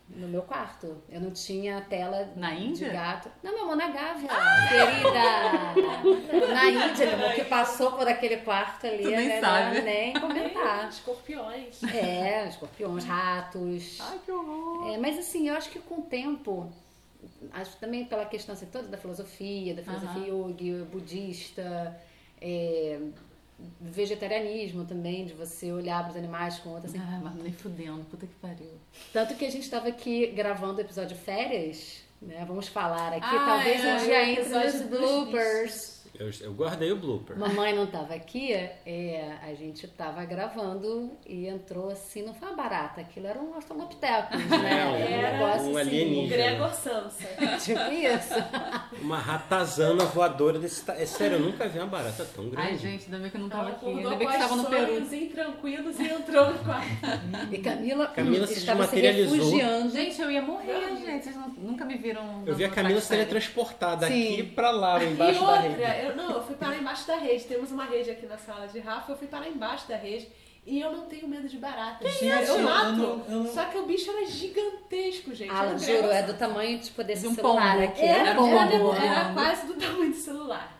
[SPEAKER 7] No meu quarto. Eu não tinha tela
[SPEAKER 1] Na Índia?
[SPEAKER 7] de gato. Não, meu amor, na Gávea, querida. Na Índia, meu amor, que passou por aquele quarto ali.
[SPEAKER 1] Tu nem
[SPEAKER 7] é melhor
[SPEAKER 1] sabe.
[SPEAKER 7] Nem comentar.
[SPEAKER 3] Escorpiões.
[SPEAKER 7] É, escorpiões, ratos.
[SPEAKER 1] Ai, que horror.
[SPEAKER 7] É, mas assim, eu acho que com o tempo, acho que também pela questão assim, toda da filosofia, da filosofia yogi, budista, é, vegetarianismo também, de você olhar para os animais com outra assim.
[SPEAKER 1] Ah, mas nem fudendo, puta que pariu.
[SPEAKER 7] Tanto que a gente estava aqui gravando o episódio férias, né? Vamos falar aqui,
[SPEAKER 1] Ah,
[SPEAKER 7] talvez
[SPEAKER 1] é,
[SPEAKER 7] um
[SPEAKER 3] o
[SPEAKER 7] dia entre
[SPEAKER 3] episódio
[SPEAKER 7] os bloopers.
[SPEAKER 5] Eu, eu guardei o blooper.
[SPEAKER 7] Mamãe não estava aqui, é, a gente estava gravando e entrou assim, não foi uma barata, aquilo era um australopithecus, né?
[SPEAKER 5] É, um-
[SPEAKER 7] Era negócio
[SPEAKER 5] um
[SPEAKER 7] assim,
[SPEAKER 3] O
[SPEAKER 5] alienígena.
[SPEAKER 3] Gregor Samsa.
[SPEAKER 7] Tipo isso.
[SPEAKER 5] Uma ratazana voadora desse. É sério, eu nunca vi uma barata tão grande.
[SPEAKER 1] Ai, gente, ainda bem que eu não tava
[SPEAKER 3] Ela
[SPEAKER 1] aqui. Ainda bem
[SPEAKER 3] com
[SPEAKER 1] que estava no Peru.
[SPEAKER 3] intranquilos e entrou no quarto.
[SPEAKER 7] E Camila,
[SPEAKER 5] Camila se
[SPEAKER 7] estava se refugiando.
[SPEAKER 1] Gente, eu ia morrer, gente. Vocês não- nunca me viram.
[SPEAKER 5] Eu vi a Camila se teletransportada aqui pra lá,
[SPEAKER 3] E
[SPEAKER 5] embaixo da rede.
[SPEAKER 3] Eu, não, eu fui parar embaixo da rede. Temos uma rede aqui na sala de Rafa, eu fui parar embaixo da rede. E eu não tenho medo de barata.
[SPEAKER 2] Gente,
[SPEAKER 3] eu
[SPEAKER 2] eu
[SPEAKER 3] mato.
[SPEAKER 2] não- eu não-
[SPEAKER 3] Só que o bicho era gigantesco, gente.
[SPEAKER 7] Ah,
[SPEAKER 3] um
[SPEAKER 7] juro, é do tamanho tipo desse
[SPEAKER 1] De um
[SPEAKER 7] celular
[SPEAKER 1] pombo.
[SPEAKER 7] aqui.
[SPEAKER 3] Era,
[SPEAKER 1] Era um
[SPEAKER 3] era,
[SPEAKER 1] pombo
[SPEAKER 3] era quase do tamanho do celular.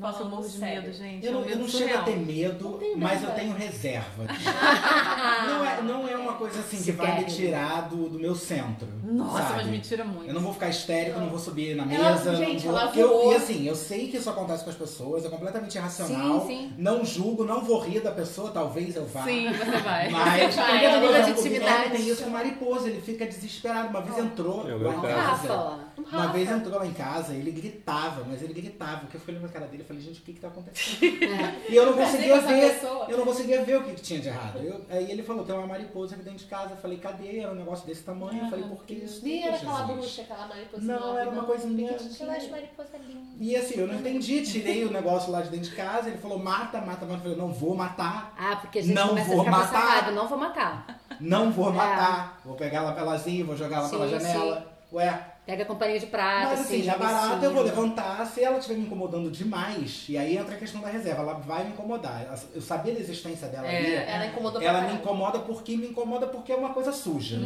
[SPEAKER 1] Nossa, eu morro de
[SPEAKER 3] sério.
[SPEAKER 1] medo, gente.
[SPEAKER 2] Eu
[SPEAKER 1] é
[SPEAKER 2] não,
[SPEAKER 1] um
[SPEAKER 2] eu
[SPEAKER 1] medo
[SPEAKER 2] não chego a
[SPEAKER 1] surreal.
[SPEAKER 2] ter medo,
[SPEAKER 3] Não tenho
[SPEAKER 2] mas
[SPEAKER 3] medo,
[SPEAKER 2] eu
[SPEAKER 3] é.
[SPEAKER 2] tenho reserva. não, é, não é uma coisa assim que vai me tirar do, do meu centro.
[SPEAKER 1] Nossa,
[SPEAKER 2] sabe?
[SPEAKER 1] mas me tira muito.
[SPEAKER 2] Eu não vou ficar histérico, não vou subir na
[SPEAKER 3] Ela-
[SPEAKER 2] mesa.
[SPEAKER 3] gente,
[SPEAKER 2] não vou...
[SPEAKER 3] ela
[SPEAKER 2] porque eu-
[SPEAKER 3] voou.
[SPEAKER 2] E assim, eu sei que isso acontece com as pessoas, é completamente irracional.
[SPEAKER 7] Sim, sim.
[SPEAKER 2] Não julgo, não vou rir da pessoa, talvez eu vá.
[SPEAKER 1] Sim, você vai.
[SPEAKER 2] Mas,
[SPEAKER 3] Vai,
[SPEAKER 2] por
[SPEAKER 3] é
[SPEAKER 2] o Guilherme
[SPEAKER 7] intimidade.
[SPEAKER 2] tem isso com mariposa, ele fica desesperado. Uma vez entrou
[SPEAKER 5] É o
[SPEAKER 2] lá em
[SPEAKER 5] caso.
[SPEAKER 2] casa.
[SPEAKER 7] Rafa.
[SPEAKER 2] Uma vez entrou lá em casa, ele gritava, mas ele gritava. Que eu fui olhando pra cara dele e falei, gente, o que que tá acontecendo? E eu não conseguia ver.
[SPEAKER 3] pessoa.
[SPEAKER 2] Eu não conseguia ver o que, que tinha de errado. Eu- aí ele falou, tem uma mariposa aqui dentro de casa. Eu falei, cadê? Era um negócio desse tamanho. Eu falei, por que isso?
[SPEAKER 3] Nem era aquela bruxa, aquela mariposa.
[SPEAKER 2] Não,
[SPEAKER 3] enorme,
[SPEAKER 2] era uma coisinha.
[SPEAKER 6] Eu acho mariposa linda.
[SPEAKER 2] E assim, eu não entendi, tirei o negócio lá de dentro de casa, ele falou, mata, mata, mata. Eu falei, não vou matar,
[SPEAKER 7] Ah, porque a gente
[SPEAKER 2] Não
[SPEAKER 7] começa
[SPEAKER 2] vou
[SPEAKER 7] a
[SPEAKER 2] matar.
[SPEAKER 7] não vou matar.
[SPEAKER 2] não vou
[SPEAKER 7] É.
[SPEAKER 2] matar. Vou pegar ela pelazinha, vou jogar ela
[SPEAKER 7] Sim,
[SPEAKER 2] pela janela. Ué,
[SPEAKER 7] Pega a companhia de prata,
[SPEAKER 2] mas assim,
[SPEAKER 7] já
[SPEAKER 2] a barata eu vou levantar, se ela estiver me incomodando demais, e aí entra a questão da reserva, ela vai me incomodar. Eu sabia da existência dela
[SPEAKER 1] É,
[SPEAKER 2] ali.
[SPEAKER 3] Ela incomodou
[SPEAKER 2] Ela me incomoda porque me incomoda porque é uma coisa suja,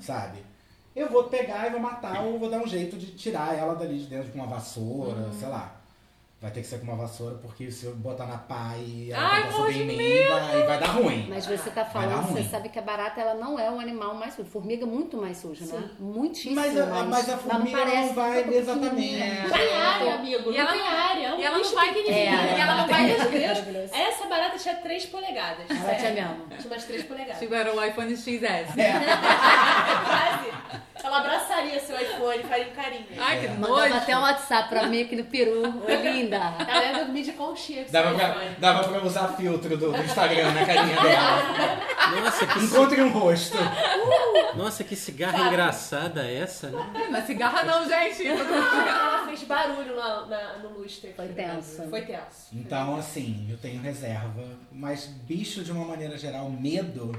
[SPEAKER 2] sabe? Eu vou pegar e vou matar ou vou dar um jeito de tirar ela dali de dentro com uma vassoura,
[SPEAKER 3] Uhum.
[SPEAKER 2] sei lá. Vai ter que ser com uma vassoura porque se eu botar na pá e
[SPEAKER 1] Ai,
[SPEAKER 2] ela
[SPEAKER 1] morro
[SPEAKER 2] subir em
[SPEAKER 1] de
[SPEAKER 2] mim, vai, vai dar ruim.
[SPEAKER 7] Mas você tá falando, você sabe que a barata ela não é o animal mais sujo. Formiga é muito mais suja, né? Muitíssimo
[SPEAKER 2] Mas a,
[SPEAKER 7] mais.
[SPEAKER 2] mas a formiga não,
[SPEAKER 7] parece,
[SPEAKER 2] vai exatamente.
[SPEAKER 1] É.
[SPEAKER 3] Tem área, amigo.
[SPEAKER 1] E
[SPEAKER 3] não
[SPEAKER 1] ela
[SPEAKER 3] tem
[SPEAKER 1] não-
[SPEAKER 3] área. É um
[SPEAKER 1] e ela não vai-
[SPEAKER 3] pequenininho.
[SPEAKER 7] É,
[SPEAKER 3] e ela não vai
[SPEAKER 7] é.
[SPEAKER 3] Essa barata tinha 3 polegadas.
[SPEAKER 7] Ela
[SPEAKER 3] sério.
[SPEAKER 7] tinha mesmo.
[SPEAKER 3] Tinha umas 3 polegadas.
[SPEAKER 1] Tipo, era o iPhone XS.
[SPEAKER 3] Quase. Ela abraçaria seu iPhone e faria um carinho.
[SPEAKER 1] Ai, que
[SPEAKER 7] Mandava
[SPEAKER 1] nojo.
[SPEAKER 7] até um WhatsApp pra mim aqui no Peru. Oi, linda.
[SPEAKER 3] Ela ia dormir de conchinha com
[SPEAKER 2] Dava
[SPEAKER 3] seu
[SPEAKER 2] pra, dava pra usar filtro do, do Instagram na carinha dela.
[SPEAKER 5] Nossa, que,
[SPEAKER 2] Encontre um rosto.
[SPEAKER 5] nossa, que cigarra engraçada essa, né?
[SPEAKER 1] Mas cigarra não, gente.
[SPEAKER 3] Ela fez barulho na, na- no lustre.
[SPEAKER 7] Foi tenso.
[SPEAKER 3] Foi tenso.
[SPEAKER 2] Então, assim, eu tenho reserva. Mas bicho, de uma maneira geral, medo.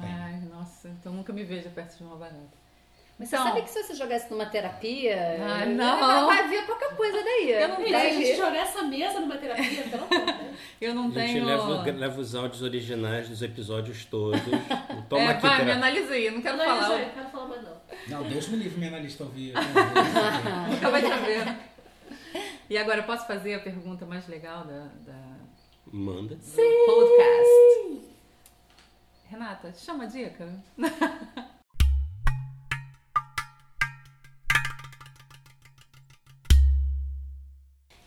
[SPEAKER 1] Ai, nossa, então nunca me vejo perto de uma barata.
[SPEAKER 7] Mas você
[SPEAKER 1] Então-
[SPEAKER 7] sabe que se você jogasse numa terapia,
[SPEAKER 1] Ah, não.
[SPEAKER 7] vai vir qualquer coisa daí.
[SPEAKER 1] Eu não
[SPEAKER 3] se a gente jogar essa mesa numa terapia, pelo amor.
[SPEAKER 1] Eu não
[SPEAKER 5] A gente
[SPEAKER 1] tenho.
[SPEAKER 5] leva, leva os áudios originais dos episódios todos. Toma
[SPEAKER 1] É,
[SPEAKER 5] aqui,
[SPEAKER 1] vai, me analisa aí, eu não quero
[SPEAKER 3] Não,
[SPEAKER 1] falar.
[SPEAKER 3] não, não quero falar mais não.
[SPEAKER 2] Não, Deus me livre, minha analista ouvir.
[SPEAKER 1] Nunca vai saber. E agora, eu posso fazer a pergunta mais legal da, da
[SPEAKER 5] Manda.
[SPEAKER 1] do podcast? Renata, chama a dica.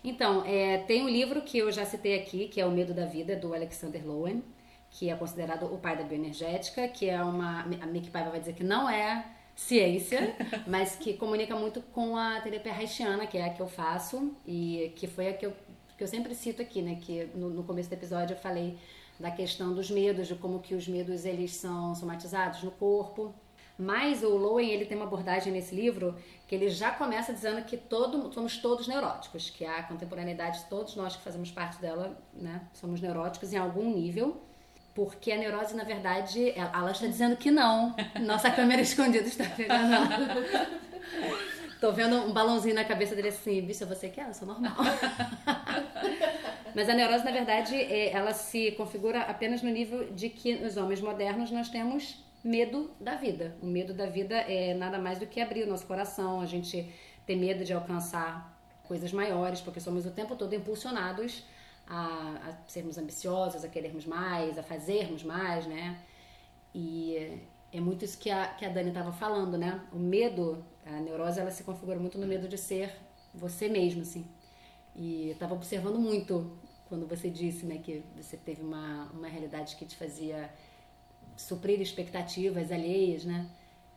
[SPEAKER 7] Então, é, tem um livro que eu já citei aqui, que é O Medo da Vida, do Alexander Lowen, que é considerado o pai da bioenergética, que é uma. A Mickey Paiva vai dizer que não é ciência, mas que comunica muito com a terapia haitiana, que é a que eu faço, e que foi a que eu, que eu sempre cito aqui, né? Que no, no começo do episódio eu falei da questão dos medos, de como que os medos eles são somatizados no corpo. Mas o Lowen, ele tem uma abordagem nesse livro que ele já começa dizendo que todo, somos todos neuróticos, que a contemporaneidade, todos nós que fazemos parte dela, né, somos neuróticos em algum nível. Porque a neurose, na verdade, ela, ela está dizendo que não. Nossa câmera escondida está pegando. Tô vendo um balãozinho na cabeça dele assim, bicho, você quer? Eu sou normal. Mas a neurose, na verdade, é- ela se configura apenas no nível de que os homens modernos nós temos medo da vida. O medo da vida é nada mais do que abrir o nosso coração, a gente ter medo de alcançar coisas maiores, porque somos o tempo todo impulsionados a, a sermos ambiciosos, a querermos mais, a fazermos mais, né? E é muito isso que a, que a Dani estava falando, né? O medo, a neurose, ela se configura muito no medo de ser você mesmo, assim. E estava observando muito quando você disse, né, que você teve uma, uma realidade que te fazia suprir expectativas alheias, né?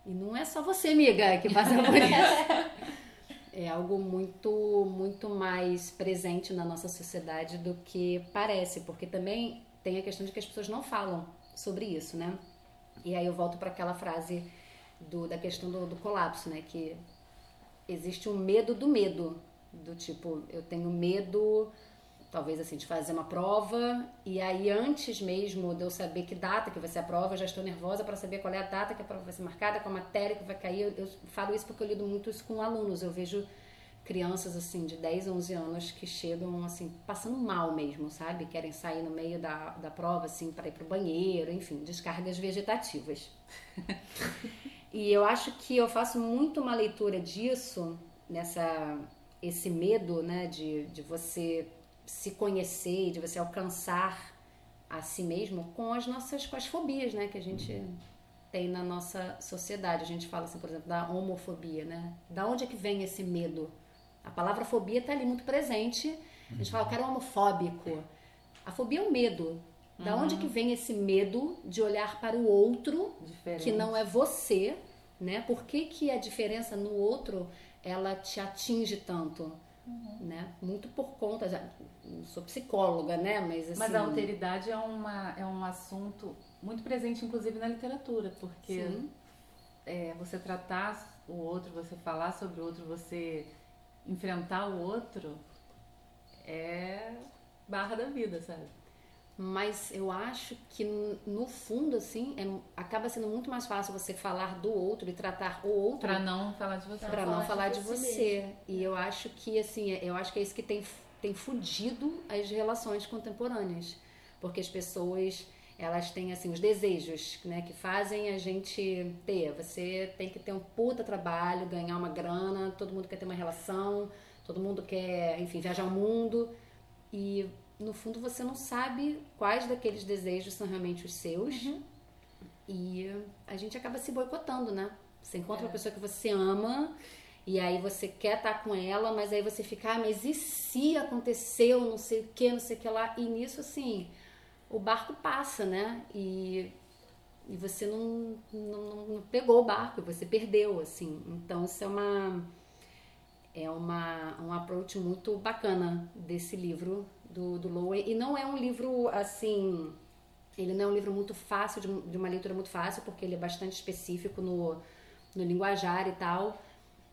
[SPEAKER 7] E não é só você, amiga, que passa por isso. É algo muito, muito mais presente na nossa sociedade do que parece, porque também tem a questão de que as pessoas não falam sobre isso, né? E aí eu volto para aquela frase do, da questão do, do colapso, né? Que existe um medo do medo, do tipo, eu tenho medo, talvez assim, de fazer uma prova, e aí antes mesmo de eu saber que data que vai ser a prova, eu já estou nervosa para saber qual é a data que a prova vai ser marcada, qual a matéria que vai cair. Eu, eu falo isso porque eu lido muito isso com alunos, eu vejo crianças assim de 10, 11 anos que chegam assim passando mal mesmo, sabe? Querem sair no meio da, da prova assim para ir pro banheiro, enfim, descargas vegetativas. e eu acho que eu faço muito uma leitura disso nessa esse medo, né, de, de você se conhecer, de você alcançar a si mesmo com as nossas com as fobias, né, que a gente tem na nossa sociedade. A gente fala assim, por exemplo, da homofobia, né? Da onde é que vem esse medo? A palavra fobia está ali muito presente. A gente fala, o cara é homofóbico. A fobia é o medo. Da onde que vem esse medo de olhar para o outro,
[SPEAKER 1] Diferente.
[SPEAKER 7] que não é você, né? Por que, que a diferença no outro ela te atinge tanto? Né? Muito por conta, já, não sou psicóloga, né? Mas, assim,
[SPEAKER 1] Mas a alteridade é, uma, é um assunto muito presente, inclusive, na literatura, porque é, você tratar o outro, você falar sobre o outro, você enfrentar o outro é barra da vida, sabe?
[SPEAKER 7] Mas eu acho que no fundo, assim, é- acaba sendo muito mais fácil você falar do outro e tratar o outro
[SPEAKER 1] Pra não falar de você.
[SPEAKER 7] para não falar de você. E eu acho que assim, eu acho que é isso que tem tem fudido as relações contemporâneas, porque as pessoas elas têm assim os desejos, né, que fazem a gente ter. Você tem que ter um puta trabalho, ganhar uma grana, todo mundo quer ter uma relação, todo mundo quer, enfim, viajar o mundo e no fundo você não sabe quais daqueles desejos são realmente os seus. E a gente acaba se boicotando, né? Você encontra uma pessoa que você ama e aí você quer estar com ela, mas aí você fica, ah, mas e se aconteceu não sei o que, não sei o que lá? E nisso, assim, o barco passa, né? E, e você não, não, não pegou o barco, você perdeu, assim. Então, isso é uma é uma, um approach muito bacana desse livro do, do Lowen. E não é um livro assim. Ele não é um livro muito fácil, de, de uma leitura muito fácil, porque ele é bastante específico no, no linguajar e tal.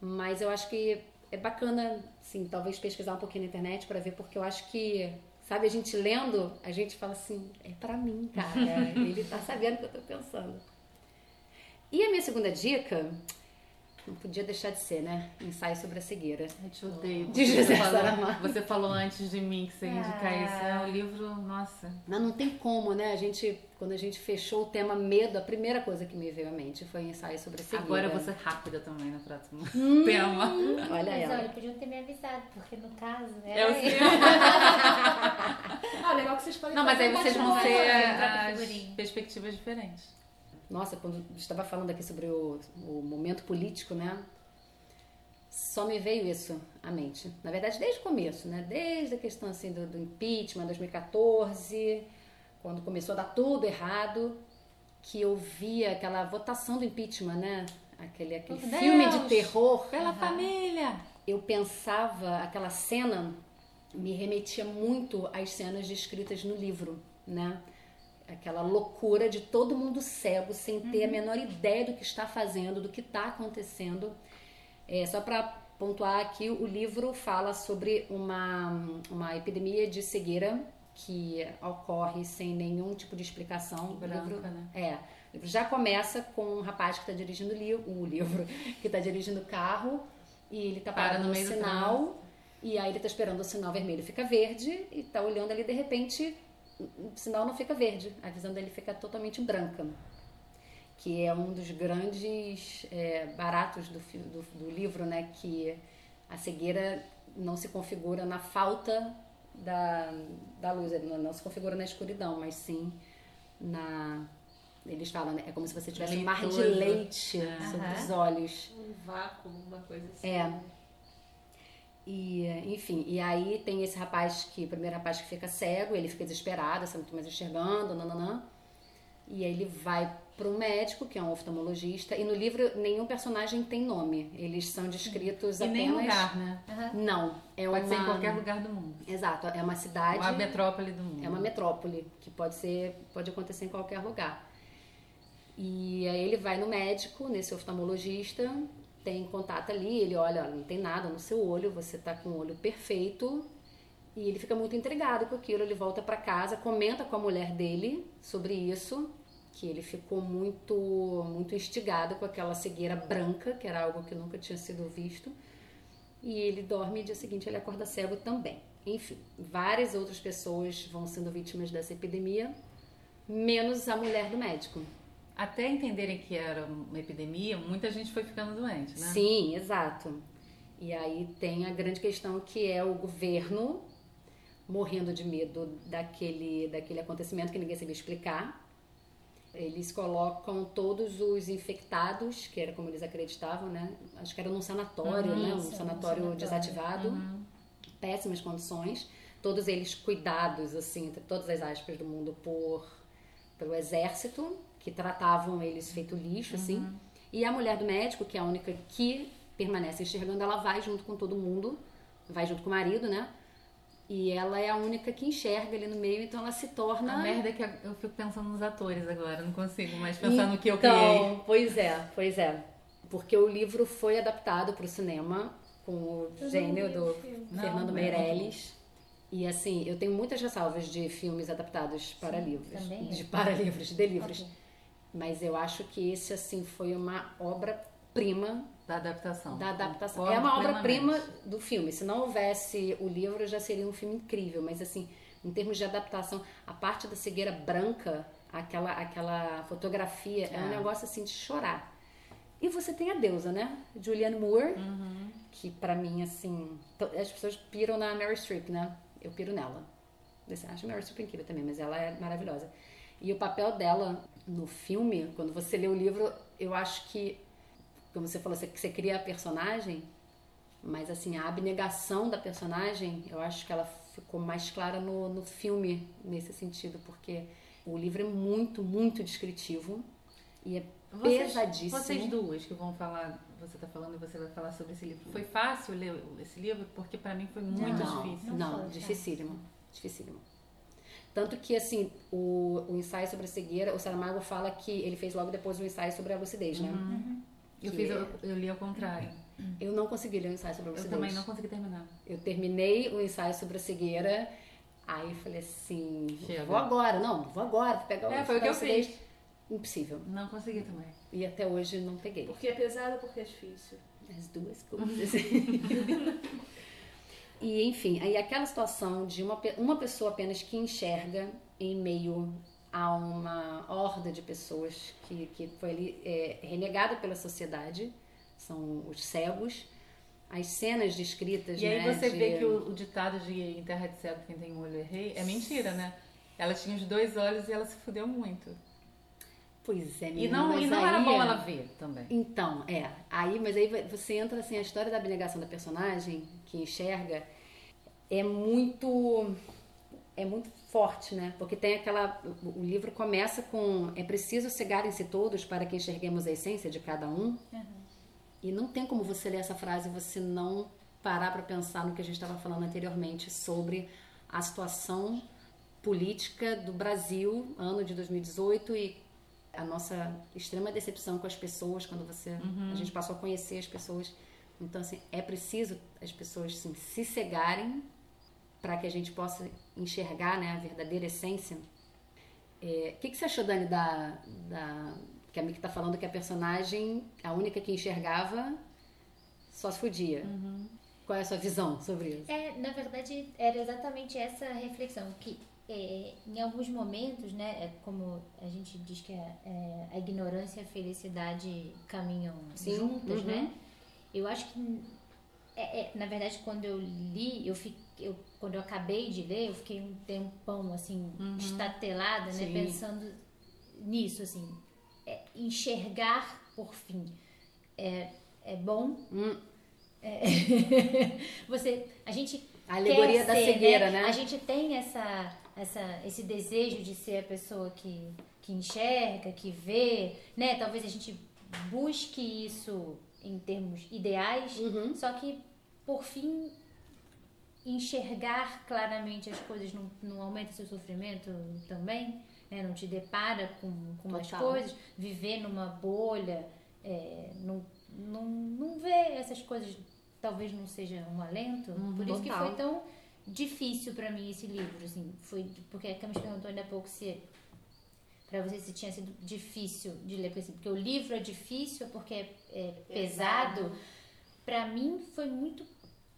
[SPEAKER 7] Mas eu acho que é bacana, assim, talvez pesquisar um pouquinho na internet para ver, porque eu acho que, sabe, a gente lendo, a gente fala assim: é para mim, cara. Ele tá sabendo o que eu tô pensando. E a minha segunda dica. Não podia deixar de ser, né? Ensaio sobre a cegueira.
[SPEAKER 1] Eu te odeio.
[SPEAKER 7] De
[SPEAKER 1] Você
[SPEAKER 7] José
[SPEAKER 1] falou,
[SPEAKER 7] Saramago.
[SPEAKER 1] você falou antes de mim que você ia indicar
[SPEAKER 6] Ah.
[SPEAKER 1] isso. É um livro, nossa.
[SPEAKER 7] Mas não tem como, né? A gente, quando a gente fechou o tema medo, a primeira coisa que me veio à mente foi ensaio sobre a cegueira.
[SPEAKER 1] Agora eu vou ser rápida também no próximo
[SPEAKER 7] Hum.
[SPEAKER 1] tema.
[SPEAKER 7] Olha
[SPEAKER 6] Mas
[SPEAKER 7] ela.
[SPEAKER 6] olha, podiam ter me avisado, porque no caso.
[SPEAKER 1] É o seu.
[SPEAKER 3] Ah, legal que vocês podem
[SPEAKER 1] Não, mas aí vocês vão ser
[SPEAKER 6] troca
[SPEAKER 1] as
[SPEAKER 6] figurinha.
[SPEAKER 1] perspectivas diferentes.
[SPEAKER 7] Nossa, quando estava falando aqui sobre o, o momento político, né? Só me veio isso à mente. Na verdade, desde o começo, né? Desde a questão assim do, do impeachment, 2014, quando começou a dar tudo errado, que eu via aquela votação do impeachment, né? Aquele, aquele
[SPEAKER 1] Meu
[SPEAKER 7] filme de
[SPEAKER 1] Deus!
[SPEAKER 7] terror.
[SPEAKER 1] Pela família!
[SPEAKER 7] eu pensava, aquela cena me remetia muito às cenas descritas no livro, né? Aquela loucura de todo mundo cego, sem ter a menor ideia do que está fazendo, do que está acontecendo. É, só para pontuar aqui, o livro fala sobre uma, uma epidemia de cegueira que ocorre sem nenhum tipo de explicação. O
[SPEAKER 1] Branca,
[SPEAKER 7] livro-
[SPEAKER 1] né?
[SPEAKER 7] é. O livro já começa com um rapaz que está dirigindo o li- o livro, que está dirigindo o carro e ele tá
[SPEAKER 1] Para
[SPEAKER 7] parado
[SPEAKER 1] no
[SPEAKER 7] no, sinal e aí ele tá esperando o sinal vermelho fica verde e tá olhando ali de repente o sinal não fica verde, a visão dele fica totalmente branca. Que é um dos grandes é, baratos do, do, do livro, né? Que a cegueira não se configura na falta da, da luz, ele não, não se configura na escuridão, mas sim na. Eles falam, né? É como se você tivesse um mar de leite
[SPEAKER 1] É.
[SPEAKER 7] sobre
[SPEAKER 6] Aham.
[SPEAKER 7] os olhos.
[SPEAKER 3] Um vácuo, uma coisa assim.
[SPEAKER 7] É. E, enfim, e aí tem esse rapaz que, o primeiro rapaz que fica cego, ele fica desesperado, você não tá mais enxergando, nananã. E aí ele vai para um médico, que é um oftalmologista, e no livro nenhum personagem tem nome. Eles são descritos
[SPEAKER 1] E
[SPEAKER 7] apenas.
[SPEAKER 1] nem lugar, né?
[SPEAKER 7] Não, é
[SPEAKER 1] Pode
[SPEAKER 7] uma.
[SPEAKER 1] ser em qualquer lugar do mundo.
[SPEAKER 7] Exato, é uma cidade.
[SPEAKER 1] Uma metrópole do mundo.
[SPEAKER 7] É uma metrópole, que pode ser, pode acontecer em qualquer lugar. E aí ele vai no médico, nesse oftalmologista, tem contato ali, ele olha, olha, não tem nada no seu olho, você tá com o olho perfeito. E ele fica muito intrigado com aquilo, ele volta para casa, comenta com a mulher dele sobre isso, que ele ficou muito muito instigado com aquela cegueira branca, que era algo que nunca tinha sido visto. E ele dorme e dia seguinte ele acorda cego também. Enfim, várias outras pessoas vão sendo vítimas dessa epidemia, menos a mulher do médico.
[SPEAKER 1] Até entenderem que era uma epidemia, muita gente foi ficando doente, né?
[SPEAKER 7] Sim, exato. E aí tem a grande questão que é o governo morrendo de medo daquele, daquele acontecimento que ninguém sabia explicar. Eles colocam todos os infectados, que era como eles acreditavam, né? Acho que era num sanatório,
[SPEAKER 1] Uhum,
[SPEAKER 7] né? Um
[SPEAKER 6] num
[SPEAKER 7] sanatório
[SPEAKER 6] sanatório.
[SPEAKER 7] desativado. Péssimas condições. Todos eles cuidados, assim, entre todas as aspas do mundo, por pelo exército, que tratavam eles feito lixo, assim. E a mulher do médico, que é a única que permanece enxergando, ela vai junto com todo mundo, vai junto com o marido, né? E ela é a única que enxerga ali no meio, então ela se torna.
[SPEAKER 1] A merda é que eu fico pensando nos atores agora, não consigo mais pensar no que eu
[SPEAKER 7] Então,
[SPEAKER 1] criei.
[SPEAKER 7] Pois é, pois é. Porque o livro foi adaptado para o cinema com o gênio do
[SPEAKER 1] Não,
[SPEAKER 7] Fernando
[SPEAKER 1] é
[SPEAKER 7] Meirelles. E assim, eu tenho muitas ressalvas de filmes adaptados para livros.
[SPEAKER 6] também
[SPEAKER 7] De
[SPEAKER 6] eu.
[SPEAKER 7] para livros, de livros.
[SPEAKER 6] Ok.
[SPEAKER 7] Mas eu acho que esse, assim, foi uma obra-prima
[SPEAKER 1] Da adaptação.
[SPEAKER 7] da adaptação.
[SPEAKER 1] Concordo
[SPEAKER 7] é uma obra-prima do filme. Se não houvesse o livro, já seria um filme incrível. Mas, assim, em termos de adaptação, a parte da cegueira branca, aquela, aquela fotografia, é. um
[SPEAKER 1] É.
[SPEAKER 7] negócio, assim, de chorar. E você tem a deusa, né? Julianne Moore,
[SPEAKER 1] Uhum.
[SPEAKER 7] que pra mim, assim... As pessoas piram na Mary Streep, né? Eu piro nela. Eu acho a Mary Streep incrível também, mas ela é maravilhosa. E o papel dela no filme, quando você lê o livro, eu acho que como você falou, você, você cria a personagem, mas assim, a abnegação da personagem, eu acho que ela ficou mais clara no, no filme nesse sentido, porque o livro é muito, muito descritivo e é
[SPEAKER 1] Vocês,
[SPEAKER 7] pesadíssimo.
[SPEAKER 1] vocês duas que vão falar, você tá falando e você vai falar sobre esse livro. Foi fácil ler esse livro? Porque pra mim foi muito
[SPEAKER 7] não,
[SPEAKER 1] difícil.
[SPEAKER 7] Não,
[SPEAKER 6] foi, tá.
[SPEAKER 7] dificílimo, dificílimo. Tanto que, assim, o, o ensaio sobre a cegueira, o Saramago fala que ele fez logo depois o ensaio sobre a lucidez, né?
[SPEAKER 1] Eu,
[SPEAKER 7] Que
[SPEAKER 1] fiz,
[SPEAKER 7] é-
[SPEAKER 1] eu, eu li ao contrário.
[SPEAKER 7] Eu não consegui ler o ensaio sobre a
[SPEAKER 1] Eu
[SPEAKER 7] lucidez.
[SPEAKER 1] também não consegui terminar.
[SPEAKER 7] Eu terminei o ensaio sobre a cegueira, aí eu falei assim,
[SPEAKER 1] Chega.
[SPEAKER 7] vou agora, não, vou agora, vou pegar o
[SPEAKER 1] É, foi o que eu
[SPEAKER 7] lucidez.
[SPEAKER 1] fiz.
[SPEAKER 7] Impossível.
[SPEAKER 1] Não consegui também.
[SPEAKER 7] E até hoje não peguei.
[SPEAKER 3] Porque é pesado ou porque é difícil?
[SPEAKER 7] As duas coisas. e enfim, aí aquela situação de uma, uma pessoa apenas que enxerga em meio a uma horda de pessoas que, que foi é, renegada pela sociedade, são os cegos, as cenas descritas,
[SPEAKER 1] E aí
[SPEAKER 7] né,
[SPEAKER 1] você
[SPEAKER 7] de-
[SPEAKER 1] vê que o, o ditado de em terra de cego quem tem um olho é rei é mentira, né? Ela tinha os dois olhos e ela se fudeu muito.
[SPEAKER 7] Pois é,
[SPEAKER 1] E
[SPEAKER 7] menina,
[SPEAKER 1] não, e não era
[SPEAKER 7] aí-
[SPEAKER 1] bom ela ver também.
[SPEAKER 7] Então, é. Aí, mas aí você entra assim, a história da abnegação da personagem que enxerga é muito é muito forte, né? Porque tem aquela o livro começa com é preciso cegarem-se todos para que enxerguemos a essência de cada um. E não tem como você ler essa frase e você não parar para pensar no que a gente estava falando anteriormente sobre a situação política do Brasil, ano de 2018 e a nossa extrema decepção com as pessoas quando você a gente passou a conhecer as pessoas. Então assim, é preciso as pessoas assim, se cegarem para que a gente possa enxergar, né, a verdadeira essência. É, O que, que você achou, Dani, da, da que a Miki tá falando que a personagem, a única que enxergava, só se fudia? Qual é a sua visão sobre isso?
[SPEAKER 6] É, na verdade, era exatamente essa reflexão, que é, em alguns momentos, né, é como a gente diz que a, é, a ignorância e a felicidade caminham
[SPEAKER 7] Sim,
[SPEAKER 6] juntas,
[SPEAKER 7] uhum.
[SPEAKER 6] né? Eu acho que, é, é, na verdade, quando eu li, eu fiquei, eu, quando eu acabei de ler, eu fiquei um tempão, assim, estatelada, né, pensando nisso, assim, é, enxergar por fim é, é bom. É, você, a gente
[SPEAKER 7] A alegoria
[SPEAKER 6] quer
[SPEAKER 7] da
[SPEAKER 6] ser,
[SPEAKER 7] cegueira, né?
[SPEAKER 6] A gente tem essa, essa, esse desejo de ser a pessoa que, que enxerga, que vê, né? Talvez a gente busque isso em termos ideais,
[SPEAKER 7] Uhum.
[SPEAKER 6] só que por fim enxergar claramente as coisas não, não aumenta seu sofrimento também, né? Não te depara com, com mais coisas, viver numa bolha, é, não, não, não ver essas coisas talvez não seja um alento. Por isso que
[SPEAKER 7] total.
[SPEAKER 6] foi tão difícil pra mim esse livro, assim, foi porque a Camis perguntou ainda há pouco se pra você se tinha sido difícil de ler, porque, assim, porque o livro é difícil, porque é, é pesado. Pra mim foi muito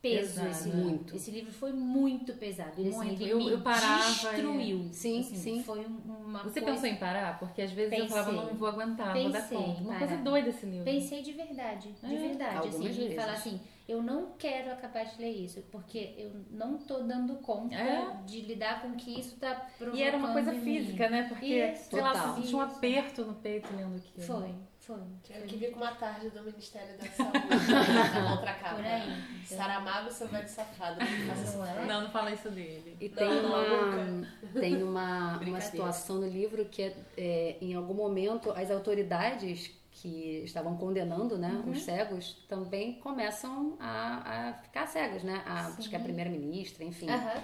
[SPEAKER 6] peso
[SPEAKER 1] Pesado,
[SPEAKER 6] esse livro.
[SPEAKER 7] Muito.
[SPEAKER 6] Esse livro foi muito pesado. Assim,
[SPEAKER 1] Muito. Eu- eu parava
[SPEAKER 6] destruiu.
[SPEAKER 7] Sim,
[SPEAKER 6] assim,
[SPEAKER 7] sim.
[SPEAKER 6] Foi um- uma
[SPEAKER 1] Você
[SPEAKER 6] coisa...
[SPEAKER 1] pensou em parar? Porque às vezes eu falava,
[SPEAKER 6] Pensei.
[SPEAKER 1] não vou aguentar, vou dar
[SPEAKER 6] Pensei
[SPEAKER 1] conta. Uma coisa doida esse livro.
[SPEAKER 6] Pensei de verdade, de
[SPEAKER 1] É,
[SPEAKER 6] verdade,
[SPEAKER 7] algumas
[SPEAKER 6] assim,
[SPEAKER 7] vezes.
[SPEAKER 6] falar assim, eu não quero acabar de ler isso, porque eu não tô dando conta
[SPEAKER 1] É.
[SPEAKER 6] de lidar com o que isso tá provocando
[SPEAKER 1] E era uma coisa física, né? Porque,
[SPEAKER 6] Isso,
[SPEAKER 1] sei lá, um aperto no peito lendo aquilo.
[SPEAKER 6] Foi, foi.
[SPEAKER 3] Quero
[SPEAKER 6] foi.
[SPEAKER 3] que vir com uma tarde do Ministério da Saúde na outra capa.
[SPEAKER 6] Por aí.
[SPEAKER 3] Saramago, seu velho safado. Não
[SPEAKER 6] Não é?
[SPEAKER 1] Não, não fala isso dele.
[SPEAKER 7] E tem
[SPEAKER 3] Não, não,
[SPEAKER 7] uma,
[SPEAKER 3] nunca.
[SPEAKER 7] tem uma, uma situação no livro que é, é, em algum momento as autoridades que estavam condenando né,
[SPEAKER 6] Uhum.
[SPEAKER 7] os cegos também começam a, a ficar cegas, né? A, acho que é a primeira-ministra, enfim.
[SPEAKER 6] Aham.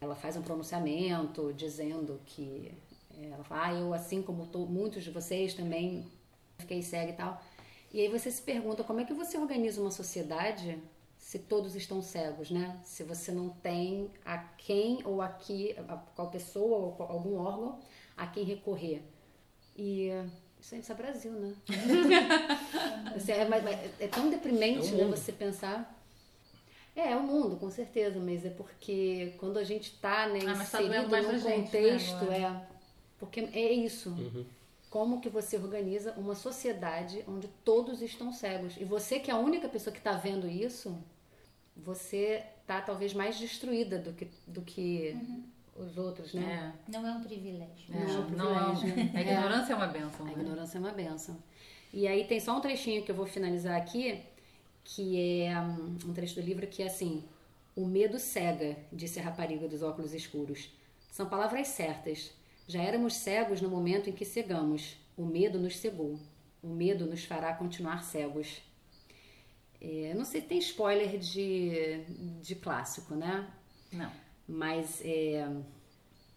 [SPEAKER 7] Ela faz um pronunciamento dizendo que é, ela fala, ah, eu assim como to- muitos de vocês também fiquei cega e tal. E aí você se pergunta como é que você organiza uma sociedade se todos estão cegos, né? Se você não tem a quem ou a que, a qual pessoa ou algum órgão a quem recorrer. E isso é Brasil, né? Assim, é, mas- mas é tão deprimente,
[SPEAKER 5] É
[SPEAKER 7] né? Você pensar. É, é o mundo, com certeza, mas é porque quando a gente tá, né,
[SPEAKER 1] Ah, mas tá
[SPEAKER 7] num
[SPEAKER 1] na gente, né,
[SPEAKER 7] contexto, é. Porque é isso.
[SPEAKER 5] Uhum.
[SPEAKER 7] Como que você organiza uma sociedade onde todos estão cegos? E você que é a única pessoa que está vendo isso, você tá talvez mais destruída do que, do que os outros, né?
[SPEAKER 1] É.
[SPEAKER 6] Não é um privilégio.
[SPEAKER 1] É,
[SPEAKER 7] Não é um
[SPEAKER 1] não,
[SPEAKER 7] privilégio.
[SPEAKER 1] a ignorância é uma benção.
[SPEAKER 7] A
[SPEAKER 1] né?
[SPEAKER 7] ignorância é uma benção. E aí tem só um trechinho que eu vou finalizar aqui, que é um, um trecho do livro que é assim: O medo cega, disse a rapariga dos óculos escuros. São palavras certas. Já éramos cegos no momento em que cegamos. O medo nos cegou. O medo nos fará continuar cegos. É, não sei se tem spoiler de, de clássico, né?
[SPEAKER 1] Não.
[SPEAKER 7] Mas é.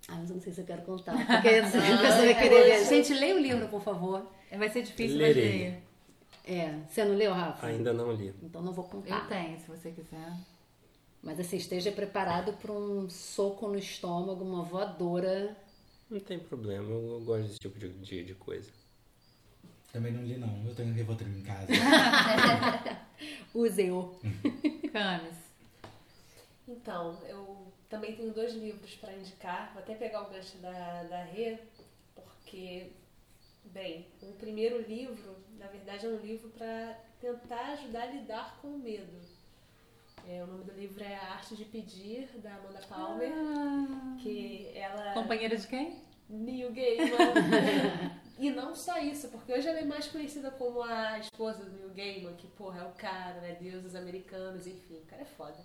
[SPEAKER 7] Ah, mas eu não sei se eu quero contar. Porque a pessoa vai querer ler. Gente, leia o livro, por favor.
[SPEAKER 1] É, Vai ser difícil,
[SPEAKER 5] Lerei.
[SPEAKER 1] mas leia.
[SPEAKER 7] É. Você não leu, Rafa?
[SPEAKER 5] Ainda não li.
[SPEAKER 7] Então não vou
[SPEAKER 1] Eu
[SPEAKER 7] contar.
[SPEAKER 1] tenho, se você quiser.
[SPEAKER 7] Mas assim, esteja preparado para um soco no estômago, uma voadora.
[SPEAKER 5] Não tem problema, eu, eu gosto desse tipo de, de, de coisa.
[SPEAKER 2] Também não li, não. Eu tenho Rivotril em casa.
[SPEAKER 7] Use-o.
[SPEAKER 1] Camis.
[SPEAKER 3] Então, eu também tenho dois livros para indicar. Vou até pegar o gancho da, da Rê, porque, bem, o primeiro livro, na verdade, é um livro para tentar ajudar a lidar com o medo. É, o nome do livro é A Arte de Pedir, da Amanda Palmer, que ela...
[SPEAKER 1] Companheira de quem?
[SPEAKER 3] Neil Gaiman. e não só isso, porque hoje ela é mais conhecida como a esposa do Neil Gaiman, que, porra, é o cara, né? Deus dos americanos, enfim, o cara é foda.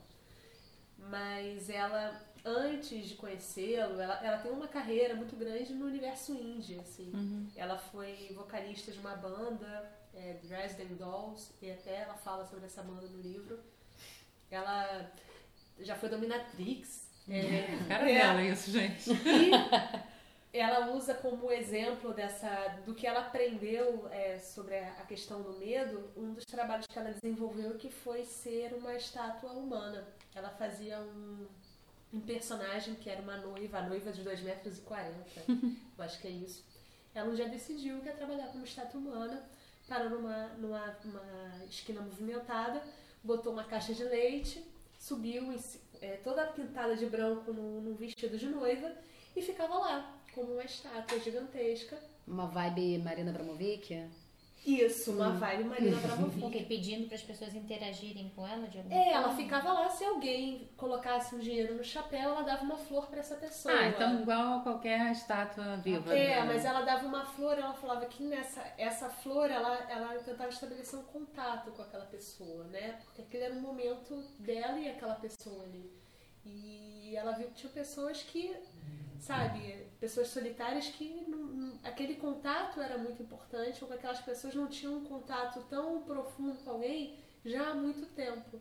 [SPEAKER 3] Mas ela, antes de conhecê-lo, ela, ela tem uma carreira muito grande no universo indie, assim. Ela foi vocalista de uma banda, é, Dresden Dolls, e até ela fala sobre essa banda no livro. Ela já foi dominatrix. É,
[SPEAKER 1] Cara
[SPEAKER 3] é,
[SPEAKER 1] dela, isso, gente.
[SPEAKER 3] e ela usa como exemplo dessa do que ela aprendeu é, sobre a questão do medo um dos trabalhos que ela desenvolveu que foi ser uma estátua humana. Ela fazia um, um personagem que era uma noiva a noiva de 2 metros e 40 eu acho que é isso. Ela um dia decidiu que ia trabalhar como estátua humana parou numa, numa uma esquina movimentada botou uma caixa de leite subiu em é, toda pintada de branco num vestido de noiva e ficava lá, como uma estátua gigantesca.
[SPEAKER 7] Uma vibe Marina Abramovic.
[SPEAKER 3] Isso, uma vibe Marina Abramovic.
[SPEAKER 6] Ok, pedindo para as pessoas interagirem com ela de alguma
[SPEAKER 3] É,
[SPEAKER 6] forma.
[SPEAKER 3] ela ficava lá, se alguém colocasse um dinheiro no chapéu, ela dava uma flor pra essa pessoa.
[SPEAKER 1] Ah, então igual a qualquer estátua viva.
[SPEAKER 3] É,
[SPEAKER 1] né?
[SPEAKER 3] mas ela dava uma flor, ela falava que nessa essa flor ela, ela tentava estabelecer um contato com aquela pessoa, né? Porque aquele era um momento dela e aquela pessoa ali. E ela viu que tinha pessoas que, sabe, pessoas solitárias que não- não- aquele contato era muito importante, ou que aquelas pessoas não tinham um contato tão profundo com alguém já há muito tempo.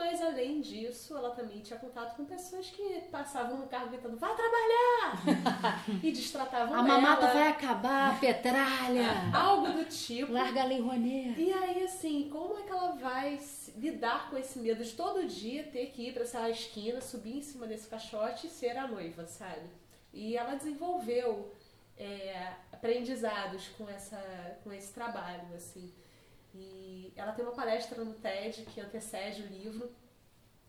[SPEAKER 3] Mas além disso, ela também tinha contato com pessoas que passavam no carro gritando, vai trabalhar! e distratavam
[SPEAKER 7] A mamata vai acabar, petralha.
[SPEAKER 3] Algo do tipo.
[SPEAKER 7] Larga a lei Rouanet.
[SPEAKER 3] E aí, assim, como é que ela vai lidar com esse medo de todo dia ter que ir pra essa esquina, subir em cima desse caixote e ser a noiva, sabe? E ela desenvolveu é, aprendizados com, essa, com esse trabalho, assim. E ela tem uma palestra no TED que antecede o livro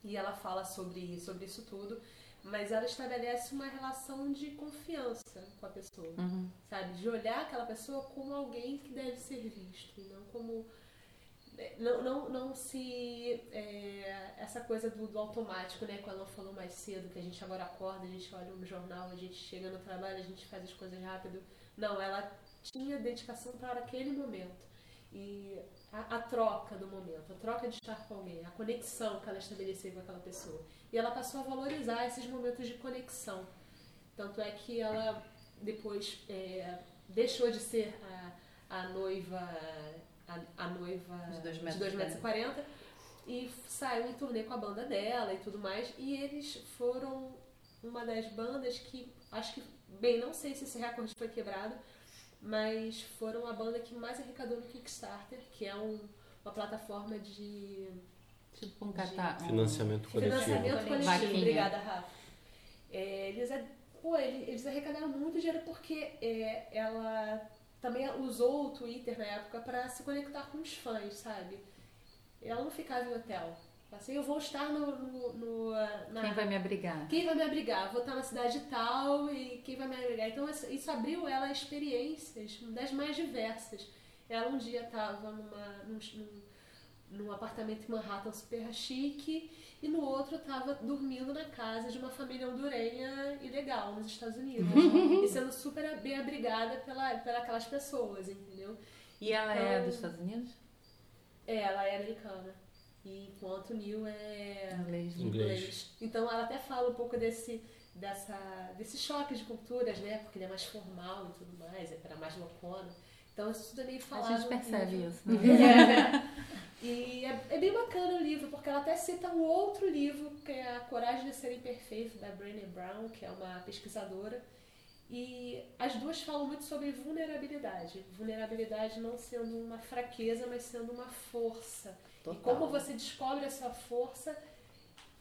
[SPEAKER 3] e ela fala sobre, sobre isso tudo, mas ela estabelece uma relação de confiança com a pessoa, sabe? De olhar aquela pessoa como alguém que deve ser visto, não como não, não, não se. é, essa coisa do, do automático, né? Quando ela falou mais cedo, que a gente agora acorda, a gente olha no jornal, a gente chega no trabalho, a gente faz as coisas rápido. Não, ela tinha dedicação para aquele momento. E a, a troca do momento, a troca de estar com alguém, a conexão que ela estabeleceu com aquela pessoa. E ela passou a valorizar esses momentos de conexão. Tanto é que ela depois é, deixou de ser a, a noiva a, a noiva
[SPEAKER 1] De dois
[SPEAKER 3] de
[SPEAKER 1] metros
[SPEAKER 3] 2
[SPEAKER 1] e
[SPEAKER 3] metros e 40 e saiu em turnê com a banda dela e tudo mais. E eles foram uma das bandas que acho que, bem, não sei se esse recorde foi quebrado, mas foram a banda que mais arrecadou no Kickstarter, que é um- uma plataforma de
[SPEAKER 1] Tipo um catar. um-
[SPEAKER 5] Financiamento coletivo.
[SPEAKER 3] Financiamento coletivo.
[SPEAKER 1] Vaquinha.
[SPEAKER 3] Obrigada, Rafa. É, eles, a- pô, eles, eles arrecadaram muito dinheiro porque é, ela também usou o Twitter na época para se conectar com os fãs, sabe? Ela não ficava em hotel. Assim, eu vou estar no, no, no, ah, na,
[SPEAKER 1] Quem vai me abrigar?
[SPEAKER 3] quem vai me abrigar? Vou estar na cidade tal e quem vai me abrigar? Então isso abriu ela a experiências das mais diversas. Ela um dia estava num, num, apartamento em Manhattan super chique e no outro estava dormindo na casa de uma família hondurenha ilegal nos Estados Unidos. e sendo super bem abrigada pela, pela aquelas pessoas, entendeu?
[SPEAKER 1] E ela é
[SPEAKER 3] Então-
[SPEAKER 1] dos Estados Unidos?
[SPEAKER 3] É, ela é americana. E enquanto o Neil é
[SPEAKER 1] Inglês. né?
[SPEAKER 5] Inglês.
[SPEAKER 3] então ela até fala um pouco desse, dessa, desse choque de culturas, né? Porque ele é mais formal e tudo mais, era mais loucona. Então isso tudo é meio
[SPEAKER 1] A
[SPEAKER 3] falado.
[SPEAKER 1] gente
[SPEAKER 3] no
[SPEAKER 1] percebe
[SPEAKER 3] livro.
[SPEAKER 1] isso. né?
[SPEAKER 3] E é, é bem bacana o livro, porque ela até cita um outro livro, que é A Coragem de Ser Imperfeito, da Brené Brown, que é uma pesquisadora. E as duas falam muito sobre vulnerabilidade. Vulnerabilidade não sendo uma fraqueza, mas sendo uma força. E como você descobre essa força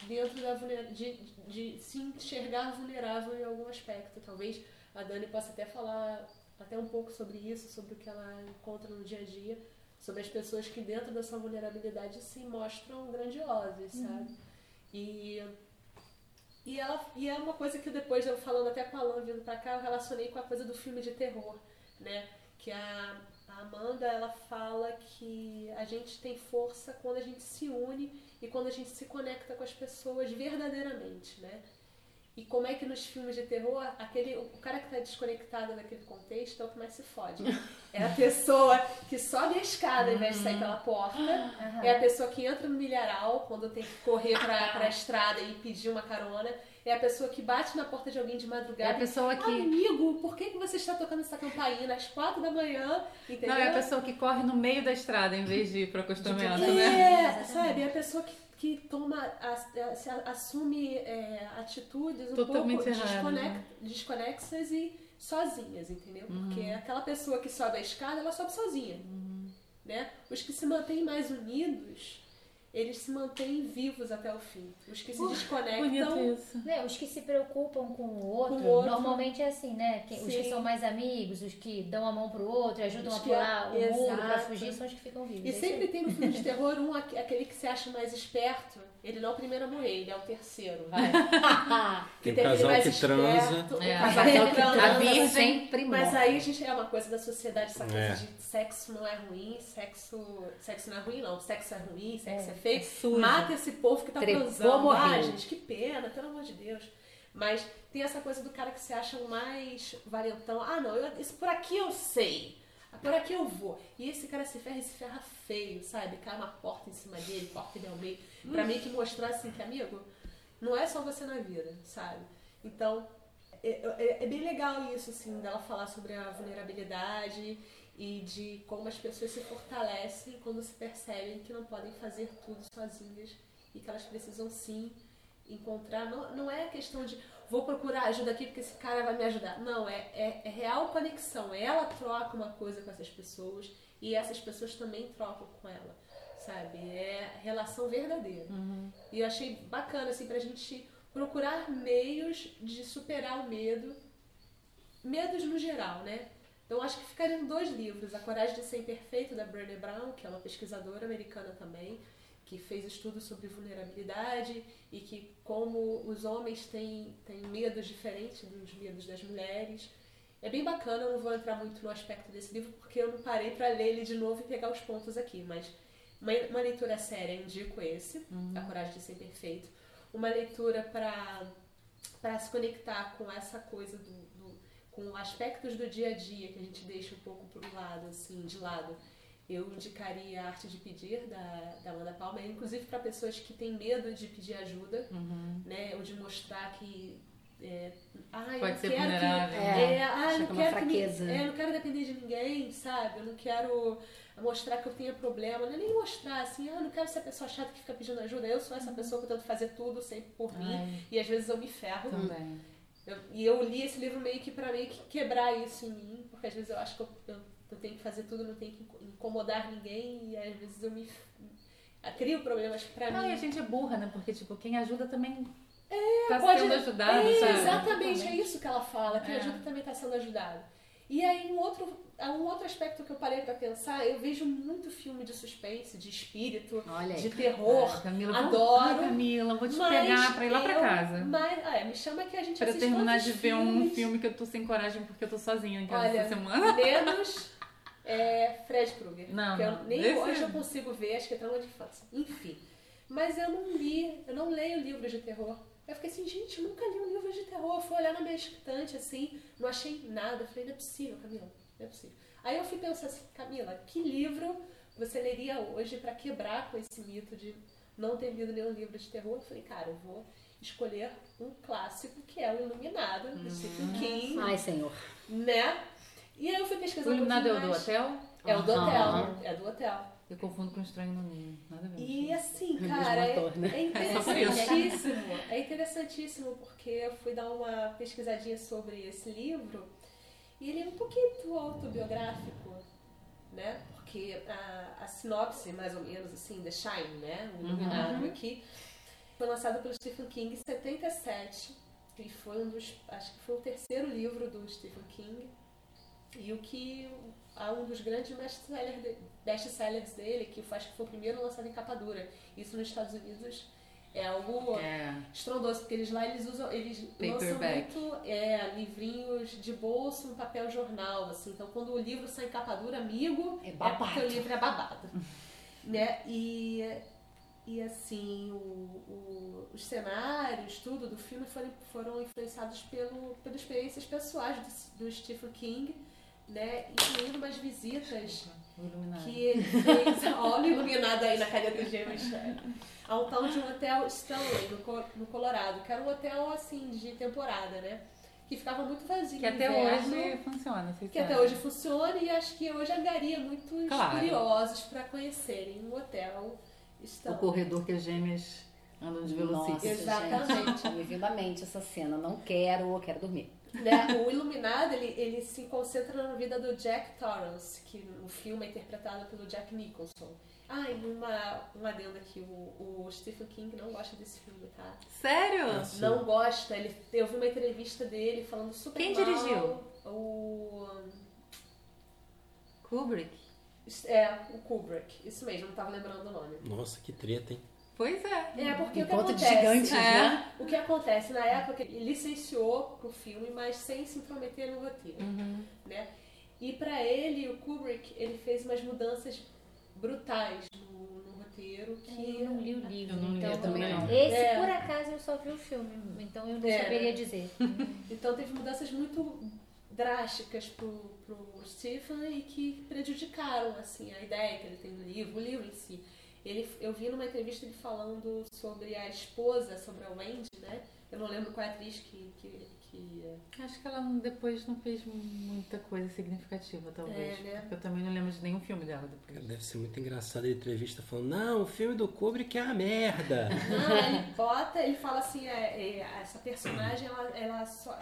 [SPEAKER 3] dentro da vulner... de, de se enxergar vulnerável em algum aspecto. Talvez a Dani possa até falar até um pouco sobre isso, sobre o que ela encontra no dia a dia, sobre as pessoas que dentro dessa vulnerabilidade se mostram grandiosas, sabe? E e ela e é uma coisa que depois eu falando até com a Alan vindo pra cá, eu relacionei com a coisa do filme de terror, né? Que a, a Amanda ela fala que a gente tem força quando a gente se une e quando a gente se conecta com as pessoas verdadeiramente, né? E como é que nos filmes de terror, aquele, o cara que está desconectado daquele contexto é o que mais se fode. É a pessoa que sobe a escada ao invés de sair pela porta. É a pessoa que entra no milharal quando tem que correr pra, pra estrada e pedir uma carona. É a pessoa que bate na porta de alguém de
[SPEAKER 1] É
[SPEAKER 3] madrugada.
[SPEAKER 1] a pessoa que.
[SPEAKER 3] Amigo, por que, que você está tocando essa campainha às quatro da manhã? Entendeu?
[SPEAKER 1] Não, é a pessoa que corre no meio da estrada em vez de ir pro acostamento, né?
[SPEAKER 3] É, sabe? É a pessoa que, que toma, assume é, atitudes um
[SPEAKER 1] Totalmente
[SPEAKER 3] pouco desconec-
[SPEAKER 1] né?
[SPEAKER 3] desconexas e sozinhas, entendeu?
[SPEAKER 1] Uhum.
[SPEAKER 3] Porque aquela pessoa que sobe a escada, ela sobe sozinha.
[SPEAKER 1] Uhum.
[SPEAKER 3] Né? Os que se mantêm mais unidos, eles se mantêm vivos até o fim. Os que se desconectam.
[SPEAKER 6] Né, os que se preocupam com o outro,
[SPEAKER 3] Com o outro.
[SPEAKER 6] normalmente é assim, né? Que- os que são mais amigos, os que dão a mão pro outro, ajudam
[SPEAKER 3] Os
[SPEAKER 6] a
[SPEAKER 3] que-
[SPEAKER 6] pular o muro pra fugir, são os que ficam vivos.
[SPEAKER 3] E
[SPEAKER 6] É
[SPEAKER 3] sempre tem no filme de terror um, aque- aquele que se acha mais esperto. Ele não é o primeiro a morrer, ele é o terceiro. Vai.
[SPEAKER 5] Tem o
[SPEAKER 3] aquele
[SPEAKER 5] casal que transa.
[SPEAKER 3] esperto, o
[SPEAKER 1] É,
[SPEAKER 3] casal
[SPEAKER 7] Mas é o
[SPEAKER 3] que
[SPEAKER 7] que
[SPEAKER 3] transa.
[SPEAKER 7] transa
[SPEAKER 1] virgem,
[SPEAKER 7] sempre
[SPEAKER 3] Mas aí a gente é uma coisa da sociedade, essa coisa
[SPEAKER 5] É.
[SPEAKER 3] de sexo não é ruim, sexo, sexo não é ruim não, sexo é ruim, sexo é,
[SPEAKER 6] É,
[SPEAKER 3] feio.
[SPEAKER 1] é sujo.
[SPEAKER 3] Mata esse povo que tá
[SPEAKER 7] Trepou,
[SPEAKER 3] transando. Ah, gente, que pena, pelo amor de Deus. Mas tem essa coisa do cara que se acha o mais valentão. Ah, não, eu- isso por aqui eu sei. Por aqui eu vou. E esse cara se ferra e se ferra feio, sabe? Cai uma porta em cima dele, corta ele ao meio. Pra meio que mostrar assim que, amigo, não é só você na vida, sabe? Então, é, é- é bem legal isso, assim, dela falar sobre a vulnerabilidade e de como as pessoas se fortalecem quando se percebem que não podem fazer tudo sozinhas e que elas precisam sim encontrar. Não, não é questão de vou procurar ajuda aqui porque esse cara vai me ajudar. Não, é, é, é real conexão. Ela troca uma coisa com essas pessoas e essas pessoas também trocam com ela, sabe? É relação verdadeira. E eu achei bacana, assim, pra gente procurar meios de superar o medo, medos no geral, né? Então acho que ficariam dois livros, A Coragem de Ser Imperfeito, da Brené Brown, que é uma pesquisadora americana também, que fez estudos sobre vulnerabilidade e que como os homens têm, têm medos diferentes dos medos das mulheres. É bem bacana, eu não vou entrar muito no aspecto desse livro porque eu não parei para ler ele de novo e pegar os pontos aqui, mas uma, uma leitura séria, indico esse, A Coragem de Ser Perfeito. Uma leitura para para se conectar com essa coisa do, do- com aspectos do dia a dia que a gente deixa um pouco pro lado, assim, de lado. Eu indicaria a Arte de Pedir, da, da Amanda Palmer, inclusive para pessoas que têm medo de pedir ajuda, né? Ou de mostrar que é, ah, eu
[SPEAKER 1] Pode
[SPEAKER 3] não
[SPEAKER 1] ser
[SPEAKER 3] quero
[SPEAKER 1] vulnerável.
[SPEAKER 3] Que,
[SPEAKER 7] É,
[SPEAKER 3] é, ah, eu não
[SPEAKER 7] é
[SPEAKER 3] quero que me-
[SPEAKER 7] fraqueza.
[SPEAKER 3] é, eu não quero depender de ninguém, sabe? Eu não quero mostrar que eu tenho problema, não é nem mostrar assim, ah, eu não quero ser a pessoa chata que fica pedindo ajuda. Eu sou essa pessoa que eu tento fazer tudo sempre por mim
[SPEAKER 1] Ai.
[SPEAKER 3] e às vezes eu me ferro.
[SPEAKER 1] Também.
[SPEAKER 3] Eu- e eu li esse livro meio que pra meio que quebrar isso em mim, porque às vezes eu acho que eu, eu, eu tenho que fazer tudo, não tenho que incomodar ninguém, e às vezes eu me crio problemas pra
[SPEAKER 1] Não, e a
[SPEAKER 3] mim.
[SPEAKER 1] gente é burra, né? Porque, tipo, quem ajuda também tá
[SPEAKER 3] Pode-
[SPEAKER 1] sendo ajudado,
[SPEAKER 3] é,
[SPEAKER 1] sabe?
[SPEAKER 3] Exatamente, é isso que ela fala, que
[SPEAKER 1] É.
[SPEAKER 3] ajuda também está sendo ajudado. E aí, um outro, um outro aspecto que eu parei pra pensar, eu vejo muito filme de suspense, de espírito,
[SPEAKER 7] Olha
[SPEAKER 3] de terror.
[SPEAKER 1] Ai, Camila,
[SPEAKER 3] adoro.
[SPEAKER 1] Camila, vou te pegar pra ir lá pra
[SPEAKER 3] eu-
[SPEAKER 1] casa.
[SPEAKER 3] Mas, ah, é, me chama que a gente
[SPEAKER 1] Pra terminar de
[SPEAKER 3] os
[SPEAKER 1] ver um
[SPEAKER 3] filmes.
[SPEAKER 1] filme que eu tô sem coragem porque eu tô sozinha em casa
[SPEAKER 3] Olha,
[SPEAKER 1] essa semana.
[SPEAKER 3] menos é, Fred Krueger.
[SPEAKER 1] Não,
[SPEAKER 3] que eu-
[SPEAKER 1] não.
[SPEAKER 3] nem
[SPEAKER 1] Esse-
[SPEAKER 3] hoje eu consigo ver, acho que é trauma de infância. Enfim. Mas eu não li, eu não leio livros de terror. Eu fiquei assim, gente, eu nunca li um livro de terror. Eu fui olhar na minha estante, assim, não achei nada. Eu falei, não é possível, Camila, não é possível. Aí eu fui pensar assim, Camila, que livro você leria hoje pra quebrar com esse mito de não ter lido nenhum livro de terror? Eu falei, cara, eu vou escolher um clássico que é o Iluminado,
[SPEAKER 1] Hum.
[SPEAKER 3] do Stephen King,
[SPEAKER 7] Ai, senhor.
[SPEAKER 3] né? E aí eu fui pesquisar
[SPEAKER 1] O
[SPEAKER 3] um
[SPEAKER 1] Iluminado é o do hotel?
[SPEAKER 3] É o do hotel, é do hotel.
[SPEAKER 1] Eu confundo com Estranho no Ninho. Nada a ver.
[SPEAKER 3] E assim, cara, é,
[SPEAKER 7] ator, né?
[SPEAKER 3] é
[SPEAKER 1] isso.
[SPEAKER 3] interessantíssimo. É interessantíssimo porque eu fui dar uma pesquisadinha sobre esse livro e ele é um pouquinho autobiográfico, né? Porque a, a sinopse, mais ou menos assim, The Shine, né? O Iluminado aqui, foi lançado pelo Stephen King em 77 e foi um dos, acho que foi o terceiro livro do Stephen King e o que há um dos grandes best-sellers de- best-sellers dele, que acho que foi o primeiro lançado em capa dura. Isso nos Estados Unidos é algo
[SPEAKER 1] É.
[SPEAKER 3] estrondoso, porque eles lá eles usam, eles lançam muito é, livrinhos de bolso, um papel jornal, assim. Então quando o livro sai em capa dura, amigo,
[SPEAKER 7] É
[SPEAKER 3] é
[SPEAKER 7] babado.
[SPEAKER 3] porque o livro é babado. né? E, e assim, o, o- os cenários, tudo do filme foram, foram influenciados pelo, pelas experiências pessoais do, do Stephen King, né? Incluindo umas visitas
[SPEAKER 1] O Iluminado.
[SPEAKER 3] que ele fez, olha o iluminado aí na caneta de gêmeos, a um tal de um hotel Stanley, no, no Colorado, que era um hotel, assim, de temporada, né? Que ficava muito vazio
[SPEAKER 1] Que até
[SPEAKER 3] inverno,
[SPEAKER 1] hoje funciona.
[SPEAKER 3] Que até
[SPEAKER 1] sabem.
[SPEAKER 3] hoje funciona e acho que hoje angaria muitos
[SPEAKER 1] Claro.
[SPEAKER 3] curiosos para conhecerem o hotel
[SPEAKER 1] O
[SPEAKER 3] Stanley.
[SPEAKER 1] corredor que as gêmeas andam de.
[SPEAKER 7] Nossa,
[SPEAKER 3] Exatamente.
[SPEAKER 7] gente, me vindo à mente essa cena. Não quero, quero dormir.
[SPEAKER 3] Né? O Iluminado, ele, ele se concentra na vida do Jack Torrance, que no filme é interpretado pelo Jack Nicholson. Ah, e uma, um adendo aqui, o, o Stephen King não gosta desse filme, tá?
[SPEAKER 1] Sério?
[SPEAKER 3] Não gosta. Ele, eu vi uma entrevista dele falando super
[SPEAKER 1] Quem
[SPEAKER 3] mal.
[SPEAKER 1] dirigiu?
[SPEAKER 3] O...
[SPEAKER 1] Kubrick?
[SPEAKER 3] É, o Kubrick. Isso mesmo, não tava lembrando o nome.
[SPEAKER 5] Nossa, que treta, hein?
[SPEAKER 1] Pois é.
[SPEAKER 3] É, porque o que acontece...
[SPEAKER 7] gigantes, né?
[SPEAKER 3] O que acontece, na época, ele licenciou pro filme, mas sem se intrometer no roteiro,
[SPEAKER 1] Uhum.
[SPEAKER 3] né? E pra ele, o Kubrick, ele fez umas mudanças brutais no, no roteiro que...
[SPEAKER 6] Eu não li o livro,
[SPEAKER 1] Eu não li,
[SPEAKER 6] então
[SPEAKER 1] eu também não.
[SPEAKER 6] esse
[SPEAKER 3] É.
[SPEAKER 6] por acaso eu só vi o filme, então eu não
[SPEAKER 3] É.
[SPEAKER 6] saberia dizer.
[SPEAKER 3] Então teve mudanças muito drásticas pro, pro Stephen e que prejudicaram assim a ideia que ele tem do livro, o livro em si. Ele, eu vi numa entrevista ele falando sobre a esposa, sobre a Wendy, né? Eu não lembro qual é a atriz que, que, que
[SPEAKER 1] Acho que ela depois não fez muita coisa significativa, talvez.
[SPEAKER 3] É, né?
[SPEAKER 1] Porque eu também não lembro de nenhum filme dela depois.
[SPEAKER 5] Deve ser muito engraçado a entrevista falando, não, o filme do Kubrick é a merda.
[SPEAKER 3] Não, ele bota, ele fala assim, é, é, essa personagem, ela, ela, só,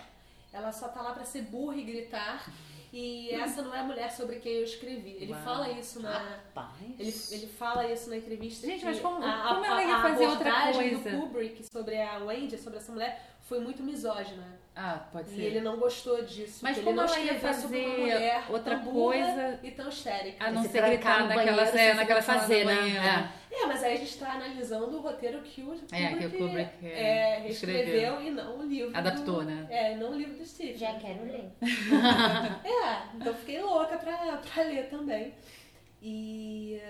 [SPEAKER 3] ela só tá lá pra ser burra e gritar. E essa não é a mulher sobre quem eu escrevi. Ele
[SPEAKER 1] Uau.
[SPEAKER 3] fala isso na.
[SPEAKER 7] Rapaz.
[SPEAKER 3] Ele, ele fala isso na entrevista.
[SPEAKER 1] Gente, mas como-
[SPEAKER 3] a,
[SPEAKER 1] como ela ia
[SPEAKER 3] a
[SPEAKER 1] fazer outra
[SPEAKER 3] abordagem
[SPEAKER 1] coisa?
[SPEAKER 3] do Kubrick sobre a Wendy, sobre essa mulher, foi muito misógina.
[SPEAKER 1] Ah, pode
[SPEAKER 3] E
[SPEAKER 1] ser.
[SPEAKER 3] ele não gostou disso.
[SPEAKER 1] Mas como ela ia
[SPEAKER 3] escreveu sobre uma
[SPEAKER 1] fazer
[SPEAKER 3] mulher
[SPEAKER 1] outra coisa
[SPEAKER 3] e tão histérica.
[SPEAKER 1] A não ser gritar naquela,
[SPEAKER 7] banheiro,
[SPEAKER 1] é, naquela
[SPEAKER 7] fazer, né? É.
[SPEAKER 3] Mas aí a gente está analisando o roteiro que o Kubrick,
[SPEAKER 1] É, que o Kubrick, é,
[SPEAKER 3] é, escreveu e não o livro.
[SPEAKER 1] Adaptou,
[SPEAKER 3] do,
[SPEAKER 1] né?
[SPEAKER 3] É, não o livro do Steve.
[SPEAKER 6] Já quero ler.
[SPEAKER 3] É, então fiquei louca pra, pra ler também. E,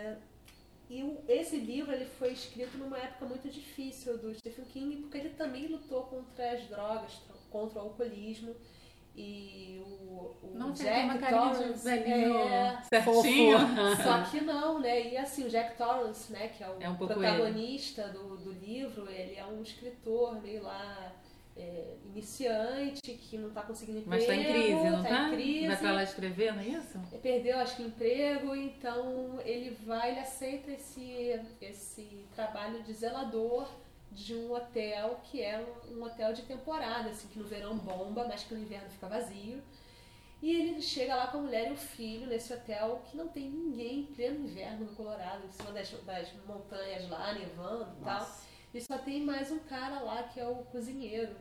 [SPEAKER 3] e o- esse livro ele foi escrito numa época muito difícil do Stephen King, porque ele também lutou contra as drogas, contra o alcoolismo. E o, o
[SPEAKER 1] ele
[SPEAKER 3] Jack Torrance é,
[SPEAKER 1] certinho.
[SPEAKER 3] só que não, né? E assim, o Jack Torrance, né, que é o
[SPEAKER 1] É um
[SPEAKER 3] protagonista do, do livro, ele é um escritor meio lá é, iniciante que não está conseguindo emprego.
[SPEAKER 1] Mas tá em crise, não
[SPEAKER 3] tá?
[SPEAKER 1] tá?
[SPEAKER 3] Em crise.
[SPEAKER 1] Vai pra lá escrever, não é isso?
[SPEAKER 3] Ele perdeu, acho que, emprego, então ele vai, ele aceita esse, esse trabalho de zelador de um hotel que é um, hotel de temporada, assim, que no verão bomba, mas que no inverno fica vazio. E ele chega lá com a mulher e o filho nesse hotel que não tem ninguém em pleno inverno no Colorado, em cima das, das montanhas lá, nevando e tal. E só tem mais um cara lá que é o cozinheiro.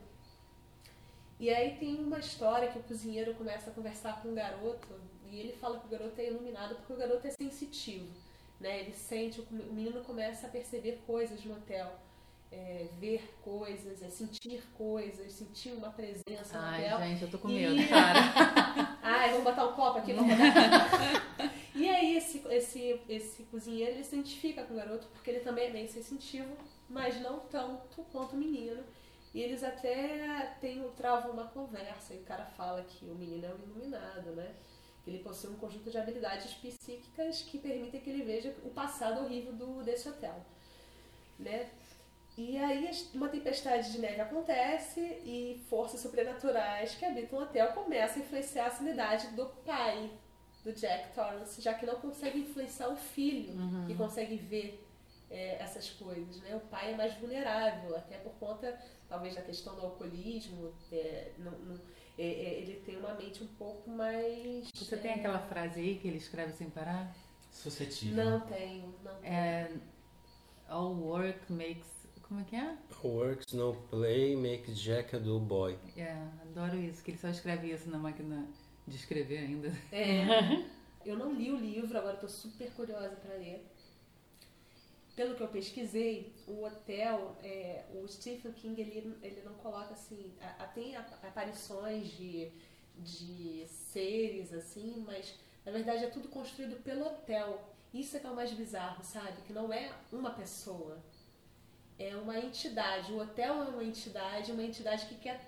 [SPEAKER 3] E aí tem uma história que o cozinheiro começa a conversar com o garoto e ele fala que o garoto é iluminado porque o garoto é sensitivo. Né? Ele sente, o menino começa a perceber coisas no hotel. É, ver coisas, é sentir coisas, sentir uma presença no
[SPEAKER 1] Ai,
[SPEAKER 3] hotel.
[SPEAKER 1] gente, eu tô com
[SPEAKER 3] E-
[SPEAKER 1] medo, cara.
[SPEAKER 3] Ai, vamos botar um copo aqui, vamos botar. e aí esse, esse, esse cozinheiro ele se identifica com o garoto porque ele também é bem sensitivo, mas não tanto quanto o menino. E eles até têm, travam uma conversa e o cara fala que o menino é um iluminado, né? Que ele possui um conjunto de habilidades psíquicas que permitem que ele veja o passado horrível do, desse hotel, né? E aí uma tempestade de neve acontece e forças sobrenaturais que habitam o hotel começam a influenciar a sanidade do pai do Jack Torrance, já que não consegue influenciar o filho que consegue ver é, essas coisas, né? O pai é mais vulnerável, até por conta, talvez, da questão do alcoolismo. é, não- não- é, é, ele tem uma mente um pouco mais...
[SPEAKER 1] Você
[SPEAKER 3] é,
[SPEAKER 1] tem aquela frase aí que ele escreve sem parar?
[SPEAKER 2] Suscetível.
[SPEAKER 3] Não tenho, não tenho.
[SPEAKER 1] É. All work makes. Como é que é?
[SPEAKER 5] Works no play makes Jack a dull boy.
[SPEAKER 1] É, adoro isso, que ele só escreve isso na máquina de escrever ainda.
[SPEAKER 3] É. Eu não li o livro, agora estou super curiosa para ler. Pelo que eu pesquisei, o hotel, é, o Stephen King, ele, ele não coloca assim. a- a- tem a- aparições de, de seres, assim, mas na verdade é tudo construído pelo hotel. Isso é que é o mais bizarro, sabe? Que não é uma pessoa. É uma entidade. O hotel é uma entidade, uma entidade que quer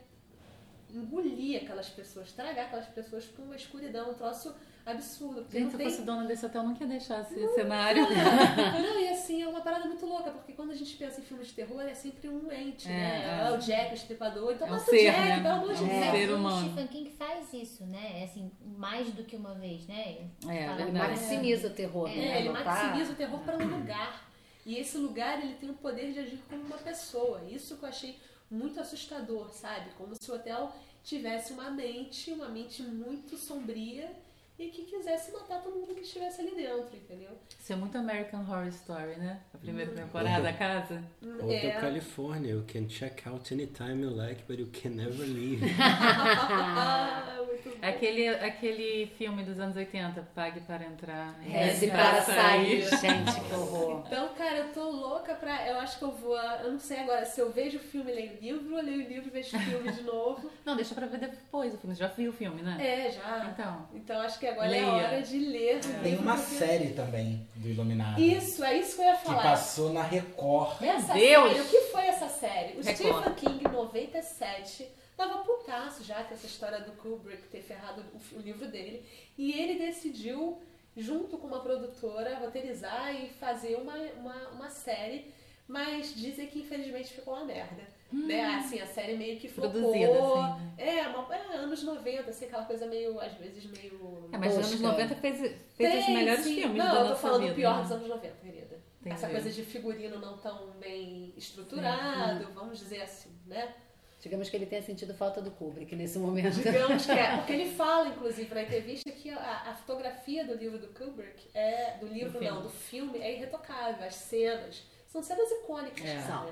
[SPEAKER 3] engolir aquelas pessoas, tragar aquelas pessoas para uma escuridão, um troço absurdo.
[SPEAKER 1] Gente, se
[SPEAKER 3] não
[SPEAKER 1] eu
[SPEAKER 3] tem...
[SPEAKER 1] fosse dona desse hotel, eu não ia deixar esse cenário.
[SPEAKER 3] Não, e assim, é uma parada muito louca, porque quando a gente pensa em filmes de terror, é sempre um ente,
[SPEAKER 1] É,
[SPEAKER 3] né?
[SPEAKER 1] é.
[SPEAKER 3] Ah, o Jack, o estripador, então
[SPEAKER 1] É um
[SPEAKER 3] mata o
[SPEAKER 1] ser,
[SPEAKER 3] Jack,
[SPEAKER 1] né?
[SPEAKER 3] pelo amor de
[SPEAKER 1] É um
[SPEAKER 3] Deus.
[SPEAKER 1] ser
[SPEAKER 6] o
[SPEAKER 1] humano.
[SPEAKER 6] Stephen King faz isso, né? É assim, mais do que uma vez, né?
[SPEAKER 1] É,
[SPEAKER 6] Fala-
[SPEAKER 7] maximiza o terror,
[SPEAKER 6] É,
[SPEAKER 7] né?
[SPEAKER 3] É, ele
[SPEAKER 7] Não tá-
[SPEAKER 3] maximiza o terror para um lugar. E esse lugar, ele tem o poder de agir como uma pessoa. Isso que eu achei muito assustador, sabe? Como se o hotel tivesse uma mente, uma mente muito sombria e que quisesse matar todo mundo que estivesse ali dentro, entendeu?
[SPEAKER 1] Isso é muito American Horror Story, né? A primeira temporada, a casa.
[SPEAKER 5] Ou
[SPEAKER 3] É.
[SPEAKER 5] do California, you can check out anytime you like, but you can never leave.
[SPEAKER 3] muito bom.
[SPEAKER 1] Aquele, aquele filme dos anos 80, Pague para Entrar.
[SPEAKER 7] Reze para sair. Gente, que horror.
[SPEAKER 3] Então, cara, eu tô louca pra. Eu acho que eu vou. Eu não sei agora se eu vejo o filme e leio o livro, ou leio o livro e vejo o filme de novo.
[SPEAKER 1] Não, deixa pra ver depois o filme. Você já viu o filme, né?
[SPEAKER 3] É, já.
[SPEAKER 1] Então.
[SPEAKER 3] Então acho que agora
[SPEAKER 1] Leia.
[SPEAKER 3] é hora de ler. o
[SPEAKER 2] Tem uma
[SPEAKER 3] porque-
[SPEAKER 2] série também do Iluminado.
[SPEAKER 3] Isso, é isso que eu ia
[SPEAKER 2] Que
[SPEAKER 3] falar.
[SPEAKER 2] passou na Record.
[SPEAKER 3] Essa
[SPEAKER 1] Deus!
[SPEAKER 3] série, o que foi essa série? O
[SPEAKER 1] Record.
[SPEAKER 3] Stephen King, em 97, tava putaço já com essa história do Kubrick ter ferrado o livro dele. E ele decidiu, junto com uma produtora, roteirizar e fazer uma, uma, uma série. Mas dizem que infelizmente ficou uma merda. Né? Assim, a série meio que flopou.
[SPEAKER 1] Produzida, assim. né?
[SPEAKER 3] É, uma, é, anos 90, assim, aquela coisa meio, às vezes, meio.
[SPEAKER 1] É, mas anos 90 fez, fez os
[SPEAKER 3] Tem,
[SPEAKER 1] melhores
[SPEAKER 3] sim.
[SPEAKER 1] filmes
[SPEAKER 3] Não,
[SPEAKER 1] da
[SPEAKER 3] eu tô falando
[SPEAKER 1] vida.
[SPEAKER 3] do pior
[SPEAKER 1] né?
[SPEAKER 3] dos anos 90, querida.
[SPEAKER 1] Entendi.
[SPEAKER 3] Essa coisa de figurino não tão bem estruturado, vamos dizer assim, né?
[SPEAKER 7] Digamos que ele tenha sentido falta do Kubrick nesse momento.
[SPEAKER 3] Digamos que é. Porque ele fala, inclusive, na entrevista que a, a fotografia do livro do Kubrick, é, do livro
[SPEAKER 1] Do
[SPEAKER 3] não, do filme, é irretocável. As cenas são cenas icônicas.
[SPEAKER 1] É.
[SPEAKER 7] São.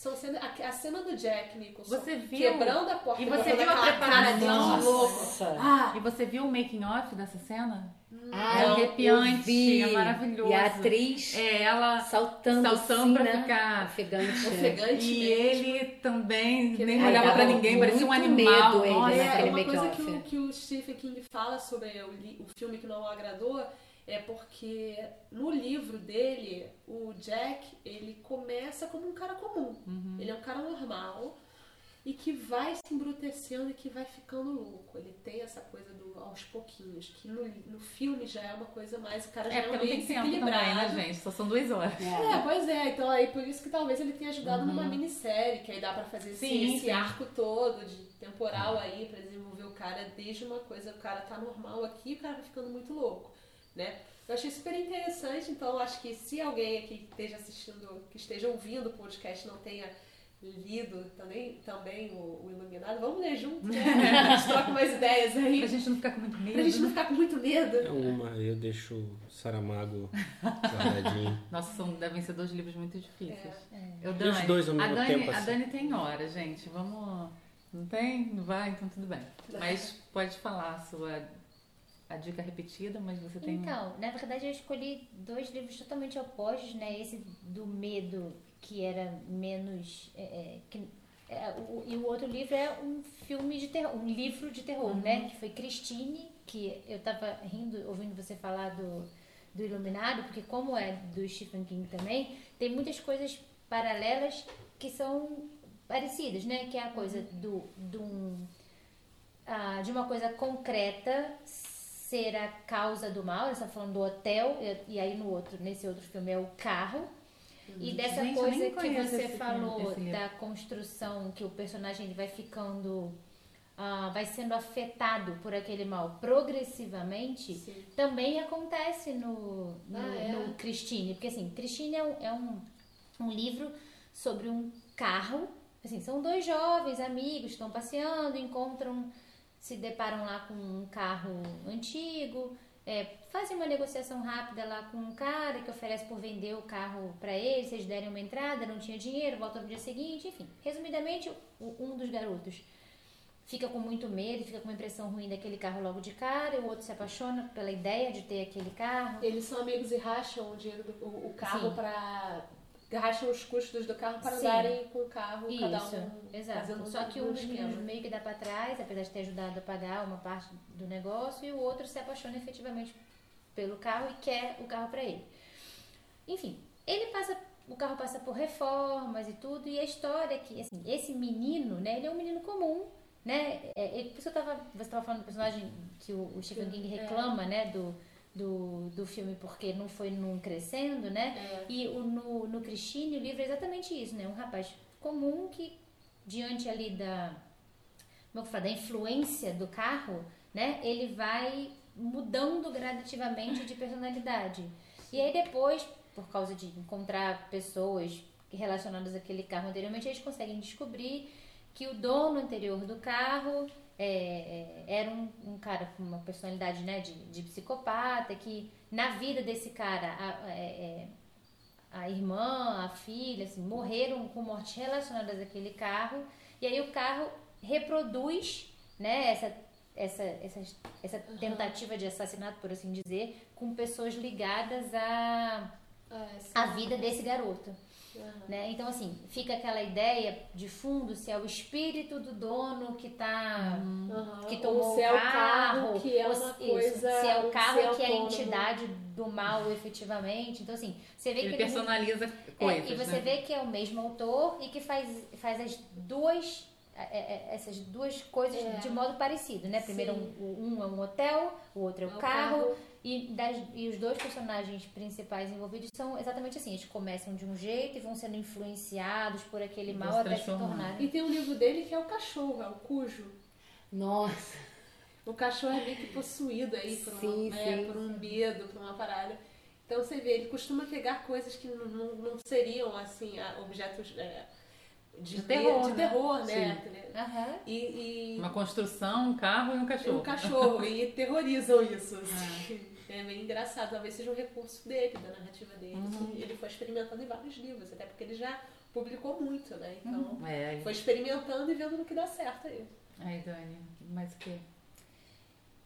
[SPEAKER 3] São cenas, a, a cena do Jack Nicholson
[SPEAKER 1] Você viu?
[SPEAKER 3] quebrando a porta
[SPEAKER 1] E você viu a
[SPEAKER 3] aquela cara dele de
[SPEAKER 1] preparação?
[SPEAKER 3] louco. Ah,
[SPEAKER 1] E você viu o making off dessa cena?
[SPEAKER 7] Ah,
[SPEAKER 1] É arrepiante,
[SPEAKER 7] vi.
[SPEAKER 1] é maravilhoso.
[SPEAKER 7] E a atriz
[SPEAKER 1] É, ela
[SPEAKER 7] saltando,
[SPEAKER 1] saltando
[SPEAKER 7] assim,
[SPEAKER 1] pra
[SPEAKER 7] né?
[SPEAKER 1] ficar.
[SPEAKER 7] Ofegante.
[SPEAKER 3] ofegante
[SPEAKER 1] E
[SPEAKER 3] mesmo.
[SPEAKER 1] ele também
[SPEAKER 3] Que
[SPEAKER 1] nem olhava pra ninguém, parecia um animal.
[SPEAKER 7] medo ele,
[SPEAKER 1] Nossa?
[SPEAKER 3] É, uma coisa que o, que o Stephen King fala sobre o, o filme que não o agradou é porque no livro dele, o Jack, ele começa como um cara comum.
[SPEAKER 1] Uhum.
[SPEAKER 3] Ele é um cara normal. e que vai se embrutecendo e que vai ficando louco. Ele tem essa coisa do aos pouquinhos, que no, no filme já é uma coisa mais. O cara já
[SPEAKER 1] É
[SPEAKER 3] é,
[SPEAKER 1] porque
[SPEAKER 3] um
[SPEAKER 1] não tem
[SPEAKER 3] meio
[SPEAKER 1] também,
[SPEAKER 3] desequilibrado.
[SPEAKER 1] né, gente? Só são duas horas.
[SPEAKER 3] É, pois é, então aí por isso que talvez ele tenha ajudado numa minissérie, que aí dá pra fazer esse,
[SPEAKER 1] Uhum. Sim,
[SPEAKER 3] esse
[SPEAKER 1] sim.
[SPEAKER 3] arco todo de temporal aí pra desenvolver o cara desde uma coisa, o cara tá normal aqui e o cara vai ficando muito louco, né? Eu achei super interessante, então acho que se alguém aqui que esteja assistindo, que esteja ouvindo o podcast não tenha lido também, também o, o Iluminado, vamos ler junto, né? A gente troca umas ideias aí,
[SPEAKER 1] Pra gente não ficar com muito medo.
[SPEAKER 3] pra gente não
[SPEAKER 1] né?
[SPEAKER 3] ficar com muito medo.
[SPEAKER 5] É uma, eu deixo o Saramago guardadinho.
[SPEAKER 1] Nossa, são, devem ser dois livros muito difíceis.
[SPEAKER 3] É.
[SPEAKER 1] Eu,
[SPEAKER 5] E os dois ao
[SPEAKER 1] a
[SPEAKER 5] mesmo
[SPEAKER 1] Dani,
[SPEAKER 5] tempo,
[SPEAKER 1] A
[SPEAKER 5] assim.
[SPEAKER 1] Dani tem hora, gente. Vamos. Não tem? Não vai? Então tudo bem. Mas pode falar a sua a dica repetida, mas você tem.
[SPEAKER 6] Então, na verdade eu escolhi dois livros totalmente opostos, né? Esse do medo, que era menos. é, é, que, é, o- e o outro livro é um filme de terror, um livro de terror, né? Que foi Christine, que eu tava rindo, ouvindo você falar do, do Iluminado, porque como é do Stephen King também, tem muitas coisas paralelas que são parecidas, né? Que é a coisa do, do um, ah, de uma coisa concreta ser a causa do mal, você está falando do hotel, e, aí no outro, nesse outro filme é o carro. E dessa
[SPEAKER 1] Gente,
[SPEAKER 6] coisa que você
[SPEAKER 1] filme,
[SPEAKER 6] falou
[SPEAKER 1] livro.
[SPEAKER 6] da construção, que o personagem ele vai ficando, ah, vai sendo afetado por aquele mal progressivamente,
[SPEAKER 3] Sim.
[SPEAKER 6] também acontece no, no,
[SPEAKER 3] Ah, é?
[SPEAKER 6] no Christine. Porque assim, Christine é um, é um, um livro sobre um carro. Assim, são dois jovens amigos, estão passeando, encontram, se deparam lá com um carro antigo, é, fazem uma negociação rápida lá com um cara que oferece por vender o carro para eles, se eles derem uma entrada, não tinha dinheiro, volta no dia seguinte, enfim. Resumidamente, um dos garotos fica com muito medo, fica com uma impressão ruim daquele carro logo de cara, e o outro se apaixona pela ideia de ter aquele carro.
[SPEAKER 3] Eles são amigos e racham o dinheiro do o, o carro para racham os custos do carro para
[SPEAKER 6] Sim.
[SPEAKER 3] andarem com o carro cada
[SPEAKER 6] Isso,
[SPEAKER 3] um
[SPEAKER 6] exato. Só que um dos meninos meio que dá pra trás, apesar de ter ajudado a pagar uma parte do negócio, e o outro se apaixona efetivamente pelo carro e quer o carro pra ele. Enfim, ele passa, o carro passa por reformas e tudo, e a história é que assim, esse menino, né, ele é um menino comum, né? É, ele, por isso eu tava, você estava falando do personagem que o, o Stephen King
[SPEAKER 3] É.
[SPEAKER 6] reclama, né, do, do, do filme porque não foi num crescendo, né?
[SPEAKER 3] É.
[SPEAKER 6] E o, no, no Christine, o livro é exatamente isso, né? Um rapaz comum que, diante ali da, como é que fala, da influência do carro, né? Ele vai mudando gradativamente de personalidade. E aí depois, por causa de encontrar pessoas relacionadas àquele carro anteriormente, eles conseguem descobrir que o dono anterior do carro é, é, era um, um cara com uma personalidade né, de, de psicopata, que na vida desse cara a, é, é, a irmã, a filha, assim, morreram com mortes relacionadas àquele carro, e aí o carro reproduz né, essa, essa, essa, essa tentativa de assassinato, por assim dizer, com pessoas ligadas à,
[SPEAKER 3] Ah, sim.
[SPEAKER 6] à vida desse garoto.
[SPEAKER 3] Aham.
[SPEAKER 6] Né? Então, assim, fica aquela ideia de fundo se é o espírito do dono que tá.
[SPEAKER 3] Aham.
[SPEAKER 6] que
[SPEAKER 3] Ou
[SPEAKER 6] tomou
[SPEAKER 3] se é
[SPEAKER 6] o
[SPEAKER 3] carro que é
[SPEAKER 6] ou
[SPEAKER 3] uma
[SPEAKER 6] se-
[SPEAKER 3] coisa-
[SPEAKER 6] se é o carro
[SPEAKER 3] é
[SPEAKER 6] que é a entidade do mal efetivamente. Então, assim, você vê
[SPEAKER 1] Ele
[SPEAKER 6] que ele-
[SPEAKER 1] personaliza
[SPEAKER 6] é,
[SPEAKER 1] coisas.
[SPEAKER 6] e você
[SPEAKER 1] né?
[SPEAKER 6] vê que é o mesmo autor e que faz, faz as duas é, é, essas duas coisas
[SPEAKER 3] É.
[SPEAKER 6] de modo parecido, né? Primeiro um, um é um hotel, o outro é o
[SPEAKER 3] É o
[SPEAKER 6] carro,
[SPEAKER 3] carro.
[SPEAKER 6] E, das- e os dois personagens principais envolvidos são exatamente assim, eles começam de um jeito e vão sendo influenciados por aquele mal até se tornarem.
[SPEAKER 3] E tem um livro dele que é o cachorro, é o cujo.
[SPEAKER 7] Nossa,
[SPEAKER 3] O cachorro é meio que possuído aí por, uma,
[SPEAKER 7] Sim,
[SPEAKER 3] é,
[SPEAKER 7] sim,
[SPEAKER 3] por um medo, por uma parada. Então você vê, ele costuma pegar coisas que não, não, não seriam assim, ah, objetos é, de,
[SPEAKER 1] De terror,
[SPEAKER 3] de
[SPEAKER 1] né?
[SPEAKER 3] terror, né?
[SPEAKER 6] Aham.
[SPEAKER 3] E, e,
[SPEAKER 1] Uma construção, um carro e um cachorro.
[SPEAKER 3] um cachorro, e terrorizam isso. assim. É meio engraçado, talvez seja um recurso dele, da narrativa dele. que ele foi experimentando em vários livros, até porque ele já publicou muito, né? Então,
[SPEAKER 1] É,
[SPEAKER 3] foi experimentando e vendo no que dá certo aí.
[SPEAKER 1] aí, Dani, mais o quê?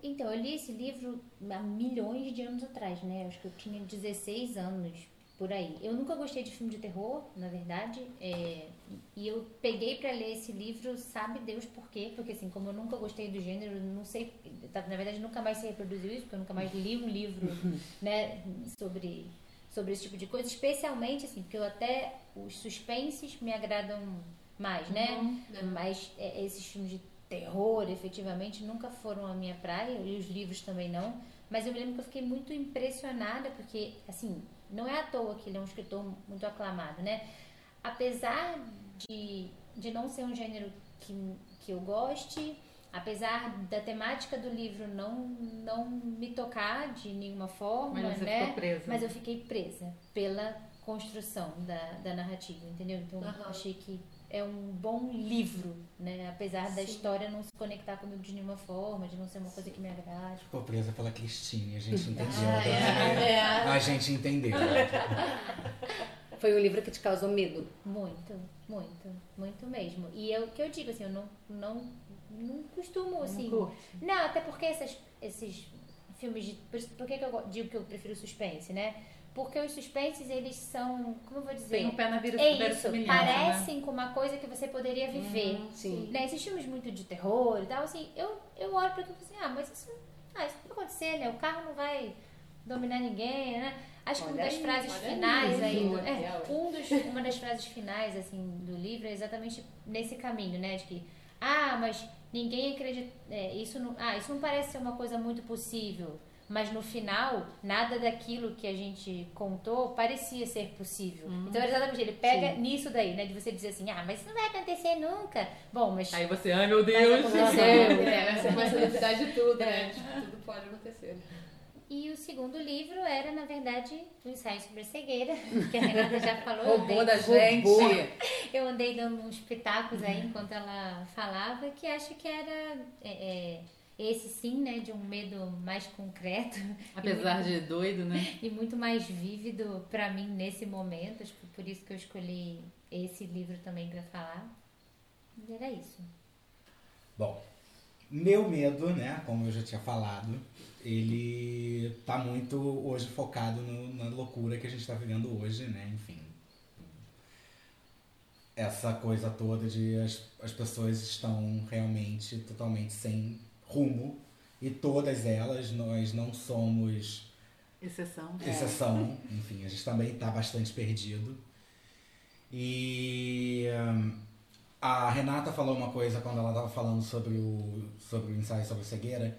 [SPEAKER 6] Então, eu li esse livro há milhões de anos atrás, né? Acho que eu tinha 16 anos, por aí. Eu nunca gostei de filme de terror, na verdade. é, E eu peguei pra ler esse livro, sabe Deus por quê? Porque, assim, como eu nunca gostei do gênero, não sei... tá, Na verdade, nunca mais se reproduziu isso, porque eu nunca mais li um livro, né? Sobre, sobre esse tipo de coisa. Especialmente, assim, porque eu até... Os suspenses me agradam mais, né?
[SPEAKER 3] Uhum.
[SPEAKER 6] Mas é, esses filmes de terror, efetivamente, nunca foram a minha praia, e os livros também não. Mas eu me lembro que eu fiquei muito impressionada, porque, assim, não é à toa que ele é um escritor muito aclamado, né? Apesar de, de não ser um gênero que, que eu goste, apesar da temática do livro não, não me tocar de nenhuma forma,
[SPEAKER 1] Mas você
[SPEAKER 6] né?
[SPEAKER 1] ficou presa.
[SPEAKER 6] Mas eu fiquei presa pela construção da, da narrativa, entendeu? Então
[SPEAKER 3] Aham.
[SPEAKER 6] achei que é um bom livro, né? Apesar da
[SPEAKER 3] Sim.
[SPEAKER 6] história não se conectar comigo de nenhuma forma, de não ser uma coisa que me agrade.
[SPEAKER 2] Ficou presa pela Cristine, a gente entendeu.
[SPEAKER 3] Ah,
[SPEAKER 2] né?
[SPEAKER 3] é.
[SPEAKER 2] A gente entendeu.
[SPEAKER 7] Foi um livro que te causou medo.
[SPEAKER 6] Muito, muito, muito mesmo. E é o que eu digo, assim, eu não, não, não costumo, assim.
[SPEAKER 1] Não curte?
[SPEAKER 6] Não, até porque essas, esses filmes de. Por, que, que eu go- digo que eu prefiro suspense, né? Porque os suspenses, eles são. Como eu vou dizer?
[SPEAKER 1] Tem um pé na vira
[SPEAKER 6] É isso,
[SPEAKER 1] né?
[SPEAKER 6] parecem com uma coisa que você poderia viver.
[SPEAKER 7] Sim.
[SPEAKER 6] Né, esses filmes muito de terror e tal, assim, eu, eu olho pra aquilo e assim, ah, mas isso, ah, isso não vai acontecer, né? O carro não vai dominar ninguém, né? Acho que uma das
[SPEAKER 7] aí,
[SPEAKER 6] frases finais
[SPEAKER 3] aí,
[SPEAKER 6] aí,
[SPEAKER 3] Ju,
[SPEAKER 6] é, um dos, uma das frases finais, assim, do livro é exatamente nesse caminho, né? De que, ah, mas ninguém acredita, é, isso não, ah, isso não parece ser uma coisa muito possível. Mas no final, nada daquilo que a gente contou parecia ser possível. Então, exatamente, ele pega nisso daí, né? De você dizer assim, ah, mas isso não vai acontecer nunca. Bom, mas
[SPEAKER 1] Aí você, ai meu
[SPEAKER 6] Mas
[SPEAKER 1] Deus.
[SPEAKER 6] aconteceu.
[SPEAKER 3] É, você começa a duvidar de tudo, né? Tipo, tudo pode acontecer.
[SPEAKER 6] E o segundo livro era, na verdade, o ensaio sobre a cegueira, que a Renata já falou.
[SPEAKER 7] Roubou
[SPEAKER 6] andei-
[SPEAKER 7] da gente.
[SPEAKER 6] Eu andei dando uns pitacos aí enquanto ela falava, que acho que era é, é, esse sim, né, de um medo mais concreto
[SPEAKER 1] Apesar de doido, né?
[SPEAKER 6] e muito mais vívido pra mim nesse momento. Acho que por isso que eu escolhi esse livro também pra falar. E era isso.
[SPEAKER 2] Bom, meu medo, né, como eu já tinha falado, ele tá muito hoje focado no- na loucura que a gente tá vivendo hoje, né, enfim. Essa coisa toda de as, as pessoas estão realmente totalmente sem rumo e todas elas, nós não somos
[SPEAKER 1] Exceção.
[SPEAKER 2] exceção. Enfim, a gente também está bastante perdido. E hum, a Renata falou uma coisa quando ela estava falando sobre o, sobre o ensaio sobre a cegueira,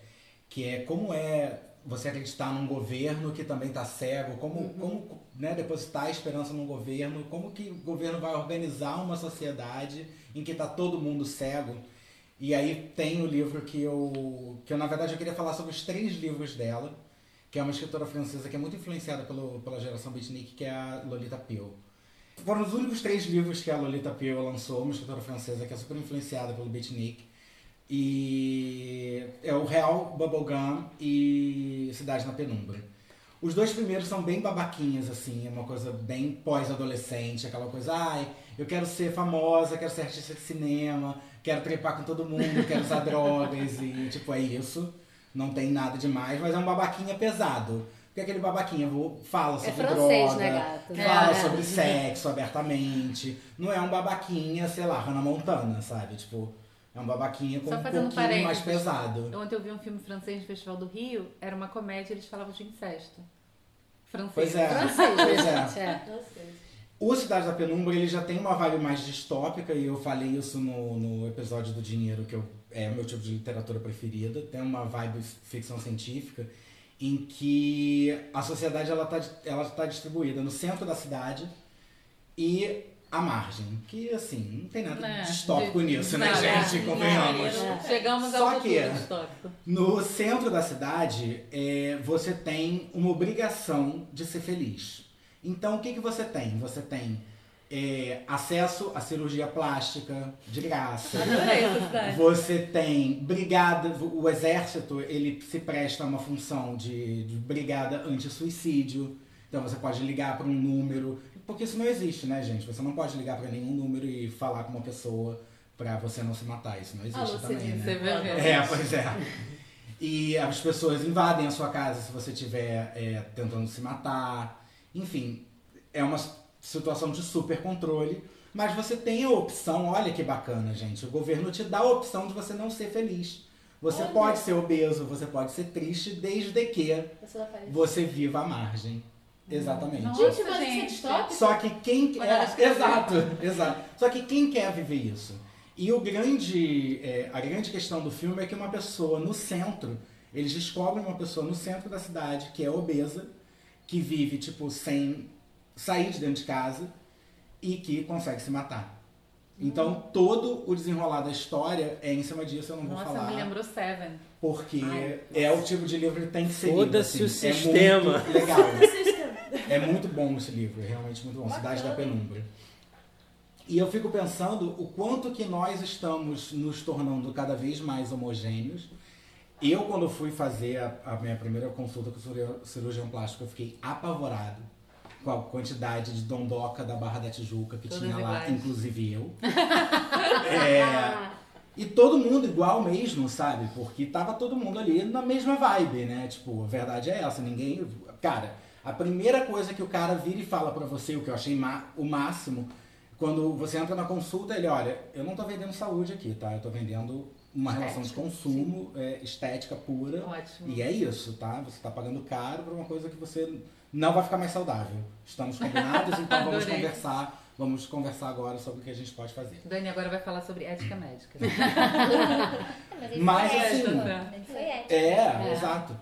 [SPEAKER 2] que é como é você acreditar num governo que também está cego, como, como né, depositar a esperança num governo, como que o governo vai organizar uma sociedade em que está todo mundo cego. E aí tem o livro que eu, que eu, na verdade, eu queria falar sobre os três livros dela, que é uma escritora francesa que é muito influenciada pelo, pela geração beatnik, que é a Lolita Pill. Foram os únicos três livros que a Lolita Pill lançou, uma escritora francesa que é super influenciada pelo beatnik. E é o Real Bubblegum e Cidade na Penumbra. Os dois primeiros são bem babaquinhas, assim, é uma coisa bem pós-adolescente, aquela coisa, ai, eu quero ser famosa, quero ser artista de cinema, quero trepar com todo mundo, quero usar drogas e, tipo, é isso. Não tem nada demais, mas é um babaquinha pesado. Porque aquele babaquinha vou- fala
[SPEAKER 7] É
[SPEAKER 2] sobre
[SPEAKER 7] francês,
[SPEAKER 2] droga,
[SPEAKER 7] né, gato?
[SPEAKER 2] fala
[SPEAKER 7] É.
[SPEAKER 2] sobre sexo abertamente. Não é um babaquinha, sei lá, Hannah Montana, sabe? Tipo, é um babaquinha com um pouquinho mais pesado.
[SPEAKER 1] Ontem eu vi um filme francês no Festival do Rio, era uma comédia, eles falavam de incesto. Francês.
[SPEAKER 2] Pois é.
[SPEAKER 7] Francês,
[SPEAKER 2] Pois é.
[SPEAKER 7] É.
[SPEAKER 2] O Cidade da Penumbra ele já tem uma vibe mais distópica e eu falei isso no, no episódio do Dinheiro, que eu, é o meu tipo de literatura preferida. Tem uma vibe ficção científica em que a sociedade ela tá, ela tá distribuída no centro da cidade e à margem. Que assim, não tem nada
[SPEAKER 1] É,
[SPEAKER 2] distópico
[SPEAKER 1] de-
[SPEAKER 2] nisso, né,
[SPEAKER 1] nada.
[SPEAKER 2] gente? Convenhamos.
[SPEAKER 1] Chegamos
[SPEAKER 2] Só
[SPEAKER 1] ao
[SPEAKER 2] que-
[SPEAKER 1] histórico.
[SPEAKER 2] No centro da cidade, é, você tem uma obrigação de ser feliz. Então, o que, que você tem? Você tem é, acesso à cirurgia plástica de graça. Você tem brigada, o exército ele se presta a uma função de, de brigada anti-suicídio. Então você pode ligar para um número, porque isso não existe, né, gente? Você não pode ligar para nenhum número e falar com uma pessoa para você não se matar. Isso não existe
[SPEAKER 3] Alô,
[SPEAKER 2] também, né?
[SPEAKER 1] Você.
[SPEAKER 2] É, pois é. E as pessoas invadem a sua casa se você estiver é, tentando se matar. Enfim, é uma situação de super controle. Mas você tem a opção, olha que bacana, gente. O governo te dá a opção de você não ser feliz. Você
[SPEAKER 3] Olha.
[SPEAKER 2] pode ser obeso, você pode ser triste, desde que você viva à margem. Exatamente.
[SPEAKER 1] Nossa,
[SPEAKER 3] Gente, mas isso é
[SPEAKER 1] gente.
[SPEAKER 2] Só que quem é, exato, exato. Só que quem quer viver isso? E o grande, é, a grande questão do filme é que uma pessoa no centro, eles descobrem uma pessoa no centro da cidade que é obesa, que vive tipo sem sair de dentro de casa e que consegue se matar. Então todo o desenrolar da história é em cima disso, eu não vou
[SPEAKER 1] Nossa,
[SPEAKER 2] falar.
[SPEAKER 1] me lembrou Seven.
[SPEAKER 2] Porque
[SPEAKER 7] Ai,
[SPEAKER 2] é o tipo de livro que tem que ser lido.
[SPEAKER 5] Foda-se
[SPEAKER 2] assim.
[SPEAKER 5] o
[SPEAKER 2] É
[SPEAKER 5] sistema.
[SPEAKER 2] muito legal. É muito bom esse livro, é realmente muito bom. Cidade da Penumbra. E eu fico pensando o quanto que nós estamos nos tornando cada vez mais homogêneos. Eu, quando fui fazer a, a minha primeira consulta com o cirurgião- plástico, eu fiquei apavorado com a quantidade de dondoca da Barra da Tijuca que
[SPEAKER 1] Todas
[SPEAKER 2] tinha lá,
[SPEAKER 1] iguais.
[SPEAKER 2] inclusive eu. É, e todo mundo igual mesmo, sabe? Porque tava todo mundo ali na mesma vibe, né? Tipo, a verdade é essa, ninguém. Cara, a primeira coisa que o cara vira e fala pra você, o que eu achei o máximo, quando você entra na consulta, ele, olha, eu não tô vendendo saúde aqui, tá? Eu tô vendendo uma relação de consumo, é, estética pura.
[SPEAKER 1] Ótimo.
[SPEAKER 2] E é isso, tá? Você tá pagando caro por uma coisa que você não vai ficar mais saudável. Estamos combinados, então vamos
[SPEAKER 1] Adorei.
[SPEAKER 2] conversar. Vamos conversar agora sobre o que a gente pode fazer.
[SPEAKER 1] Dani agora vai falar sobre ética médica.
[SPEAKER 6] Mas
[SPEAKER 2] Mas, assim?
[SPEAKER 6] Ele foi ético.
[SPEAKER 2] É, exato.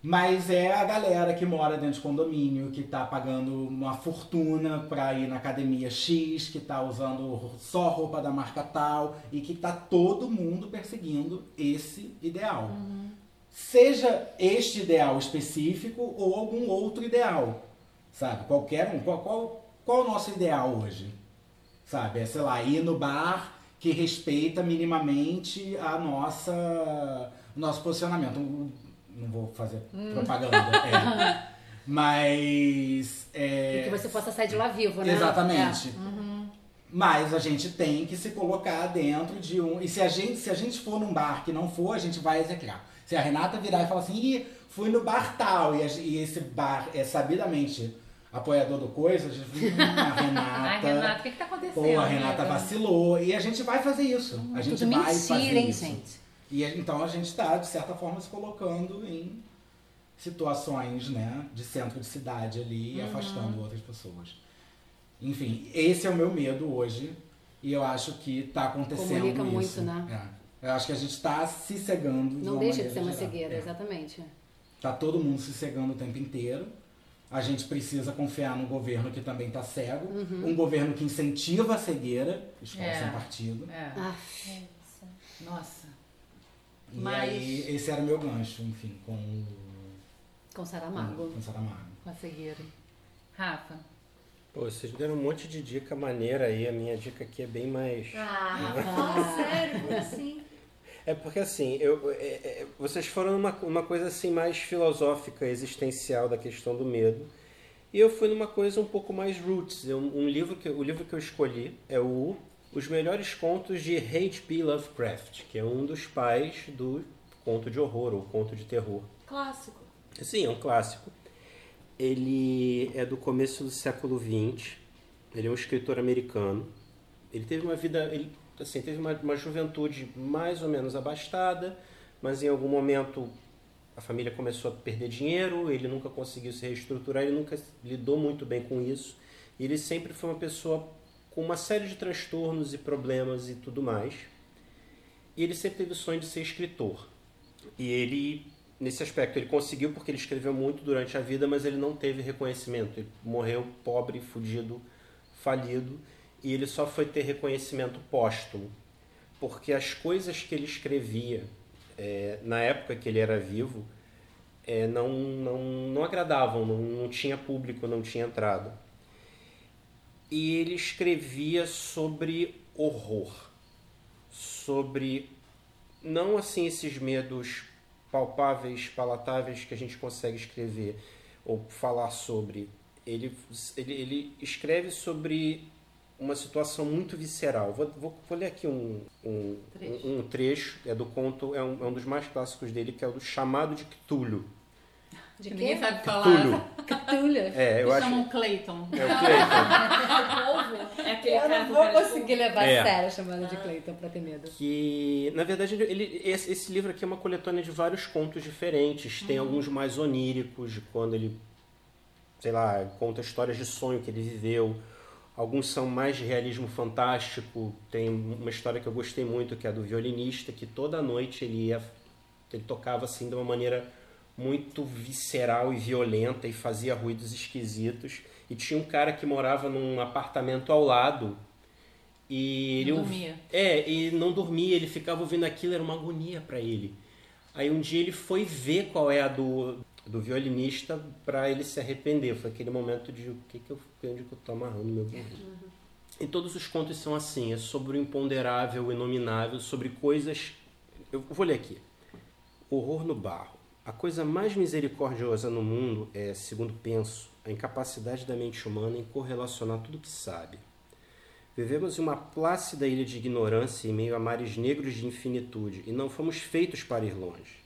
[SPEAKER 2] Mas é a galera que mora dentro de condomínio, que tá pagando uma fortuna pra ir na academia X, que tá usando só roupa da marca tal, e que tá todo mundo perseguindo esse ideal. Seja este ideal específico ou algum outro ideal. Sabe? Qualquer um. Qual, qual, qual é o nosso ideal hoje? Sabe? É, sei lá, ir no bar que respeita minimamente a nossa o nosso posicionamento. Não vou fazer propaganda. é. Mas. é,
[SPEAKER 7] E que você possa sair de lá vivo, né?
[SPEAKER 2] Exatamente.
[SPEAKER 1] Uhum.
[SPEAKER 2] Mas a gente tem que se colocar dentro de um. E se a gente, se a gente for num bar que não for, a gente vai execrar. Se a Renata virar e falar assim, Ih, fui no bar tal, e, a- e esse bar é sabidamente apoiador do coisa, a gente hum, a Renata.
[SPEAKER 1] Ai, Renata, o que, que tá acontecendo?
[SPEAKER 2] Pô, a Renata
[SPEAKER 1] amiga?
[SPEAKER 2] vacilou. E a gente vai fazer isso. A gente vai fazer
[SPEAKER 7] mentira, hein,
[SPEAKER 2] isso.
[SPEAKER 7] gente?
[SPEAKER 2] E então a gente está, de certa forma, se colocando em situações né, de centro de cidade ali
[SPEAKER 7] Uhum.
[SPEAKER 2] e afastando outras pessoas. Enfim, esse é o meu medo hoje. E eu acho que está acontecendo
[SPEAKER 7] Comunica
[SPEAKER 2] isso.
[SPEAKER 7] muito, né?
[SPEAKER 2] É. Eu acho que a gente está se cegando. de
[SPEAKER 7] Não
[SPEAKER 2] uma
[SPEAKER 7] deixa de ser uma
[SPEAKER 2] geral.
[SPEAKER 7] cegueira,
[SPEAKER 2] É.
[SPEAKER 7] exatamente.
[SPEAKER 2] Tá todo mundo se cegando o tempo inteiro. A gente precisa confiar no governo que também está cego.
[SPEAKER 7] Uhum.
[SPEAKER 2] Um governo que incentiva a cegueira, escola
[SPEAKER 1] É.
[SPEAKER 2] sem partido.
[SPEAKER 1] É.
[SPEAKER 7] Ah,
[SPEAKER 1] Nossa.
[SPEAKER 2] E
[SPEAKER 1] Mas-
[SPEAKER 2] aí, esse era o meu gancho, enfim, com o
[SPEAKER 7] com Saramago.
[SPEAKER 2] com Saramago.
[SPEAKER 1] Com a cegueira. Rafa.
[SPEAKER 5] Pô, vocês deram um monte de dica maneira aí. A minha dica aqui é bem mais.
[SPEAKER 6] Ah,
[SPEAKER 3] Fala sério, como assim?
[SPEAKER 5] É porque assim, eu, é, é, vocês foram numa uma coisa assim mais filosófica, existencial da questão do medo. E eu fui numa coisa um pouco mais roots. Eu, um livro que, o livro que eu escolhi é o Os Melhores Contos de H.P. Lovecraft, que é um dos pais do conto de horror ou conto de terror.
[SPEAKER 3] Clássico.
[SPEAKER 5] Sim, é um clássico. Ele é do começo do século XX. Ele é um escritor americano. Ele teve uma vida, ele assim, teve uma, uma juventude mais ou menos abastada, mas em algum momento a família começou a perder dinheiro, ele nunca conseguiu se reestruturar, ele nunca lidou muito bem com isso. E ele sempre foi uma pessoa com uma série de transtornos e problemas e tudo mais. E ele sempre teve o sonho de ser escritor. E ele, nesse aspecto, ele conseguiu porque ele escreveu muito durante a vida, mas ele não teve reconhecimento. Ele morreu pobre, fudido, falido, e ele só foi ter reconhecimento póstumo. Porque as coisas que ele escrevia é, na época que ele era vivo é, não, não, não agradavam, não, não tinha público, não tinha entrada. E ele escrevia sobre horror, sobre não assim esses medos palpáveis, palatáveis que a gente consegue escrever ou falar sobre. Ele, ele, ele escreve sobre uma situação muito visceral. Vou, vou, vou ler aqui um, um,
[SPEAKER 1] Trecho.
[SPEAKER 5] um, um trecho, é do conto, é um, é um dos mais clássicos dele, que é o do Chamado de Cthulhu.
[SPEAKER 7] De
[SPEAKER 1] Ninguém
[SPEAKER 7] quê?
[SPEAKER 1] sabe falar.
[SPEAKER 5] Cthulhu.
[SPEAKER 7] Cthulhu.
[SPEAKER 5] É, eu
[SPEAKER 1] Eles
[SPEAKER 5] acho.
[SPEAKER 1] chamam Clayton.
[SPEAKER 5] É o Clayton.
[SPEAKER 3] povo é aquele
[SPEAKER 7] Eu não vou conseguir levar
[SPEAKER 5] É.
[SPEAKER 7] a sério chamando de Clayton pra ter medo.
[SPEAKER 5] que na verdade ele, esse, esse livro aqui é uma coletânea de vários contos diferentes tem alguns mais oníricos de quando ele sei lá, conta histórias de sonho que ele viveu. Alguns são mais de realismo fantástico. Tem uma história que eu gostei muito, que é do violinista, que toda noite ele ia, ele tocava assim de uma maneira muito visceral e violenta e fazia ruídos esquisitos. E tinha um cara que morava num apartamento ao lado e ele
[SPEAKER 1] Não dormia.
[SPEAKER 5] é, e não dormia, ele ficava ouvindo aquilo, era uma agonia para ele. Aí um dia ele foi ver qual é a do, do violinista para ele se arrepender. Foi aquele momento de o que que eu, onde que eu tô amarrando meu burro. E todos os contos são assim, é sobre o imponderável, o inominável, sobre coisas. Eu vou ler aqui. Horror no barro. A coisa mais misericordiosa no mundo é, segundo penso, a incapacidade da mente humana em correlacionar tudo que sabe. Vivemos em uma plácida ilha de ignorância em meio a mares negros de infinitude e não fomos feitos para ir longe.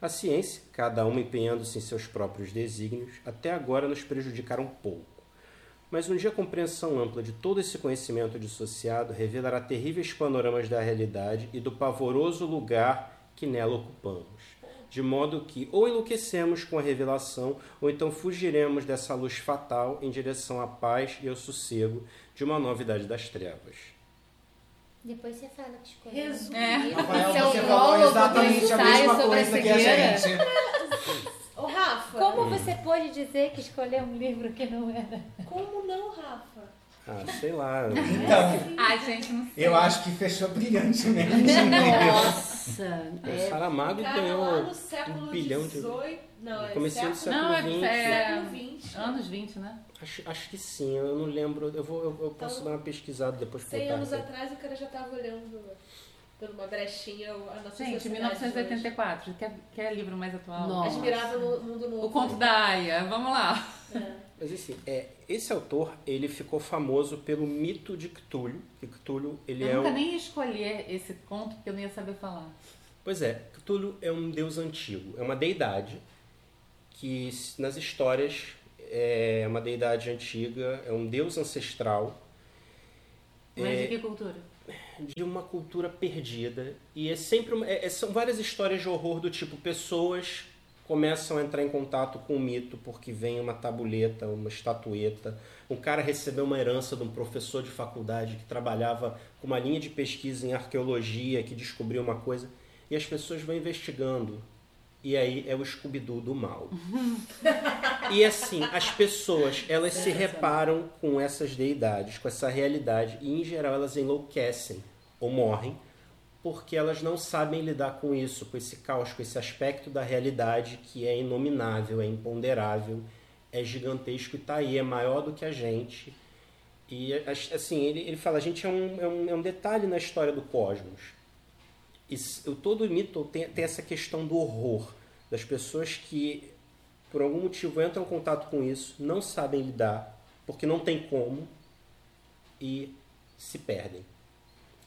[SPEAKER 5] A ciência, cada uma empenhando-se em seus próprios desígnios, até agora nos prejudicaram pouco. Mas um dia a compreensão ampla de todo esse conhecimento dissociado revelará terríveis panoramas da realidade e do pavoroso lugar que nela ocupamos. De modo que ou enlouquecemos com a revelação, ou então fugiremos dessa luz fatal em direção à paz e ao sossego de uma novidade das trevas.
[SPEAKER 6] Depois você fala que escolheu.
[SPEAKER 3] Resumo.
[SPEAKER 1] É.
[SPEAKER 2] Rafael,
[SPEAKER 7] Seu
[SPEAKER 2] você falou exatamente a mesma
[SPEAKER 7] a
[SPEAKER 2] coisa que a gente.
[SPEAKER 3] Ô, Rafa.
[SPEAKER 6] Como você pôde dizer que escolheu um livro que não era?
[SPEAKER 3] Como não, Rafa?
[SPEAKER 5] Ah, sei lá.
[SPEAKER 2] Então,
[SPEAKER 1] Ai, gente, não sei.
[SPEAKER 2] eu acho que fechou brilhantemente.
[SPEAKER 7] Nossa,
[SPEAKER 5] O
[SPEAKER 7] é,
[SPEAKER 5] Saramago
[SPEAKER 3] Cara, lá
[SPEAKER 5] ganhou
[SPEAKER 3] no século
[SPEAKER 5] um bilhão de.
[SPEAKER 3] XVIII. Não, é
[SPEAKER 5] Comecinho do
[SPEAKER 3] século,
[SPEAKER 1] Não, é,
[SPEAKER 5] século
[SPEAKER 1] é
[SPEAKER 3] século
[SPEAKER 1] anos 20, né?
[SPEAKER 5] Acho, acho que sim, eu não lembro. Eu, vou, eu, eu posso
[SPEAKER 3] Então,
[SPEAKER 5] dar uma pesquisada depois
[SPEAKER 3] 100
[SPEAKER 5] botar
[SPEAKER 3] anos
[SPEAKER 5] aqui.
[SPEAKER 3] atrás o cara já tava olhando por uma brechinha a nossa
[SPEAKER 1] Gente,
[SPEAKER 3] sociedade
[SPEAKER 1] 1984. Quer, quer livro mais atual?
[SPEAKER 7] Nossa.
[SPEAKER 3] Admirável no mundo novo.
[SPEAKER 1] O Conto da Aya. Vamos lá.
[SPEAKER 3] É.
[SPEAKER 5] Mas assim, é, esse autor, ele ficou famoso pelo mito de Cthulhu. Que Cthulhu, ele
[SPEAKER 1] Eu
[SPEAKER 5] é
[SPEAKER 1] nunca
[SPEAKER 5] um...
[SPEAKER 1] nem ia escolher esse conto porque eu não ia saber falar.
[SPEAKER 5] Pois é, Cthulhu é um deus antigo. É uma deidade que nas histórias é uma deidade antiga, é um deus ancestral
[SPEAKER 1] Mas
[SPEAKER 5] É.
[SPEAKER 1] de que cultura?
[SPEAKER 5] de uma cultura perdida e é sempre uma- é- é- são várias histórias de horror do tipo pessoas começam a entrar em contato com o mito porque vem uma tabuleta, uma estatueta, um cara recebeu uma herança de um professor de faculdade que trabalhava com uma linha de pesquisa em arqueologia que descobriu uma coisa e as pessoas vão investigando e aí é o Scooby-Doo do mal. E assim, as pessoas, elas se reparam com essas deidades, com essa realidade, e em geral elas enlouquecem ou morrem, porque elas não sabem lidar com isso, com esse caos, com esse aspecto da realidade que é inominável, é imponderável, é gigantesco e tá aí, é maior do que a gente. E assim, ele, ele fala, a gente é um, é, um, é um detalhe na história do cosmos. E todo mito tem, tem essa questão do horror, das pessoas que por algum motivo entram em contato com isso, não sabem lidar, porque não tem como, e se perdem.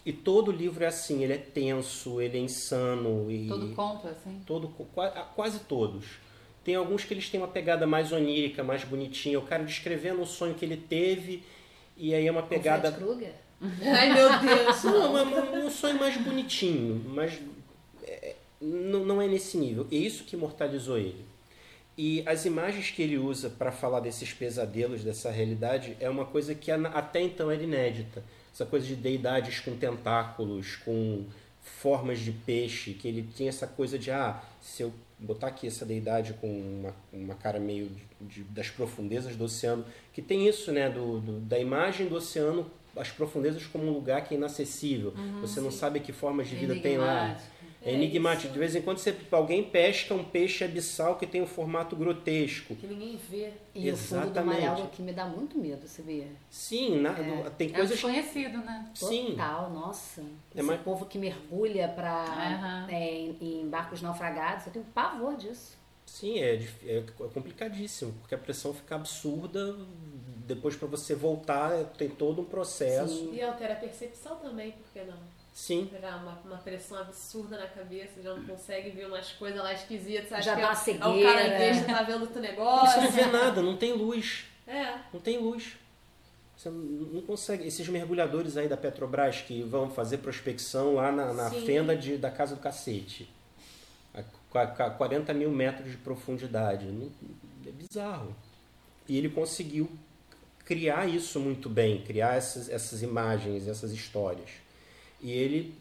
[SPEAKER 5] E todo livro é assim, ele é tenso, ele é insano e
[SPEAKER 1] Todo conto, assim?
[SPEAKER 5] todo qua- quase todos. Tem alguns que eles têm uma pegada mais onírica, mais bonitinha, o cara descrevendo um sonho que ele teve e aí é uma pegada
[SPEAKER 7] Fred Krueger?
[SPEAKER 3] Ai, meu Deus.
[SPEAKER 5] não, é um- sonho mais bonitinho, mas é, não, não é nesse nível. É isso que imortalizou ele. E as imagens que ele usa para falar desses pesadelos, dessa realidade, é uma coisa que até então era inédita. Essa coisa de deidades com tentáculos, com formas de peixe, que ele tinha essa coisa de, ah, se eu botar aqui essa deidade com uma, uma cara meio de- de- das profundezas do oceano, que tem isso, né, do, do- da imagem do oceano, as profundezas como um lugar que é inacessível. Você não sabe que formas de vida tem lá.
[SPEAKER 1] Enigmático.
[SPEAKER 5] É enigmático. De vez em quando você, alguém pesca um peixe abissal que tem um formato grotesco.
[SPEAKER 3] Que ninguém vê.
[SPEAKER 7] E o fundo do mar é
[SPEAKER 5] Exatamente.
[SPEAKER 7] algo que me dá muito medo, sabia?
[SPEAKER 5] Sim, na- do- tem
[SPEAKER 1] É
[SPEAKER 5] coisas.
[SPEAKER 1] desconhecido, né?
[SPEAKER 5] Sim.
[SPEAKER 7] Total, nossa.
[SPEAKER 5] É
[SPEAKER 7] Esse
[SPEAKER 5] mais-
[SPEAKER 7] povo que mergulha pra,
[SPEAKER 1] Aham.
[SPEAKER 7] é, em, em barcos naufragados, eu tenho pavor disso.
[SPEAKER 5] Sim, é, dif- é complicadíssimo, porque a pressão fica absurda. Depois, para você voltar, é- tem todo um processo.
[SPEAKER 3] E altera a percepção também, por que não?
[SPEAKER 5] Sim.
[SPEAKER 3] Pegar uma, uma pressão absurda na cabeça, já não consegue ver umas coisas lá esquisitas. Você acha
[SPEAKER 7] Já
[SPEAKER 3] que
[SPEAKER 7] dá
[SPEAKER 3] é,
[SPEAKER 7] uma
[SPEAKER 3] é o cara
[SPEAKER 7] cegueira.
[SPEAKER 3] besta tá vendo outro
[SPEAKER 5] Você
[SPEAKER 3] negócio.
[SPEAKER 5] não vê nada, não tem luz.
[SPEAKER 3] É.
[SPEAKER 5] Não tem luz. Você não consegue. Esses mergulhadores aí da Petrobras que vão fazer prospecção lá na, na fenda de, da casa do cacete. A, qua- qua- 40 mil metros de profundidade. É bizarro. E ele conseguiu criar isso muito bem, criar essas, essas imagens, essas histórias. E ele,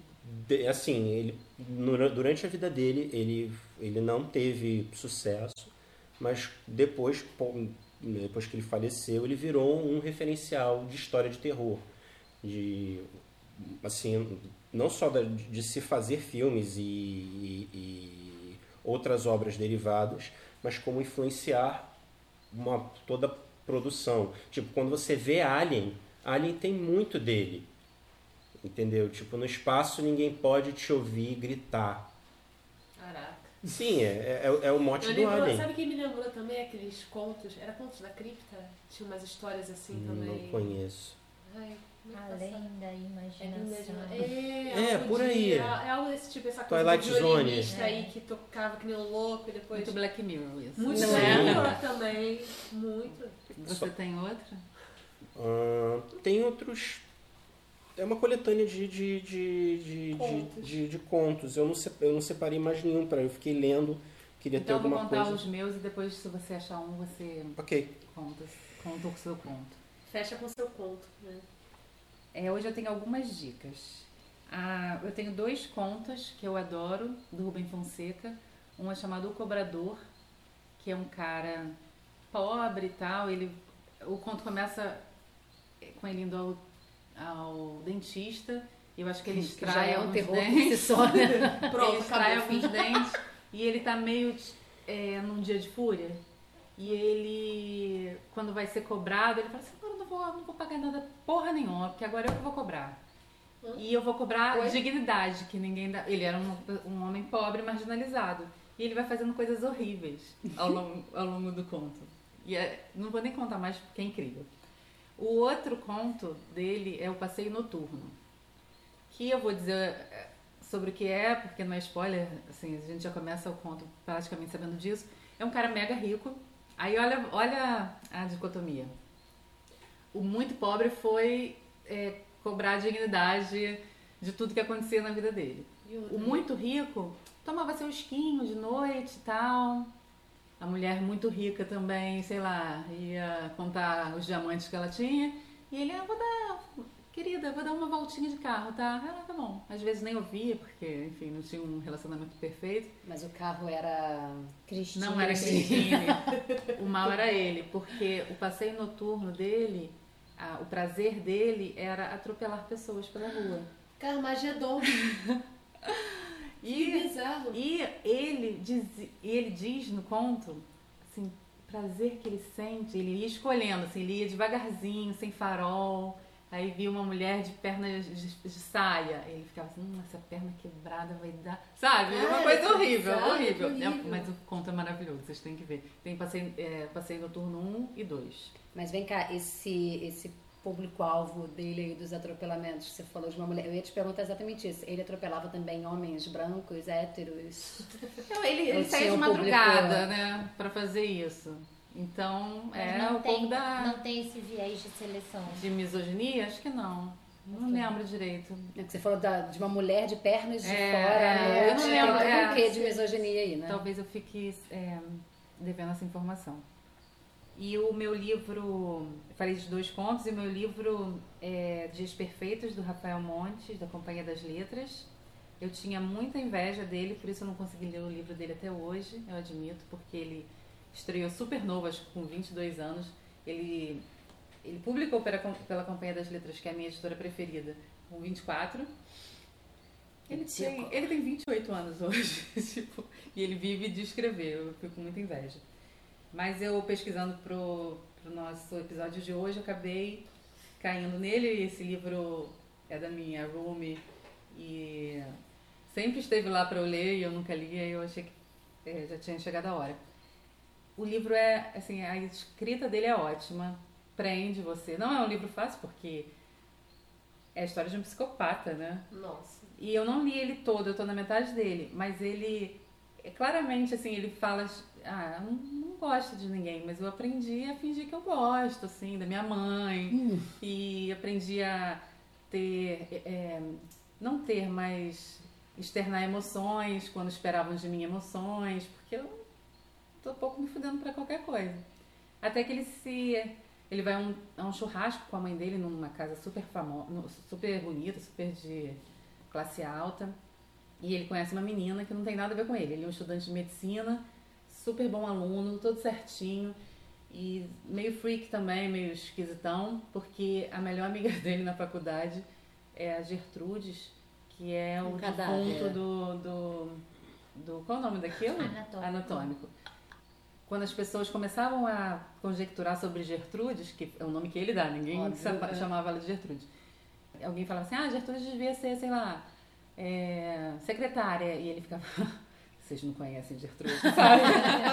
[SPEAKER 5] assim, ele, durante a vida dele, ele, ele não teve sucesso, mas depois, depois que ele faleceu, ele virou um referencial de história de terror. De, assim, não só de se fazer filmes e, e, e outras obras derivadas, mas como influenciar uma, toda a produção. Tipo, quando você vê Alien, Alien tem muito dele. Entendeu? Tipo, no espaço ninguém pode te ouvir gritar.
[SPEAKER 3] Caraca.
[SPEAKER 5] Sim, é, é, é o mote
[SPEAKER 3] Eu
[SPEAKER 5] do
[SPEAKER 3] lembro,
[SPEAKER 5] Alien.
[SPEAKER 3] sabe quem me lembrou também aqueles contos? Era contos da cripta? Tinha umas histórias assim também.
[SPEAKER 5] Não conheço.
[SPEAKER 3] Ai, é
[SPEAKER 6] Além da
[SPEAKER 3] É,
[SPEAKER 6] imaginação.
[SPEAKER 3] é,
[SPEAKER 5] É, por
[SPEAKER 3] de-
[SPEAKER 5] aí.
[SPEAKER 3] É, é algo desse tipo, essa coisa
[SPEAKER 5] Twilight
[SPEAKER 3] do
[SPEAKER 5] Zone.
[SPEAKER 3] violinista aí que tocava que nem um louco e depois.
[SPEAKER 1] Muito Black Mirror isso.
[SPEAKER 3] Muito
[SPEAKER 7] Não é?
[SPEAKER 3] também. Muito.
[SPEAKER 1] Você tem outra?
[SPEAKER 5] Ah, tem outros. É uma coletânea de, de, de, de, de-
[SPEAKER 3] Contos.
[SPEAKER 5] de- de contos. Eu não, se- eu não separei mais nenhum para Eu fiquei lendo, queria ter
[SPEAKER 1] Então eu vou
[SPEAKER 5] alguma
[SPEAKER 1] contar
[SPEAKER 5] coisa.
[SPEAKER 1] os meus e depois, se você achar um, você
[SPEAKER 5] Ok.
[SPEAKER 1] conta, conta o seu conto.
[SPEAKER 3] Fecha com seu conto, né?
[SPEAKER 1] É, hoje eu tenho algumas dicas. Ah, eu tenho dois contos que eu adoro, do Rubem Fonseca. Um é chamado O Cobrador, que é um cara pobre e tal. Ele, o conto começa com ele indo ao, ao dentista. Eu acho que ele
[SPEAKER 7] Que já
[SPEAKER 1] extrai
[SPEAKER 7] é um terror
[SPEAKER 1] dentes.
[SPEAKER 7] si só, né?
[SPEAKER 3] Pronto,
[SPEAKER 1] ele extrai alguns dentes e ele tá meio é, num dia de fúria. E ele, quando vai ser cobrado, ele fala assim, agora eu não vou, não vou pagar nada porra nenhuma, porque agora eu que vou cobrar. E eu vou cobrar
[SPEAKER 3] Oi?
[SPEAKER 1] dignidade, que ninguém dá. Ele era um, um homem pobre, marginalizado. E ele vai fazendo coisas horríveis ao longo, ao longo do conto. E é- não vou nem contar mais porque é incrível. O outro conto dele é o Passeio Noturno. Que eu vou dizer é, sobre o que é, porque não é spoiler, assim, a gente já começa o conto praticamente sabendo disso. É um cara mega rico. Aí olha, olha a dicotomia. O muito pobre foi é, cobrar a dignidade de tudo que acontecia na vida dele. O muito rico tomava seu esquinho de noite e tal. A mulher muito rica também, sei lá, ia contar os diamantes que ela tinha. E ele, ah, vou dar, querida, vou dar uma voltinha de carro, tá? Ah, tá bom. Às vezes nem ouvia, porque, enfim, não tinha um relacionamento perfeito.
[SPEAKER 7] Mas o carro era.
[SPEAKER 6] Cristina.
[SPEAKER 1] Não era Cristine. o mal era ele, porque o passeio noturno dele, a- o prazer dele era atropelar pessoas pela rua.
[SPEAKER 3] Carmageddon. Que
[SPEAKER 1] E,
[SPEAKER 3] bizarro.
[SPEAKER 1] e ele, diz, ele diz no conto, assim, prazer que ele sente, ele ia escolhendo, assim, ele ia devagarzinho, sem farol. Aí via uma mulher de pernas de, de saia. Ele ficava assim, hum, essa perna quebrada vai dar. Sabe? uma
[SPEAKER 3] Cara,
[SPEAKER 1] coisa
[SPEAKER 3] que
[SPEAKER 1] horrível,
[SPEAKER 3] bizarro,
[SPEAKER 1] horrível.
[SPEAKER 3] que
[SPEAKER 1] É,
[SPEAKER 3] horrível.
[SPEAKER 1] mas o conto é maravilhoso, vocês têm que ver. Tem passeio, é, passeio noturno 1 e 2.
[SPEAKER 7] Mas vem cá, esse, esse público-alvo dele aí dos atropelamentos, você falou de uma mulher. Eu ia te perguntar exatamente isso. Ele atropelava também homens brancos, héteros.
[SPEAKER 1] Então, ele, ele
[SPEAKER 7] Eu
[SPEAKER 1] saía de madrugada, né? Pra fazer isso. Então,
[SPEAKER 6] Mas
[SPEAKER 1] é
[SPEAKER 6] não
[SPEAKER 1] o
[SPEAKER 6] tem,
[SPEAKER 1] da,
[SPEAKER 6] não tem esse viés de seleção.
[SPEAKER 1] de misoginia? Acho que não. Não lembro direito.
[SPEAKER 7] É que você falou da- de uma mulher de pernas de
[SPEAKER 1] É,
[SPEAKER 7] fora
[SPEAKER 1] é,
[SPEAKER 7] à
[SPEAKER 1] eu
[SPEAKER 7] noite.
[SPEAKER 1] não
[SPEAKER 7] Tem
[SPEAKER 1] lembro,
[SPEAKER 7] todo
[SPEAKER 1] é.
[SPEAKER 7] um quê de misoginia aí, né?
[SPEAKER 1] Talvez eu fique é, devendo essa informação. E o meu livro, eu falei de dois contos, e o meu livro é Dias Perfeitos, do Rafael Montes, da Companhia das Letras. Eu tinha muita inveja dele, por isso eu não consegui ler o livro dele até hoje, eu admito, porque ele estreou super novo, acho que com 22 anos. Ele, ele publicou pela, pela Companhia das Letras, que é a minha editora preferida, com 24. Ele tem, ele tem 28 anos hoje, tipo, e ele vive de escrever, eu fico com muita inveja. Mas eu pesquisando pro, pro nosso episódio de hoje, acabei caindo nele. Esse livro é da minha roomie e sempre esteve lá para eu ler e eu nunca li, aí eu achei que eh, já tinha chegado a hora. O livro é, assim, a escrita dele é ótima, prende você. Não é um livro fácil porque é a história de um psicopata, né?
[SPEAKER 3] Nossa.
[SPEAKER 1] E eu não li ele todo, eu tô na metade dele, mas ele é claramente assim, ele fala, ah, não, não gosto de ninguém, mas eu aprendi a fingir que eu gosto, assim, da minha mãe. E aprendi a ter, é, não ter mais externar emoções quando esperavam de mim emoções, porque eu tô um pouco me fudendo pra qualquer coisa. Até que ele se. Ele vai a um, a um churrasco com a mãe dele numa casa super famosa, super bonita, super de classe alta. E ele conhece uma menina que não tem nada a ver com ele. Ele é um estudante de medicina, super bom aluno, todo certinho. E meio freak também, meio esquisitão, porque a melhor amiga dele na faculdade é a Gertrudes, que é o
[SPEAKER 7] Um
[SPEAKER 1] defunto do, do, do. Qual é o nome daquilo?
[SPEAKER 6] Anatômico.
[SPEAKER 1] Anatômico. Quando as pessoas começavam a conjecturar sobre Gertrudes, que é o nome que ele dá, ninguém
[SPEAKER 7] Óbvio, é.
[SPEAKER 1] chamava ela de Gertrudes. Alguém falava assim, ah, Gertrudes devia ser, sei lá, é, secretária. E ele ficava, vocês não conhecem Gertrudes, sabe?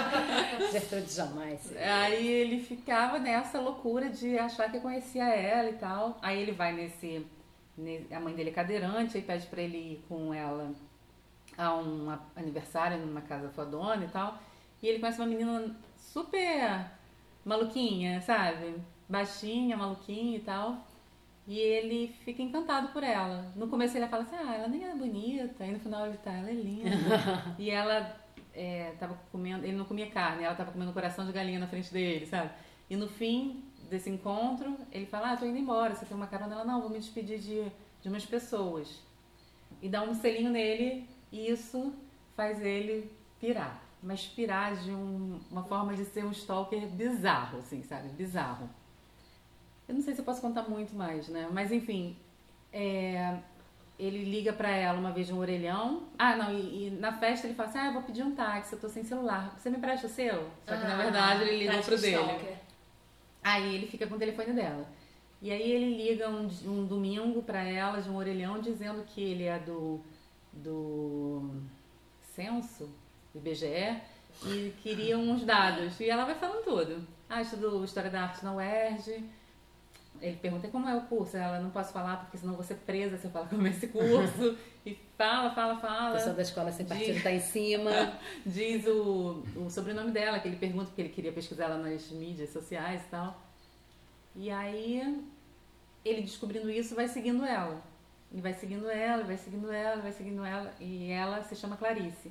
[SPEAKER 7] Gertrude jamais.
[SPEAKER 1] Aí ele ficava nessa loucura de achar que conhecia ela e tal. Aí ele vai nesse. ne- A mãe dele é cadeirante, aí pede pra ele ir com ela a um aniversário numa casa fodona e tal. E ele conhece uma menina super maluquinha, sabe? Baixinha, maluquinha e tal. E ele fica encantado por ela. No começo ele fala assim, ah, ela nem é bonita. Aí no final ele tá, ela é linda. e ela é, tava comendo, ele não comia carne, ela tava comendo coração de galinha na frente dele, sabe? E no fim desse encontro, ele fala, ah, tô indo embora, você tem uma carona? Ela, não, vou me despedir de, de umas pessoas. E dá um selinho nele, e isso faz ele pirar. Mas pirar de um- uma forma de ser um stalker bizarro, assim, sabe? Bizarro. Eu não sei se eu posso contar muito mais, né? Mas enfim, é, ele liga pra ela uma vez de um orelhão. Ah, não, e, e na festa ele fala assim: Ah, eu vou pedir um táxi, eu tô sem celular. Você me empresta o seu? Só que na
[SPEAKER 3] Ah,
[SPEAKER 1] verdade ele
[SPEAKER 3] tática
[SPEAKER 1] pro dele.
[SPEAKER 3] stalker.
[SPEAKER 1] Aí ele fica com o telefone dela. E aí ele liga um, um domingo pra ela de um orelhão dizendo que ele é do, do censo, IBGE, e queria uns dados. E ela vai falando tudo. Ah, estudo História da Arte na UERJ. Ele pergunta como é o curso. Ela não posso falar porque senão ser presa se eu falar como é esse curso. e fala, fala,
[SPEAKER 7] A
[SPEAKER 1] fala.
[SPEAKER 7] pessoa da escola sem partido tá em cima.
[SPEAKER 1] Diz o, o sobrenome dela, que ele pergunta porque ele queria pesquisar ela nas mídias sociais e tal. E aí, ele descobrindo isso, vai seguindo ela. E vai seguindo ela, vai seguindo ela, vai seguindo ela. E ela se chama Clarice.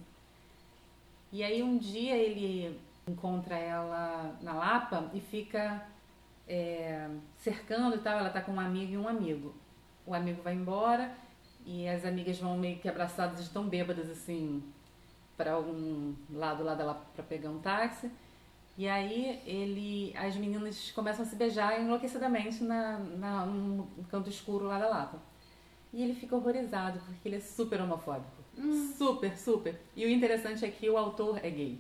[SPEAKER 1] E aí, um dia, ele encontra ela na Lapa e fica é, cercando e tal. Ela tá com um amigo e um amigo. O amigo vai embora e as amigas vão meio que abraçadas, tão bêbadas assim, para algum lado lá dela para pegar um táxi. E aí ele, as meninas começam a se beijar enlouquecidamente na, na, canto escuro lá da Lapa. E ele fica horrorizado porque ele é super homofóbico. Super, super. E o interessante é que o autor é gay.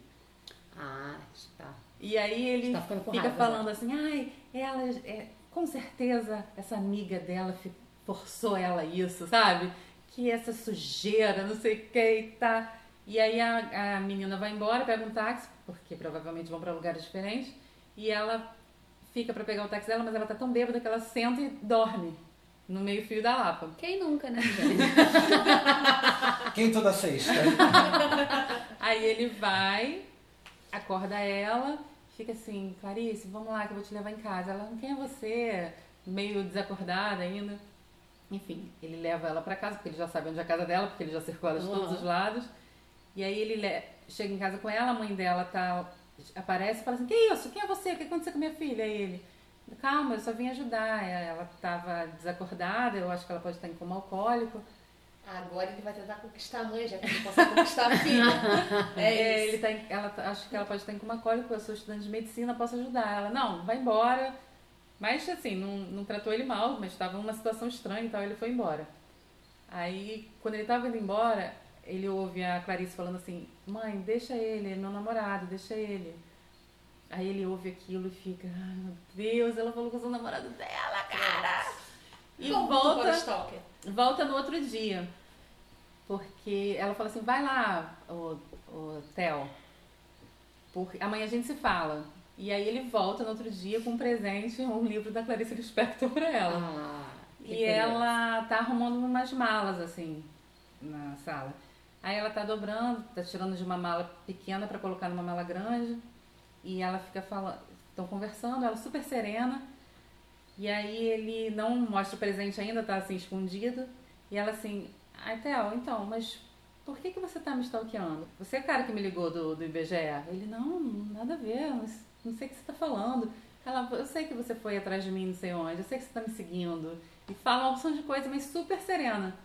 [SPEAKER 7] Ah, está.
[SPEAKER 1] E aí ele
[SPEAKER 7] Tá
[SPEAKER 1] fica
[SPEAKER 7] raiva,
[SPEAKER 1] falando assim, ai, ela, é, com certeza essa amiga dela forçou ela a isso, sabe? Que essa sujeira, não sei o que e tá. E aí a, a menina vai embora, pega um táxi, porque provavelmente vão pra lugares diferentes, e ela fica pra pegar o táxi dela, mas ela tá tão bêbada que ela senta e dorme no meio fio da Lapa.
[SPEAKER 7] Quem nunca, né?
[SPEAKER 2] Quem toda sexta?
[SPEAKER 1] Aí ele vai, acorda ela, fica assim, Clarice, vamos lá que eu vou te levar em casa. Ela, quem é você? Meio desacordada ainda. Enfim, ele leva ela pra casa, porque ele já sabe onde é a casa dela, porque ele já cercou ela de todos
[SPEAKER 7] Uhum.
[SPEAKER 1] os lados. E aí ele le- chega em casa com ela, a mãe dela tá, aparece e fala assim, que isso? Quem é você? O que aconteceu com minha filha? Aí ele, calma, eu só vim ajudar. Ela tava desacordada, eu acho que ela pode estar em coma alcoólico.
[SPEAKER 3] Agora ele vai tentar conquistar a mãe, já que ele consegue conquistar a filha. É
[SPEAKER 1] É, ele tá em- ela acho que ela pode estar em coma alcoólico, eu sou estudante de medicina, posso ajudar. Ela, não, vai embora. Mas assim, não, não tratou ele mal, mas estava numa situação estranha e tal, ele foi embora. Aí, quando ele tava indo embora, ele ouve a Clarice falando assim, mãe, deixa ele, ele é meu namorado, deixa ele. Aí ele ouve aquilo e fica, ai meu Deus, ela falou que eu sou o namorado dela, cara! E
[SPEAKER 3] Como
[SPEAKER 1] volta? Volta no outro dia. Porque ela fala assim, vai lá, o, o Theo. Porque amanhã a gente se fala. E aí ele volta no outro dia com um presente, um livro da Clarice Lispector pra ela.
[SPEAKER 7] Ah,
[SPEAKER 1] e
[SPEAKER 7] curioso.
[SPEAKER 1] ela tá arrumando umas malas, assim, na sala. Aí ela tá dobrando, tá tirando de uma mala pequena pra colocar numa mala grande. E ela fica falando, estão conversando, ela super serena. E aí ele não mostra o presente ainda, tá assim, escondido. E ela assim, ai Theo, então, mas por que, que você tá me stalkeando? Você é o cara que me ligou do, do IBGE? Ele, não, nada a ver, mas não sei o que você tá falando. Ela, eu sei que você foi atrás de mim, não sei onde, eu sei que você tá me seguindo. E fala uma opção de coisa, mas super serena.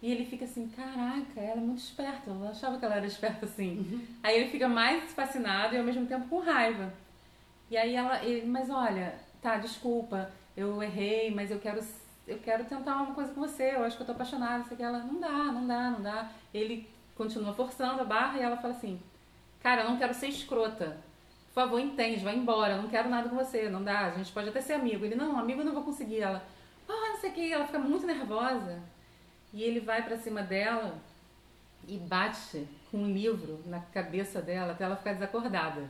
[SPEAKER 1] E ele fica assim, caraca, ela é muito esperta. Eu achava que ela era esperta assim. Aí ele fica mais fascinado e ao mesmo tempo com raiva. E aí ela, ele, mas olha, tá, desculpa, eu errei, mas eu quero, eu quero tentar uma coisa com você, eu acho que eu tô apaixonada, sei que ela, não dá, não dá, não dá. Ele continua forçando a barra e ela fala assim, cara, eu não quero ser escrota. Por favor, entende, vai embora, eu não quero nada com você, não dá, a gente pode até ser amigo. Ele, não, amigo eu não vou conseguir. Ela, ah, não sei o que, ela fica muito nervosa. E ele vai pra cima dela e bate com um livro na cabeça dela até ela ficar desacordada.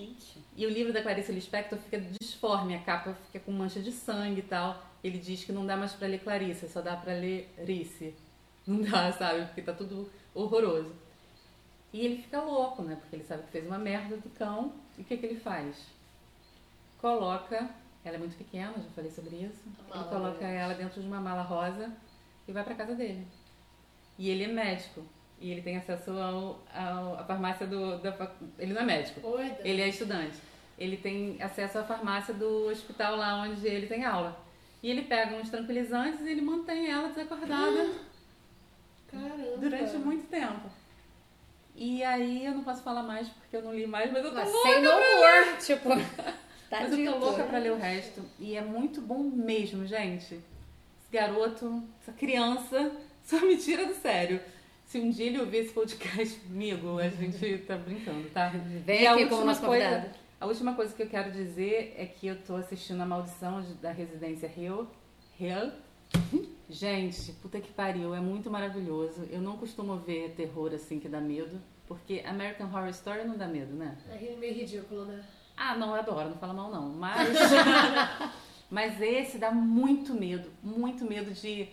[SPEAKER 7] Gente.
[SPEAKER 1] E o livro da Clarice Lispector fica disforme, a capa fica com mancha de sangue e tal. Ele diz que não dá mais pra ler Clarice, só dá pra ler Rice. Não dá, sabe? Porque tá tudo horroroso. E ele fica louco, né? Porque ele sabe que fez uma merda do cão. E o que, que ele faz? Coloca. Ela é muito pequena, já falei sobre isso. Ele coloca ela dentro de uma mala rosa e vai pra casa dele. E ele é médico. E ele tem acesso ao, ao, à farmácia do. Da, ele não é médico.
[SPEAKER 3] Oi,
[SPEAKER 1] Ele é estudante. Ele tem acesso à farmácia do hospital lá onde ele tem aula. E ele pega uns tranquilizantes e ele mantém ela desacordada
[SPEAKER 3] Caramba.
[SPEAKER 1] durante muito tempo. E aí eu não posso falar mais porque eu não li mais, mas eu tô
[SPEAKER 7] Mas
[SPEAKER 1] louca.
[SPEAKER 7] sem no more, tipo.
[SPEAKER 1] Mas eu tô louca pra ler o resto. E é muito bom mesmo, gente. Esse garoto, essa criança, só me tira do sério. Se um dia ele ouvir esse podcast comigo, a gente tá brincando, tá?
[SPEAKER 7] Vem
[SPEAKER 1] E a
[SPEAKER 7] aqui como
[SPEAKER 1] última
[SPEAKER 7] nosso
[SPEAKER 1] coisa-
[SPEAKER 7] convidado.
[SPEAKER 1] A última coisa que eu quero dizer é que eu tô assistindo A Maldição da Residência Hill. Hill. Gente, puta que pariu, é muito maravilhoso. Eu não costumo ver terror assim que dá medo, porque American Horror Story não dá medo, né?
[SPEAKER 3] É meio ridículo, né?
[SPEAKER 1] Ah, não, eu adoro, não fala mal não. Mas, mas esse dá muito medo, muito medo de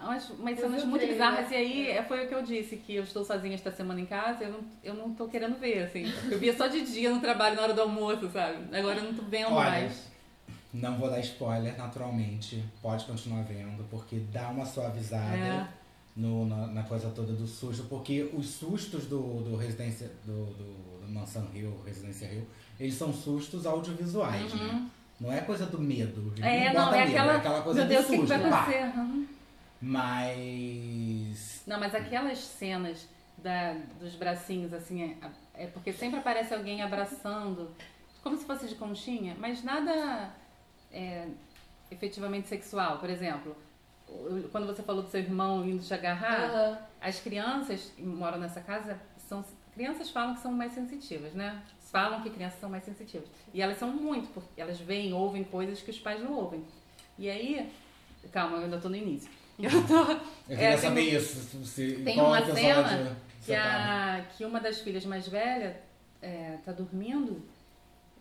[SPEAKER 1] umas, umas cenas muito bizarras. E aí é, foi o que eu disse, que eu estou sozinha esta semana em casa, eu não, eu não tô querendo ver, assim. Eu via só de dia no trabalho, na hora do almoço, sabe? Agora eu não tô vendo
[SPEAKER 2] Olha,
[SPEAKER 1] mais.
[SPEAKER 2] Não vou dar spoiler, naturalmente. Pode continuar vendo, porque dá uma suavizada
[SPEAKER 1] É.
[SPEAKER 2] no, na, na coisa toda do susto. Porque os sustos do, do Residência. Do, do, do Mansão Rio, Residência Rio, eles são sustos audiovisuais, né? Não é coisa do medo.
[SPEAKER 1] Uhum. É, não,
[SPEAKER 2] bota
[SPEAKER 1] é
[SPEAKER 2] medo,
[SPEAKER 1] aquela.
[SPEAKER 2] é aquela coisa
[SPEAKER 1] Meu Deus, o
[SPEAKER 2] do
[SPEAKER 1] que, que
[SPEAKER 2] susto.
[SPEAKER 1] vai acontecer? Uhum.
[SPEAKER 2] Mas.
[SPEAKER 1] Não, mas aquelas cenas da, dos bracinhos, assim, é, é porque sempre aparece alguém abraçando, como se fosse de conchinha, mas nada é, efetivamente sexual. Por exemplo, quando você falou do seu irmão indo te agarrar,
[SPEAKER 3] Aham.
[SPEAKER 1] as crianças que moram nessa casa são. Crianças falam que são mais sensitivas, né? Falam que crianças são mais sensitivas. E elas são muito, porque elas veem, ouvem coisas que os pais não ouvem. E aí. Calma, eu ainda tô no início. Eu tô.
[SPEAKER 2] Eu queria
[SPEAKER 1] É, tem
[SPEAKER 2] saber
[SPEAKER 1] um-
[SPEAKER 2] isso. Se,
[SPEAKER 1] tem uma
[SPEAKER 2] episódio
[SPEAKER 1] cena que,
[SPEAKER 2] tava.
[SPEAKER 1] a, que uma das filhas mais velhas é, tá dormindo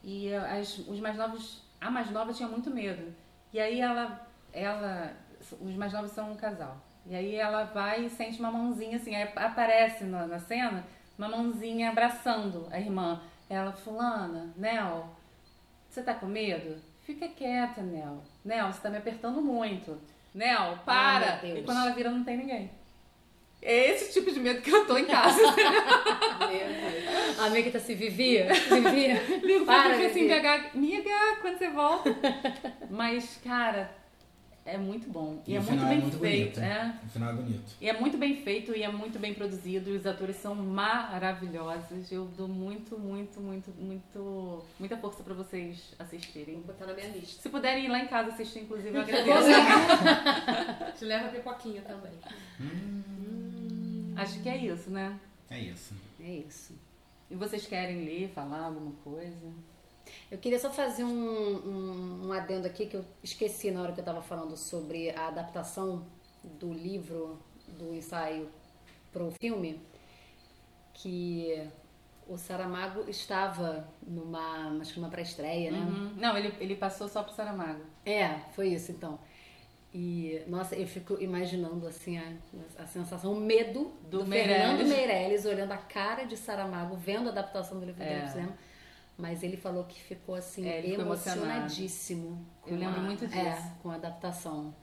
[SPEAKER 1] e as, os mais novos, a mais nova tinha muito medo. E aí ela, ela, os mais novos são um casal. E aí ela vai e sente uma mãozinha assim, aparece na, na cena uma mãozinha abraçando a irmã. Ela, fulana, Nel, você tá com medo? Fica quieta, Nel. Nel, você tá me apertando muito. Nel, para! e quando ela vira, não tem ninguém. É esse tipo de medo que eu tô em casa.
[SPEAKER 7] A amiga tá se vivia, vivia.
[SPEAKER 1] Ligo
[SPEAKER 7] Para,
[SPEAKER 1] assim. BH, amiga, quando você volta. Mas, cara, é muito bom. E,
[SPEAKER 2] E
[SPEAKER 1] é muito
[SPEAKER 2] final é
[SPEAKER 1] bem
[SPEAKER 2] muito
[SPEAKER 1] feito.
[SPEAKER 2] bonito.
[SPEAKER 1] É.
[SPEAKER 2] O final é bonito.
[SPEAKER 1] E é muito bem feito e é muito bem produzido. E os atores são maravilhosos. Eu dou muito, muito, muito, muito, muita força pra vocês assistirem.
[SPEAKER 3] Vou botar na minha lista.
[SPEAKER 1] Se puderem ir lá em casa assistir, inclusive, eu agradeço.
[SPEAKER 3] Te leva a pipoquinha também.
[SPEAKER 1] Acho que é isso, né?
[SPEAKER 2] É isso.
[SPEAKER 7] É isso.
[SPEAKER 1] E vocês querem ler, falar alguma coisa?
[SPEAKER 7] Eu queria só fazer um, um, um adendo aqui que eu esqueci na hora que eu estava falando sobre a adaptação do livro, do ensaio para o filme, que o Saramago estava numa, acho que numa pré-estreia, né?
[SPEAKER 1] Uhum. Não, ele, ele passou só pro Saramago.
[SPEAKER 7] É, foi isso então. E, nossa, eu fico imaginando assim a, a sensação, o medo
[SPEAKER 1] Do
[SPEAKER 7] do,
[SPEAKER 1] Meirelles.
[SPEAKER 7] Fernando Meirelles olhando a cara de Saramago, vendo a adaptação do livro dele
[SPEAKER 1] É.
[SPEAKER 7] no cinema. Mas ele falou que ficou assim,
[SPEAKER 1] É,
[SPEAKER 7] emocionadíssimo.
[SPEAKER 1] Eu lembro
[SPEAKER 7] a-
[SPEAKER 1] muito disso.
[SPEAKER 7] É, com a adaptação.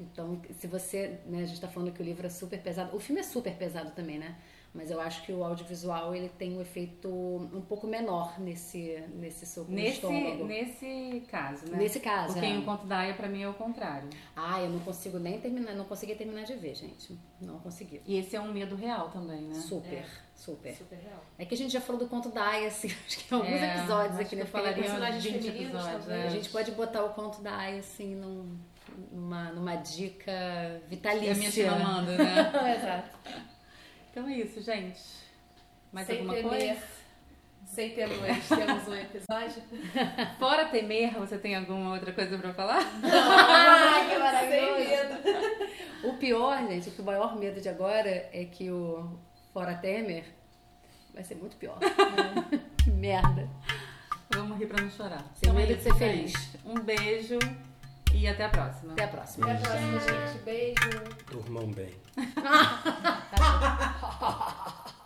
[SPEAKER 7] Então, se você, né, a gente tá falando que o livro é super pesado, o filme é super pesado também, né? Mas eu acho que o audiovisual ele tem um efeito um pouco menor nesse, nesse soco no
[SPEAKER 1] Nesse,
[SPEAKER 7] estômago.
[SPEAKER 1] nesse caso, né?
[SPEAKER 7] Nesse caso,
[SPEAKER 1] Porque
[SPEAKER 7] é.
[SPEAKER 1] em o conto da Aya, pra mim, é o contrário.
[SPEAKER 7] Ah, eu não consigo nem terminar, não consegui terminar de ver, gente. Não consegui.
[SPEAKER 1] E esse é um medo real também, né?
[SPEAKER 7] Super, super.
[SPEAKER 3] Super real.
[SPEAKER 7] É que a gente já falou do conto da Aya, assim, acho que em alguns
[SPEAKER 1] É,
[SPEAKER 7] episódios aqui no
[SPEAKER 1] eu falaria
[SPEAKER 3] Personagens
[SPEAKER 1] 20
[SPEAKER 3] femininos
[SPEAKER 1] episódios.
[SPEAKER 3] também.
[SPEAKER 1] né?
[SPEAKER 7] A gente pode botar o conto da Aya, assim, num, numa, numa dica vitalícia.
[SPEAKER 1] É a minha tia manda, né?
[SPEAKER 7] Exato.
[SPEAKER 1] Então é isso, gente. Mais
[SPEAKER 3] Sem
[SPEAKER 1] alguma
[SPEAKER 3] temer.
[SPEAKER 1] coisa?
[SPEAKER 3] Sem temer, temos um episódio.
[SPEAKER 1] Fora temer, você tem alguma outra coisa pra falar?
[SPEAKER 7] Ai, que
[SPEAKER 3] Sem
[SPEAKER 7] maravilhoso.
[SPEAKER 3] medo.
[SPEAKER 7] O pior, gente, que o maior medo de agora é que o Fora Temer vai ser muito pior. que merda.
[SPEAKER 1] Vamos rir pra não chorar.
[SPEAKER 7] Sem
[SPEAKER 1] é
[SPEAKER 7] medo de ser feliz.
[SPEAKER 1] Um beijo e até a próxima.
[SPEAKER 7] Até a próxima.
[SPEAKER 3] Até a próxima, gente. Beijo.
[SPEAKER 5] Durmam bem. That's a-